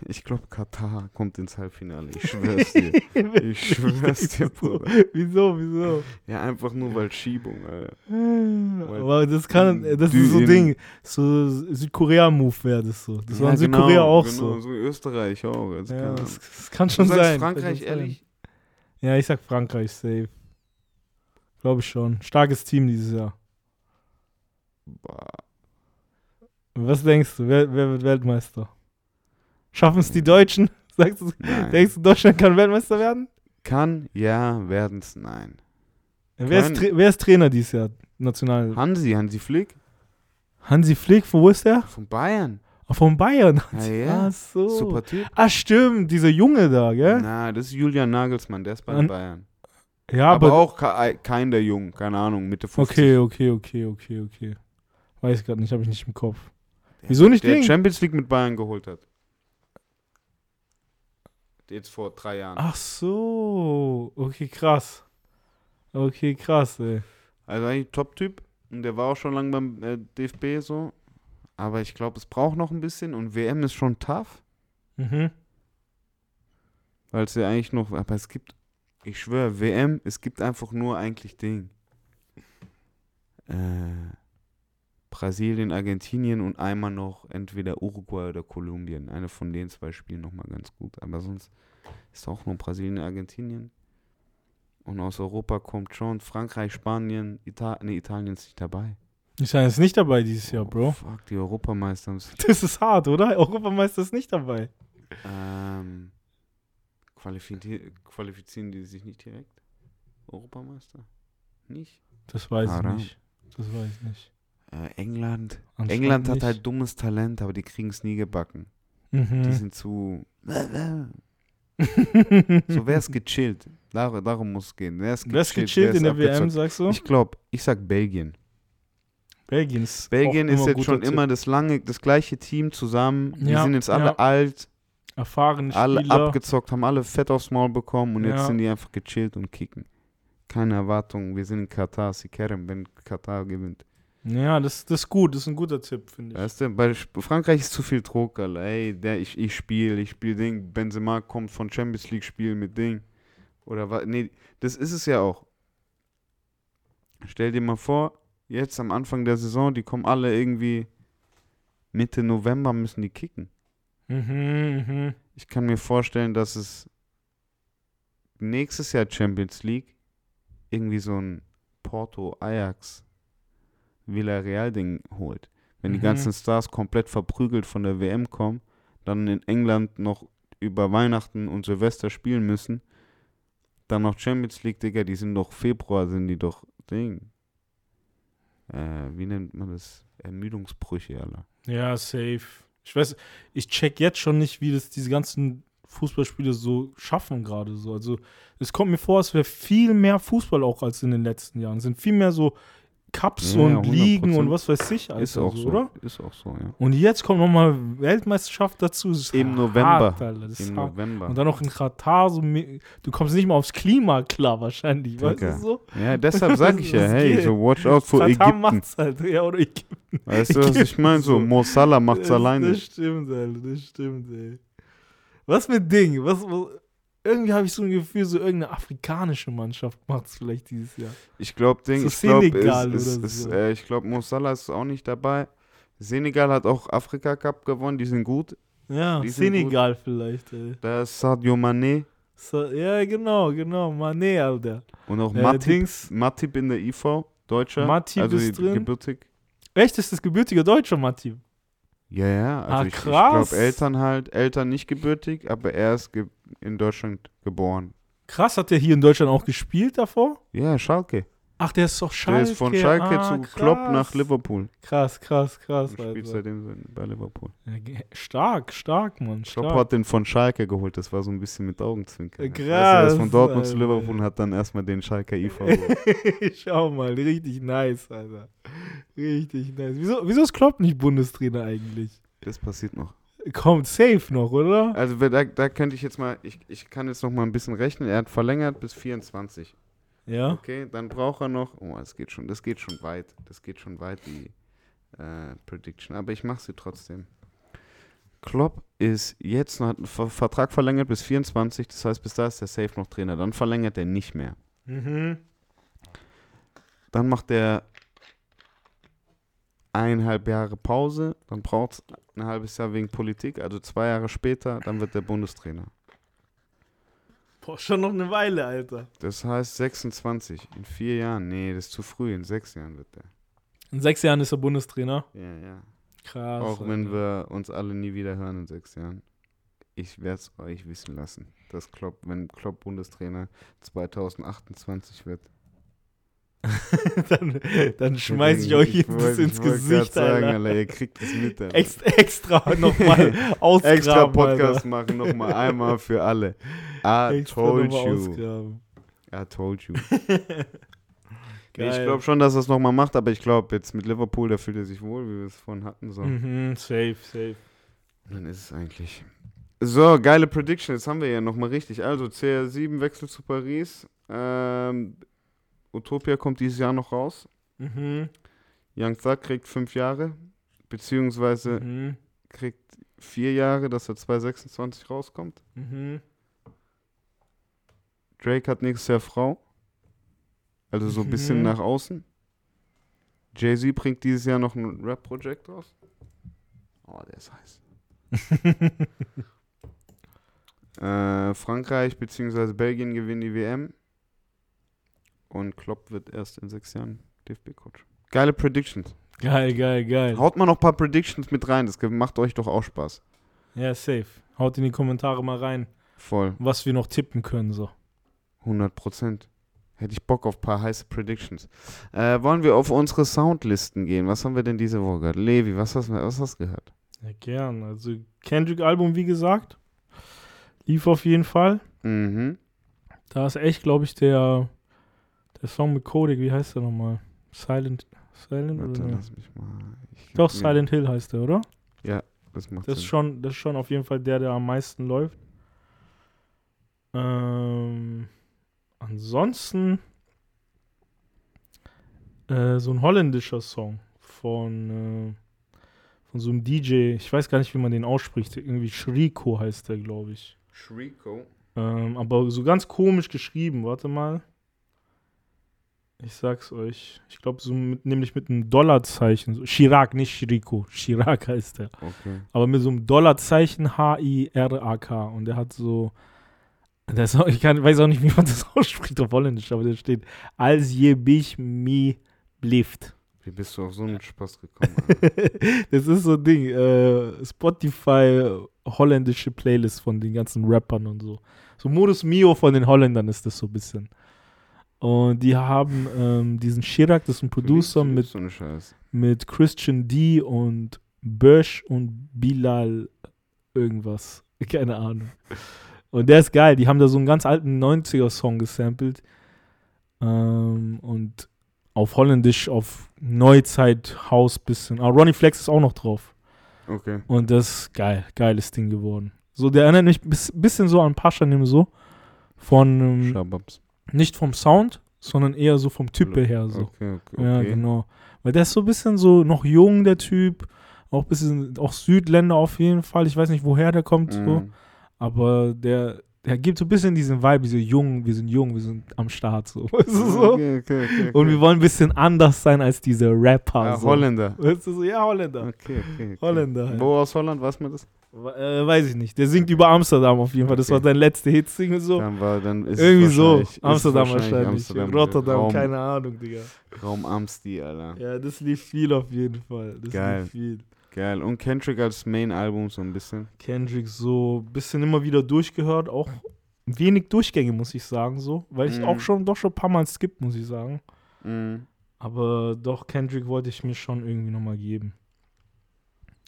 ich ich glaube, Katar kommt ins Halbfinale. Ich schwör's dir. (laughs) Ich schwör's dir, Bruder. wieso, wieso? Ja, einfach nur weil Schiebung, Alter. Aber das kann, das Du ist so in- Ding, so Südkorea-Move wäre das so. Das war Ja, in Südkorea auch genau, so. so Österreich auch. Also Ja, keine das, das kann Du schon sagst sein. Frankreich, kann ehrlich? Ja, ich sag Frankreich safe. Glaube ich schon. Starkes Team dieses Jahr. Was denkst du? Wer, wer wird Weltmeister? Schaffen es die Deutschen? (laughs) Sagst du, denkst du, Deutschland kann Weltmeister werden? Kann, ja, werden's, nein. Wer ist, wer ist Trainer dieses Jahr? National. Hansi, Hansi Flick Hansi Flick, von wo ist der? von Bayern. Ah, von Bayern. Ja, ja. (laughs) Ach so. Super Typ. Ah, stimmt, dieser Junge da, gell? Na, das ist Julian Nagelsmann, der ist bei An- Bayern. Ja, aber, aber. auch ke- kein der Jungen, keine Ahnung, Mitte 50. okay, okay, okay, okay, okay. Weiß gerade nicht, habe ich nicht im Kopf. Wieso nicht Der Ding? Champions League mit Bayern geholt hat. Jetzt vor drei Jahren. Ach so. Okay, krass. Okay, krass, ey. Also eigentlich Top-Typ. Und der war auch schon lange beim äh, DFB so. Aber ich glaube, es braucht noch ein bisschen. Und WM ist schon tough. Mhm. Weil es ja eigentlich noch. Aber es gibt. Ich schwöre, WM, es gibt einfach nur eigentlich Ding. Äh, Brasilien, Argentinien und einmal noch entweder Uruguay oder Kolumbien. Eine von den zwei spielen nochmal ganz gut. Aber sonst ist auch nur Brasilien, Argentinien. Und aus Europa kommt schon Frankreich, Spanien, Ita nee, Italien ist nicht dabei. Ich ist nicht dabei dieses Jahr, Oh, Bro. fuck, die Europameister. (laughs) Das ist hart, oder? Europameister ist nicht dabei. Ähm, qualifizieren, qualifizieren die sich nicht direkt? Europameister? Nicht? Das weiß ich Haram. nicht. Das weiß ich nicht. Äh, England. England hat halt dummes Talent, aber die kriegen es nie gebacken. Mhm. Die sind zu. (laughs) So wär's gechillt. Dar darum muss es gehen. Wer ist gechillt in der WM, sagst du? Ich glaube, ich sag Belgien. Belgien ist Belgien ist jetzt schon Tipp. immer das lange, das gleiche Team zusammen. Die Ja, sind jetzt alle ja. alt, erfahrene alle Spieler. abgezockt, haben alle Fett aufs Maul bekommen und jetzt Ja. sind die einfach gechillt und kicken. Keine Erwartungen. Wir sind in Katar, sie kennen, wenn Katar gewinnt. Ja, das, das ist gut. Das ist ein guter Tipp, finde ich. Weißt du, bei Frankreich ist zu viel Druck, Alter. Ey, der, ich, ich spiele, ich spiele Ding. Benzema kommt von Champions League spielen mit Ding. Oder was? Nee, das ist es ja auch. Stell dir mal vor, jetzt am Anfang der Saison, die kommen alle irgendwie Mitte November müssen die kicken. Mhm, mhm. Ich kann mir vorstellen, dass es nächstes Jahr Champions League irgendwie so ein Porto, Ajax, Villarreal-Ding holt. Wenn die Mhm. ganzen Stars komplett verprügelt von der WM kommen, dann in England noch über Weihnachten und Silvester spielen müssen, dann noch Champions League, Digga, die sind doch Februar, sind die doch Ding. Äh, wie nennt man das? Ermüdungsbrüche, Alter. Ja, safe. Ich weiß, ich check jetzt schon nicht, wie das diese ganzen Fußballspiele so schaffen gerade so. Also es kommt mir vor, es wäre viel mehr Fußball auch als in den letzten Jahren. Es sind viel mehr so Cups Ja, und Ligen 100%. und was weiß ich. Alter, ist auch so, oder? Ist auch so, ja. Und jetzt kommt nochmal Weltmeisterschaft dazu. Im hart, November. Ist Im hart. November. Und dann noch in Katar, so, du kommst nicht mal aufs Klima klar wahrscheinlich, weißt Digga. du so? Ja, deshalb sag ich (laughs) ja, hey, geht. so watch out for Katar Ägypten. macht's halt, ja, oder Ägypten. Weißt du, was ich meine? So, So. Mo Salah macht's das, alleine. Das stimmt, Alter, das stimmt, ey. Was mit Ding? Was, was, irgendwie habe ich so ein Gefühl, so irgendeine afrikanische Mannschaft (laughs) macht es vielleicht dieses Jahr. Ich glaube, Ding, So ich glaube, so. äh, ich glaube, Mo Salah ist auch nicht dabei. Senegal hat auch Afrika Cup gewonnen, die sind gut. Ja, Die Senegal vielleicht, ey. Da ist Sadio Mané So, ja, genau, genau. Mané, Alter. und auch Äh, Matip, Dings- Matip in der IV, Deutscher. Matip also ist drin. gebürtig. Echt, ist das gebürtige Deutsche, Matip? Ja, ja. Also Ah, ich, ich glaube, Eltern halt, Eltern nicht gebürtig, aber er ist ge in Deutschland geboren. Krass, hat der hier in Deutschland auch gespielt davor? Ja, Schalke. Ach, der ist doch Schalke. Der ist von Schalke ah, zu krass. Klopp nach Liverpool. Krass, krass, krass. Und spielt Alter. seitdem bei Liverpool. Stark, stark, Mann. Klopp Stark. hat den von Schalke geholt, das war so ein bisschen mit Augenzwinkern. Weißt du, er ist von krass, Dortmund zu Alter. Liverpool und hat dann erstmal den Schalker IV. (laughs) Schau mal, richtig nice, Alter. Richtig nice. Wieso, wieso ist Klopp nicht Bundestrainer eigentlich? Das passiert noch. Kommt safe noch, oder? Also da, da könnte ich jetzt mal, ich, ich kann jetzt noch mal ein bisschen rechnen. Er hat verlängert bis 24. Ja. Okay, dann braucht er noch, oh, das geht schon, das geht schon weit. Das geht schon weit, die äh, Prediction. Aber ich mache sie trotzdem. Klopp ist jetzt noch, hat einen Ver Vertrag verlängert bis 24, das heißt, bis da ist der Safe noch Trainer. Dann verlängert er nicht mehr. Mhm. Dann macht er eineinhalb Jahre Pause, dann braucht es ein halbes Jahr wegen Politik, also zwei Jahre später, dann wird der Bundestrainer. Boah, schon noch eine Weile, Alter. Das heißt 26, in vier Jahren, nee, das ist zu früh, in sechs Jahren wird der. In sechs Jahren ist er Bundestrainer. Ja, ja. Krass. Auch wenn Alter. wir uns alle nie wieder hören in sechs Jahren. Ich werde es euch wissen lassen, dass Klopp, wenn Klopp Bundestrainer 2028 wird. (laughs) dann, dann schmeiß ich euch jetzt das ins Gesicht, sagen, Alter. Alter. Ihr kriegt es mit, Alter. Extra, extra nochmal (laughs) ausgraben, Extra Podcast Alter. machen, nochmal einmal für alle. I Extra told you. ausgraben. I told you. (laughs) Nee, Geil. ich glaube schon, dass er es nochmal macht, aber ich glaube, jetzt mit Liverpool, da fühlt er sich wohl, wie wir es vorhin hatten. So. Mhm, safe, safe. Dann ist es eigentlich. So, geile Prediction. Jetzt haben wir ja nochmal richtig. Also, CR7 wechselt zu Paris. Ähm, Utopia kommt dieses Jahr noch raus. Mhm. Young Thug kriegt fünf Jahre. Beziehungsweise Mhm. kriegt vier Jahre, dass er 2026 rauskommt. Mhm. Drake hat nächstes Jahr Frau. Also so ein bisschen Mhm. nach außen. Jay-Z bringt dieses Jahr noch ein Rap-Projekt raus. Oh, der ist heiß. (laughs) äh, Frankreich bzw. Belgien gewinnen die WM. Und Klopp wird erst in sechs Jahren DFB-Coach. Geile Predictions. Geil, geil, geil. Haut mal noch ein paar Predictions mit rein. Das macht euch doch auch Spaß. Ja, safe. Haut in die Kommentare mal rein, Voll. was wir noch tippen können. So. 100 Prozent. Hätte ich Bock auf ein paar heiße Predictions. Äh, wollen wir auf unsere Soundlisten gehen? Was haben wir denn diese Woche gehört? Levi, was hast, was hast du gehört? Ja, gern. Also Kendrick-Album, wie gesagt, lief auf jeden Fall. Mhm. Da ist echt, glaube ich, der, der Song mit Kodak, wie heißt der nochmal? Silent, Silent Warte, oder? lass mich mal. Ich Doch, Silent Hill heißt der, oder? Das macht Das ist Sinn. schon, das ist schon auf jeden Fall der, der am meisten läuft. Ähm, ansonsten äh, so ein holländischer Song von, äh, von so einem DJ. Ich weiß gar nicht, wie man den ausspricht. Irgendwie Shriko heißt der, glaube ich. Shrieko. Ähm, aber so ganz komisch geschrieben. Warte mal. Ich sag's euch. Ich glaube, so mit, nämlich mit einem Dollarzeichen. So, Chirac, nicht Shriko. (laughs) Chirac heißt der. Okay. Aber mit so einem Dollarzeichen H-I-R-A-K. Und der hat so. Auch, ich kann, weiß auch nicht, wie man das (laughs) ausspricht auf Holländisch, aber der steht Als je bich mi blieft. Wie bist du auf so einen Spaß gekommen? (laughs) Das ist so ein Ding. Äh, Spotify holländische Playlist von den ganzen Rappern und so. So Modus Mio von den Holländern ist das so ein bisschen. Und die haben ähm, diesen Chirac, das ist ein Producer mit So mit Christian D und Bösch und Bilal irgendwas. (laughs) Keine Ahnung. Und der ist geil. Die haben da so einen ganz alten 90er-Song gesampelt. Ähm, und auf Holländisch, auf Neuzeit-Haus bisschen. Aber Ronnie Flex ist auch noch drauf. Okay. Und das ist geil. Geiles Ding geworden. So, der erinnert mich ein bis, bisschen so an Pascha Nim so. Von, ähm, Shababs. Nicht vom Sound, sondern eher so vom Type her. So. Okay, okay. Ja, okay. genau. Weil der ist so ein bisschen so noch jung, der Typ. Auch ein bisschen, auch Südländer auf jeden Fall. Ich weiß nicht, woher der kommt, so. Mhm. Aber der, der gibt so ein bisschen diesen Vibe, diese jung, wir sind jung, wir sind am Start, so. (laughs) Weißt du, so? Und wir wollen ein bisschen anders sein als diese Rapper. Ah, so. Holländer. Weißt du, so, ja, Holländer. Okay, okay, okay. Holländer. Halt. Wo aus Holland, was mir das? Äh, weiß ich nicht. Der singt über Amsterdam auf jeden Fall. Das Okay. war sein letzter Hitsingle so. Dann war, dann ist Irgendwie so. wahrscheinlich- Amsterdam wahrscheinlich. Amsterdam, Rotterdam, Raum, keine Ahnung, Digga. Raum Amsti, Alter. Ja, das lief viel auf jeden Fall. Das Geil. lief viel. Geil. Und Kendrick als Main-Album so ein bisschen. Kendrick so ein bisschen immer wieder durchgehört, auch wenig Durchgänge, muss ich sagen, so, weil ich Mhm. auch schon doch schon ein paar Mal skip, muss ich sagen. Mhm. Aber doch, Kendrick wollte ich mir schon irgendwie nochmal geben.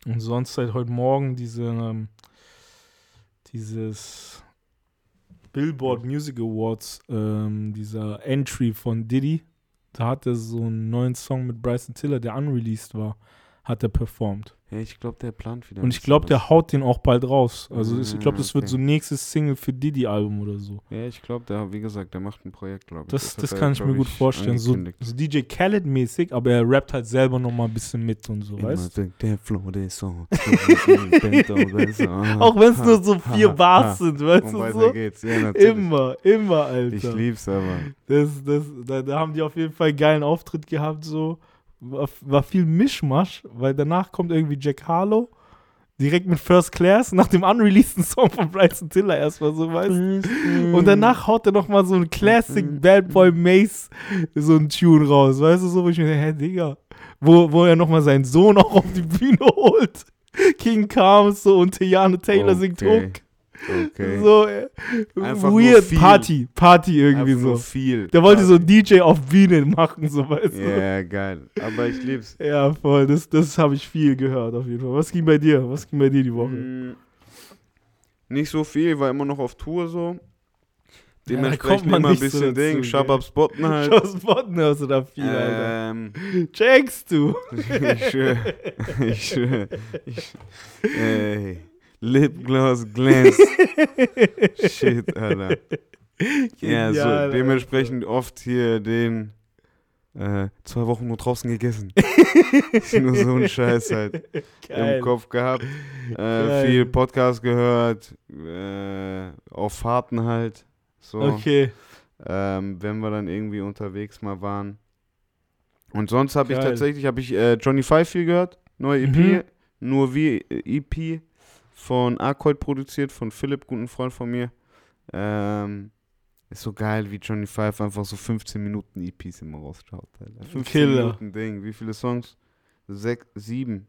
Und sonst seit heute Morgen diese, ähm, dieses Billboard Music Awards, ähm, dieser Entry von Diddy, da hat er so einen neuen Song mit Bryson Tiller, der unreleased war, hat er performt. Ja, ich glaube, der plant wieder. Und ich glaube, der haut den auch bald raus. Also das, ich glaube, das wird okay. so nächstes Single für Diddy-Album oder so. Ja, ich glaube, der, wie gesagt, der macht ein Projekt, glaube ich. Das, das er, kann ich mir gut vorstellen. So, so DJ Khaled-mäßig, aber er rappt halt selber nochmal ein bisschen mit und so, Immer weißt der, der Flow, der Song. (laughs) Auch Auch wenn es nur so vier Bars sind, weißt du so? geht's. Ja, natürlich. Immer, immer, Alter. Ich lieb's aber. Das, das, da, da haben die auf jeden Fall einen geilen Auftritt gehabt, so. War, war viel Mischmasch, weil danach kommt irgendwie Jack Harlow. Direkt mit First Class, nach dem unreleaseden Song von Bryson Tiller erstmal so, weißt du? Und danach haut er noch mal so ein Classic Bad Boy Mace, so ein Tune raus, weißt du, so, wo ich mir denke, hä, Digga, wo, wo er noch mal seinen Sohn auch auf die Bühne (laughs) holt. King Comes so und Tiana Taylor singt Okay. Hook. Okay. So, äh, Einfach weird. Party, Party irgendwie Einfach so. viel. Der wollte so DJ auf Bühne machen, so, weißt du. Ja, geil. Aber ich lieb's. Ja, voll, das, das habe ich viel gehört auf jeden Fall. Was ging bei dir? Was ging bei dir die Woche? Mm, Nicht so viel, war immer noch auf Tour so. Dementsprechend man immer ein so bisschen dazu, Ding, Shabab spotten halt. Schaus Botten hörst du da viel, Alter. ähm, Checkst du? (laughs) ich schwör, ich schwör. (laughs) Ich, ey, Lipgloss glänzt. (laughs) Shit, Alter. Ja, so dementsprechend oft hier den äh, zwei Wochen nur draußen gegessen. (laughs) nur so ein Scheiß halt Geil. im Kopf gehabt. Äh, viel Podcast gehört, äh, auf Fahrten halt. So, Okay. ähm, wenn wir dann irgendwie unterwegs mal waren. Und sonst habe ich tatsächlich, habe ich äh, Johnny Five viel gehört, neue EP, Mhm. nur wie äh, EP von Arcoid produziert, von Philipp, guten Freund von mir. Ähm, ist so geil, wie Johnny Five einfach so 15 Minuten EPs immer rausschaut. Alter. 15 Killer. Minuten Ding. Wie viele Songs? Sechs, sieben.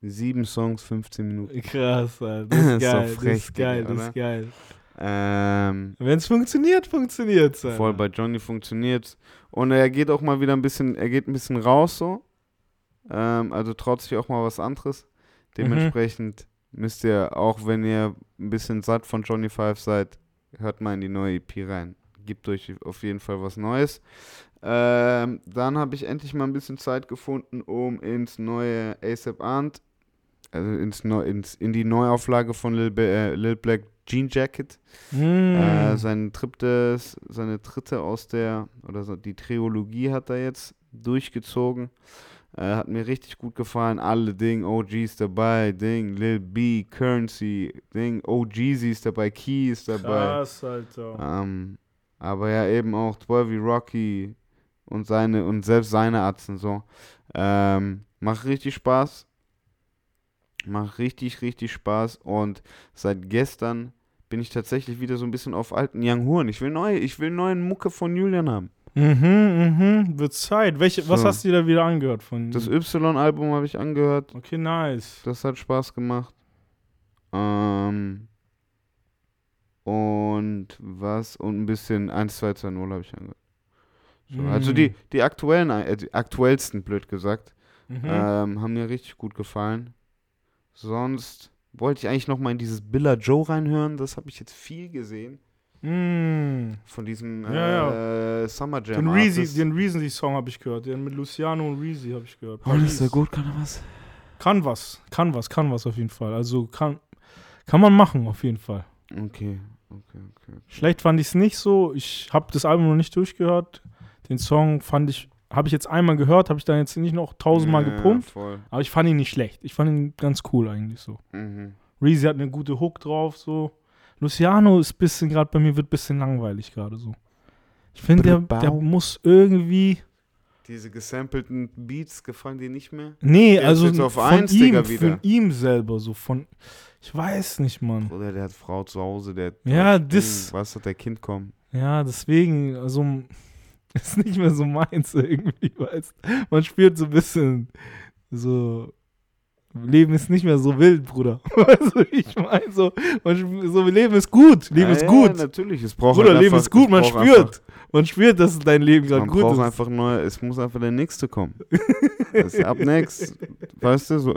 Sieben Songs, 15 Minuten. Krass, Alter. (laughs) Das ist geil. frech, das ist geil, Digga, das ist geil. Ähm, Wenn es funktioniert, funktioniert es. voll bei Johnny funktioniert's. Und er geht auch mal wieder ein bisschen, er geht ein bisschen raus so. Ähm, also traut sich auch mal was anderes. Dementsprechend müsst ihr, auch wenn ihr ein bisschen satt von Johnny Five seid, hört mal in die neue EP rein. Gibt euch auf jeden Fall was Neues. Ähm, dann habe ich endlich mal ein bisschen Zeit gefunden, um ins neue ASAP Ant, also ins Neu ins, in die Neuauflage von Lil, äh, Lil Black Jean Jacket Mm. äh, sein drittes, seine dritte aus der, oder so, die Trilogie hat er jetzt durchgezogen. Äh, hat mir richtig gut gefallen. Alle Ding, OGs dabei, Ding, Lil B, Currency, Ding, OGZ ist dabei, Key ist dabei. Krass, Alter. Ähm, aber ja, eben auch 12 Rocky und seine und selbst seine Atzen so. Ähm, macht richtig Spaß. Macht richtig, richtig Spaß. Und seit gestern bin ich tatsächlich wieder so ein bisschen auf alten Young Horn. Ich will neue, ich will neuen Mucke von Julian haben. Mhm, mhm. Wird Zeit. Welche, Was So. hast du dir da wieder angehört von Das Y-Album habe ich angehört. Okay, nice. Das hat Spaß gemacht. Ähm, und was? Und ein bisschen 1, 2, 2, 0 habe ich angehört. So, Also Mm. die, die aktuellen, äh, die aktuellsten, blöd gesagt, Mhm. ähm, haben mir richtig gut gefallen. Sonst wollte ich eigentlich noch mal in dieses Billa Joe reinhören. Das habe ich jetzt viel gesehen. Mm. Von diesem Ja, äh, Summer Jam. Den Reezy, den Reezy-Song habe ich gehört. Den mit Luciano und Reezy habe ich gehört. Oh, das ist ja Paris. gut, kann er was? Kann was, kann was, kann was auf jeden Fall. Also kann, kann man machen auf jeden Fall. Okay, okay, okay. Schlecht fand ich es nicht so. Ich habe das Album noch nicht durchgehört. Den Song fand ich, habe ich jetzt einmal gehört, habe ich dann jetzt nicht noch tausendmal Ja, gepumpt. Voll. Aber ich fand ihn nicht schlecht. Ich fand ihn ganz cool eigentlich so. Mhm. Reezy hat eine gute Hook drauf so. Luciano ist bisschen gerade bei mir wird bisschen langweilig gerade so. Ich finde der, der muss irgendwie Diese gesampelten Beats gefallen dir nicht mehr? Nee, Der also von eins, ihm, Digga, von ihm selber, so von, ich weiß nicht, Mann. Oder der hat Frau zu Hause, der hat Ja, Ding, das- Was hat der Kind kommen? Ja, deswegen, also, (laughs) ist nicht mehr so meins (laughs) irgendwie, weißt Man spürt so ein bisschen, so, Leben ist nicht mehr so wild, Bruder. (laughs) Du, ich meine, so, so, Leben ist gut, Leben ja, ist Ja, gut. natürlich, es braucht Bruder, halt Leben einfach, ist gut, man spürt. Man spürt, dass dein Leben Einfach, gerade man gut braucht ist. einfach neu, es muss einfach der Nächste kommen. (laughs) das ist ab next, weißt du, so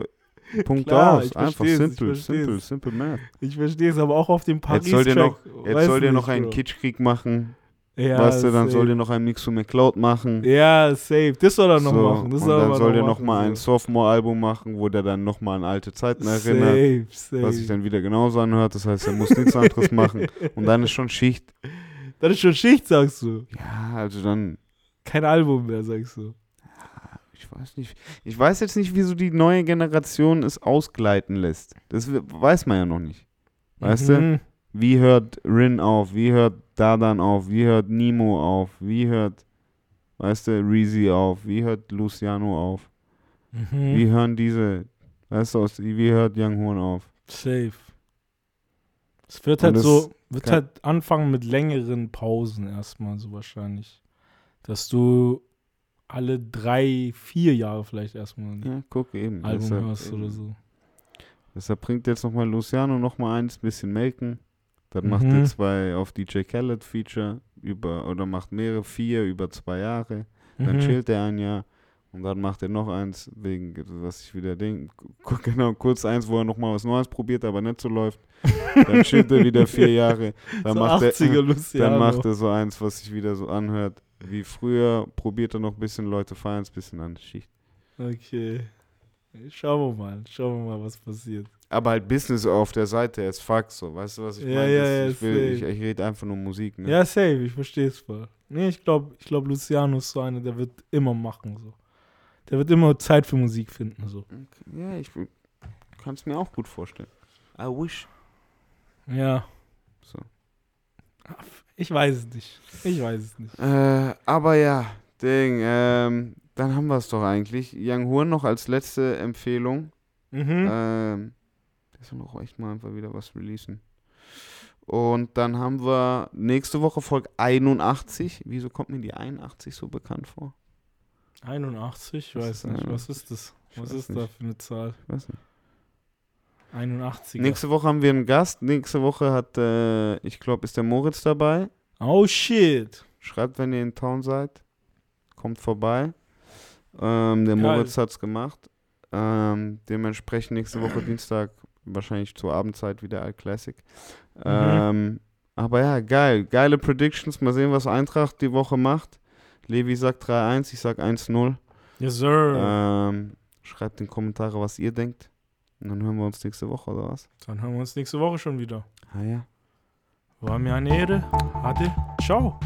Punkt Klar, aus. Einfach simpel, versteh's. simpel, simple math. Ich verstehe es, aber auch auf dem paris Jetzt soll der noch, jetzt weiß soll der nicht, noch einen. Kitschkrieg machen, ja, weißt du, dann safe. soll der noch einen Mixo McCloud machen. Ja, safe. Das soll er noch So, machen. Das und soll dann soll der noch mal ein so. Sophomore-Album machen, wo der dann noch mal an alte Zeiten erinnert. Safe, safe. was sich dann wieder genauso anhört. Das heißt, er muss nichts anderes machen. Und dann ist schon Schicht. Das ist schon Schicht, sagst du. Ja, also dann, Kein Album mehr, sagst du. ich weiß nicht. Ich weiß jetzt nicht, wieso die neue Generation es ausgleiten lässt. Das we- weiß man ja noch nicht. Weißt du? Wie hört Rin auf? Wie hört Dadan auf? Wie hört Nemo auf? Wie hört, weißt du, Reezy auf? Wie hört Luciano auf? Mhm. Wie hören diese, weißt du, wie hört Young Horn auf? Safe. Es wird halt so, wird halt anfangen mit längeren Pausen erstmal so wahrscheinlich. Dass du alle drei, vier Jahre vielleicht erstmal ein Ja, guck eben. Album deshalb, hörst oder so. Deshalb bringt jetzt nochmal Luciano nochmal eins, bisschen melken. Dann Mhm. macht er zwei auf DJ Khaled Feature über, oder macht mehrere, vier über zwei Jahre. Dann Mhm. chillt er ein Jahr. Und dann macht er noch eins, wegen, was ich wieder denke, genau, kurz eins, wo er nochmal was Neues probiert, aber nicht so läuft. Dann (laughs) chillt er wieder vier Jahre. Dann, so macht 80er er, (laughs) dann macht er so eins, was sich wieder so anhört. Wie früher, probiert er noch ein bisschen, Leute feiern ein bisschen an. Schicht. Okay. Schauen wir mal. Schauen wir mal, was passiert. Aber halt Business auf der Seite as fuck, so. Weißt du, was ich Ja, meine? ja, ja, ich, will- ich, ich rede einfach nur Musik, ne? Ja, safe, ich verstehe es voll. Nee, ich glaube, ich glaub, Luciano ist so einer, der wird immer machen. So. Der wird immer Zeit für Musik finden. So. Okay. Ja, ich kann es mir auch gut vorstellen. I wish. Ja. So. Ich weiß es nicht. Ich weiß es nicht. Äh, aber ja, Ding, ähm, dann haben wir es doch eigentlich. Young Horn noch als letzte Empfehlung. Mhm. Ähm, der soll auch echt mal einfach wieder was releasen. Und dann haben wir nächste Woche Folge 81. Wieso kommt mir die 81 so bekannt vor? 81, ich Was weiß ist nicht. 81? Was ist das? Ich Was ist da nicht. für eine Zahl? Ich weiß nicht. 81. Nächste Woche haben wir einen Gast. Nächste Woche hat, äh, ich glaube, ist der Moritz dabei. Oh shit. Schreibt, wenn ihr in Town seid. Kommt vorbei. Ähm, der Geil. Moritz hat's gemacht. Ähm, dementsprechend nächste Woche (clears throat) Dienstag, wahrscheinlich zur Abendzeit wieder Al Classic. Ähm, aber ja, geil. Geile Predictions. Mal sehen, was Eintracht die Woche macht. Levi sagt 3-1, ich sag 1-0. Yes, sir. Ähm, schreibt in die Kommentare, was ihr denkt. Und dann hören wir uns nächste Woche, oder was? Dann hören wir uns nächste Woche schon wieder. Ah ja. War mir eine Ehre. Hatte. Ciao.